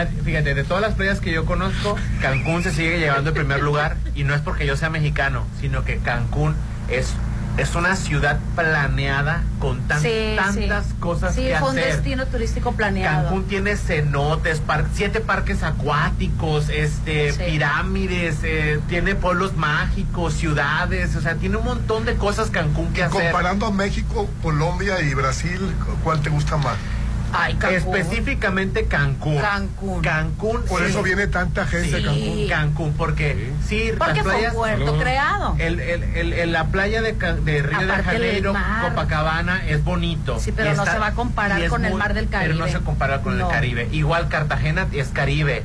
ah, fíjate, de todas las playas que yo conozco, Cancún se sigue llevando en primer lugar y no es porque yo sea mexicano, sino que Cancún es es una ciudad planeada con tan- Sí, tantas sí. cosas Sí, que fue un hacer. destino turístico planeado. Cancún tiene cenotes, par- siete parques acuáticos, este, Sí. pirámides, eh, tiene pueblos mágicos, ciudades, o sea, tiene un montón de cosas Cancún que hacer. Comparando a México, Colombia y Brasil, ¿cuál te gusta más? Ay, Cancún. Específicamente Cancún. Cancún. Cancún. Por sí. eso viene tanta gente Sí, a Cancún. Cancún, porque sí, Porque las fue un playas, puerto creado. el, el, el- el- la playa de, Río de Aparte Janeiro. Copacabana es bonito. Sí, pero no se va a comparar con el mar del Pero no Caribe. se compara con No. el Caribe. Igual Cartagena es Caribe.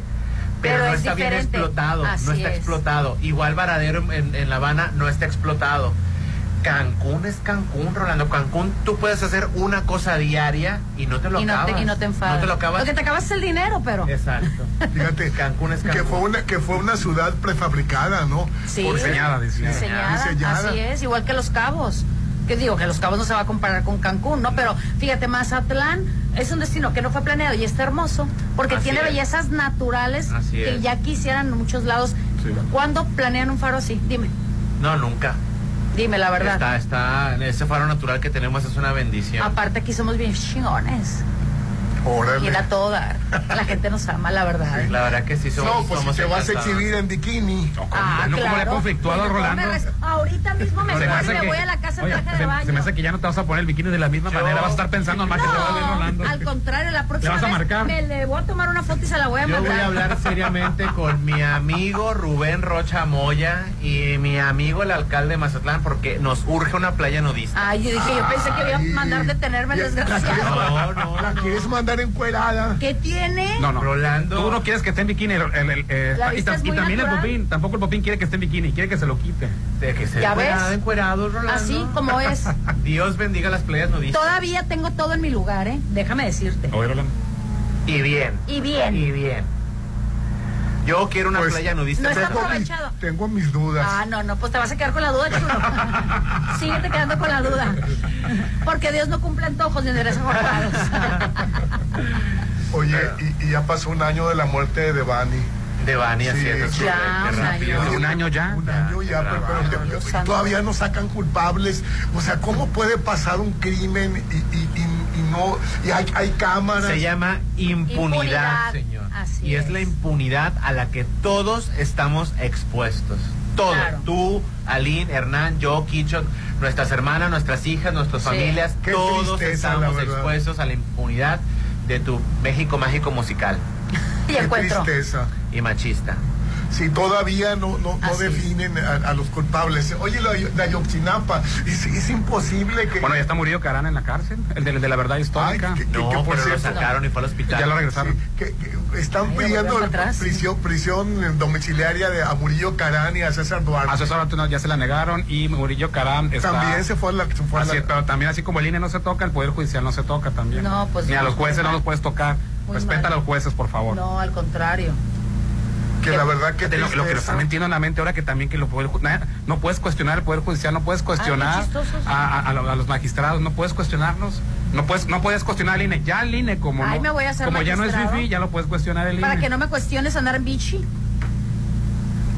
Pero, Pero no es está bien explotado, Así no está es. explotado. Igual Varadero en, en La Habana no está explotado. Cancún es Cancún, Rolando. Cancún, tú puedes hacer una cosa diaria y no te lo y no, acabas. te, y no te enfadas. No te lo acabas. que te acabas es el dinero, pero. Exacto. *laughs* Fíjate, Cancún es que Cancún. fue una que fue una ciudad prefabricada, ¿no? Sí. Por Diseñada, diseñada. Diseñada, Diseñada. así es, igual que Los Cabos. Que digo que Los Cabos no se va a comparar con Cancún, ¿no? Pero fíjate, Mazatlán es un destino que no fue planeado y está hermoso porque Así tiene es. bellezas naturales Así que es. ya quisieran en muchos lados. ¿Cuándo planean un faro así? Dime, No, nunca. Dime la verdad. Está, está, ese faro natural que tenemos es una bendición. Aparte aquí somos bien chingones. Órale. Y era todo dar. La gente nos ama, la verdad. La verdad que sí somos No, pues si somos te vas a exhibir en bikini. Ah, no, ¿cómo le ha claro. conflictuado a Bueno, Rolando? Ahorita mismo me me hace me que- voy a la casa en Oye, traje de baño. Se me hace que ya no te vas a poner el bikini de la misma Yo- manera. Vas a estar pensando más que te va a ver Rolando. No, al contrario, la próxima vas a vez marcar? me le voy a tomar una foto y se la voy a Yo mandar. voy a hablar *laughs* seriamente con mi amigo Rubén Rocha Moya y mi amigo el alcalde de Mazatlán porque nos urge una playa nudista. Ay, yo dije, yo pensé que iba a mandar detenerme el desgraciado. No, no, ¿La no. quieres mandar encuerada? ¿Qué tiene? No, no. Rolando. Tú no quieres que esté en bikini. el- el- el- eh, La y, vista tam- es y muy también el natural. popín. Tampoco el popín quiere que esté en bikini. Quiere que se lo quite. De que se ¿Ya ves? encuerado, encuerado, Rolando. Así como es. *laughs* Dios bendiga las playas nudistas. Todavía tengo todo en mi lugar, ¿eh? Déjame decirte. Oye, Rolando. Y bien. Y bien. Y bien. Yo quiero una Pues, playa nudista. No está. Tengo mis dudas. Ah, no, no, pues te vas a quedar con la duda, chulo. Síguete *laughs* quedando con la duda. Porque Dios no cumple antojos ni endereza jornadas. Oye, y, y ya pasó un año de la muerte de Devani. De Bani Sí, haciendo sí. su- Ya, qué un rápido. año. Un año ya. Un año ya, pero, todavía no sacan culpables. O sea, ¿cómo puede pasar un crimen y, y- y- y no y hay, hay cámaras? Se llama impunidad, Impunidad, señor. Así y es. es. la impunidad a la que todos estamos expuestos. Todo. Tú, Aline, Hernán, yo, Kichon, nuestras hermanas, nuestras hijas, nuestras Sí. familias, Qué todos tristeza, estamos expuestos a la impunidad de tu México mágico musical *laughs* Y Qué encuentro. tristeza. y machista. Si todavía no, no, no definen a, a los culpables. Oye, la, la Ayotzinapa, es, es imposible que... Bueno, ya está Murillo Carán en la cárcel, el de, el de la verdad histórica. Ay, que- No, que por pero lo cierto- sacaron y fue al hospital. ya lo regresaron. que, que están Ay, pidiendo prisión, prisión domiciliaria de a Murillo Carán y a César Duarte. A César Antonio ya se la negaron y Murillo Carán está... También se fue a la... Se fue a Así la- pero también así como el INE no se toca, el Poder Judicial no se toca también. No, pues Ni a los jueces no los puedes tocar. Muy Respeta mal. a los jueces, por favor. No, al contrario. Que la verdad que De lo, lo que nos están metiendo en la mente ahora que también que lo poder, no puedes cuestionar el poder judicial, no puedes cuestionar Ay, qué chistosos. a, a- a lo- a los magistrados, no puedes cuestionarlos, no puedes, no puedes cuestionar al INE, ya el INE como Ay, no, me voy a hacer como ya no es wifi, ya lo puedes cuestionar el Para INE. que no me cuestiones andar en bichi.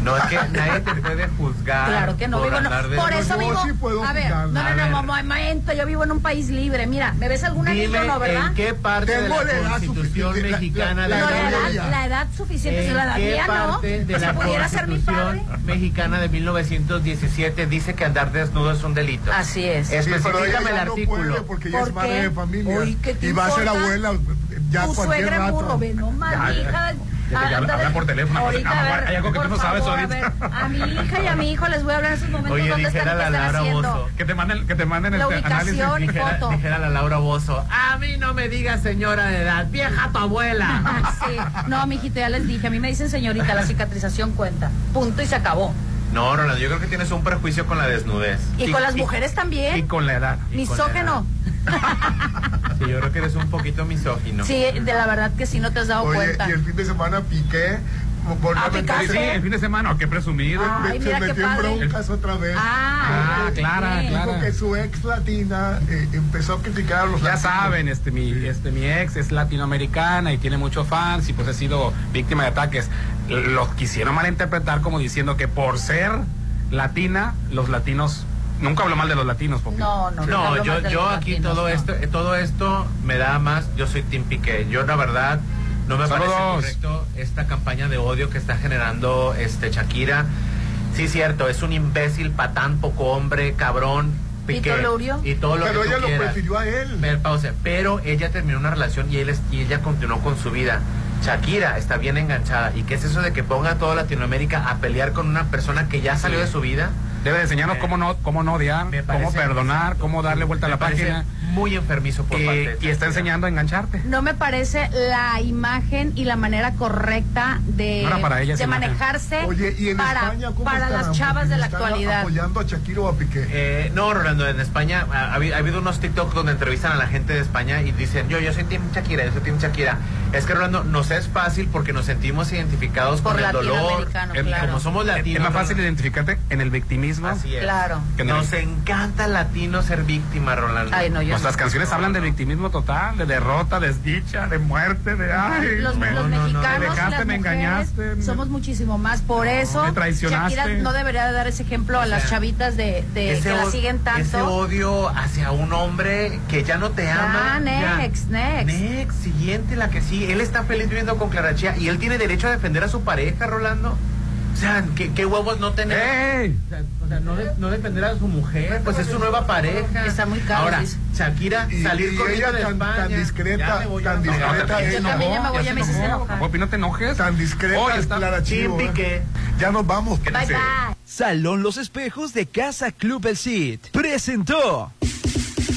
No, es que nadie te puede juzgar. Claro que no por vivo. no- por eso vivo. sí puedo a ver, no, A no, ver. no, momento. Yo vivo en un país libre. Mira, ¿me ves algún Dime anillo, no, verdad? en qué parte de Tengo la la edad Constitución la- mexicana la- de No, la la edad edad, la edad suficiente, ¿En qué ciudadanía, ¿no? de Si la pudiera ser mi padre. Constitución mexicana de 1917 dice que andar desnudo es un delito? Así es. Específicame el no artículo. porque ella ¿Por es madre qué? de familia. Uy, ¿qué te y va a ser abuela ya tu cualquier suegra rato. burro, ve, no hija. Ah, habla- habla por teléfono, Ahorita, pues, a ver, hay algo que tú no sabes ahorita. A, mi hija y a mi hijo les voy a hablar en esos momentos Oye, dónde están, la Laura. Bozo. Que te manden, que te manden La este análisis. ubicación y Dijera, foto. dijera la Laura Bozo, a mí no me digas señora de edad, vieja tu abuela. *laughs* Sí, no, mijito, ya les dije. A mí me dicen señorita, la cicatrización cuenta. Punto y se acabó. No, Rolando, yo creo que tienes un prejuicio con la desnudez. Y, con las mujeres Y también. con la edad. y con la Misógeno. Sí, yo creo que eres un poquito misógino. Sí, de la verdad que sí no te has dado Oye, cuenta. y el fin de semana piqué. Volvió Ah, a picaste. Sí, el fin de semana, qué presumido. Ay, se mira qué metió en broncas otra vez. Ah, Ah, Clara. Clara. Dijo que su ex latina eh, empezó a criticar a los Ya latinos. saben, este mi, este mi ex es latinoamericana y tiene muchos fans y pues he sido víctima de ataques. Los quisieron malinterpretar como diciendo que por ser latina, los latinos nunca hablo mal de los latinos, porque No, no, No, yo, yo aquí latinos, todo no. esto, todo esto me da más, yo soy Tim Piqué. Yo la verdad no me Saludos. parece correcto esta campaña de odio que está generando este Shakira. Sí, cierto, es un imbécil, patán, poco hombre, cabrón. ¿Y Piqué, todo lo urió? Y todo lo Pero que ella lo quieras. prefirió a él. Ver, pausa. Pero ella terminó una relación y, él es- y ella continuó con su vida. Shakira está bien enganchada. ¿Y qué es eso de que ponga a toda Latinoamérica a pelear con una persona que ya salió de su vida? debe de enseñarnos cómo no, cómo no odiar, cómo perdonar, cómo darle vuelta a la parece página. Muy enfermizo por Y, parte de y está enseñando a engancharte. No me parece la imagen y la manera correcta de, No para ella de manejarse Oye, ¿y en para, España cómo para las chavas de la ¿Están actualidad. apoyando a Shakira o a Piqué? Eh, no, Rolando, en España ha, ha habi- ha habido unos TikTok donde entrevistan a la gente de España y dicen, yo, yo soy Team Shakira, yo soy Team Shakira. Es que, Rolando, nos es fácil porque nos sentimos identificados Por con el dolor. Eh, claro. Como somos Es latinos. más fácil Rolando. identificarte en el victimismo. Así es. Claro. Que en el- Nos encanta latino ser víctima, Rolando. Ay, no, yo Nuestras canciones hablan de victimismo total, de derrota, desdicha, de muerte, de ay, los, me- los no, no, no, mexicanos me y dejaste, las me engañaste. somos muchísimo más. Por eso me traicionaste. Shakira no debería de dar ese ejemplo a las chavitas de, de Ese que la siguen Ese tanto. odio hacia un hombre que ya no te ama. Ah, next, ya. next. Next, siguiente, la que sí. Él está feliz viviendo con Clara Chía y él tiene derecho a defender a su pareja, Rolando. O sea, ¿qué, qué huevos no tener? ¡Ey! No, de- no a su mujer, pues es su nueva pareja. Está muy caro, Ahora. Shakira, Y- salir y con ella de tan- España. tan discreta, tan discreta Yo también ya me enojó, voy, ya se me hiciste enojó. enojar. Guapi, no te enojes. Tan discreta es está Clara Chivo. Ya nos vamos. Bye bye. Salón Los Espejos de Casa Club El Cid presentó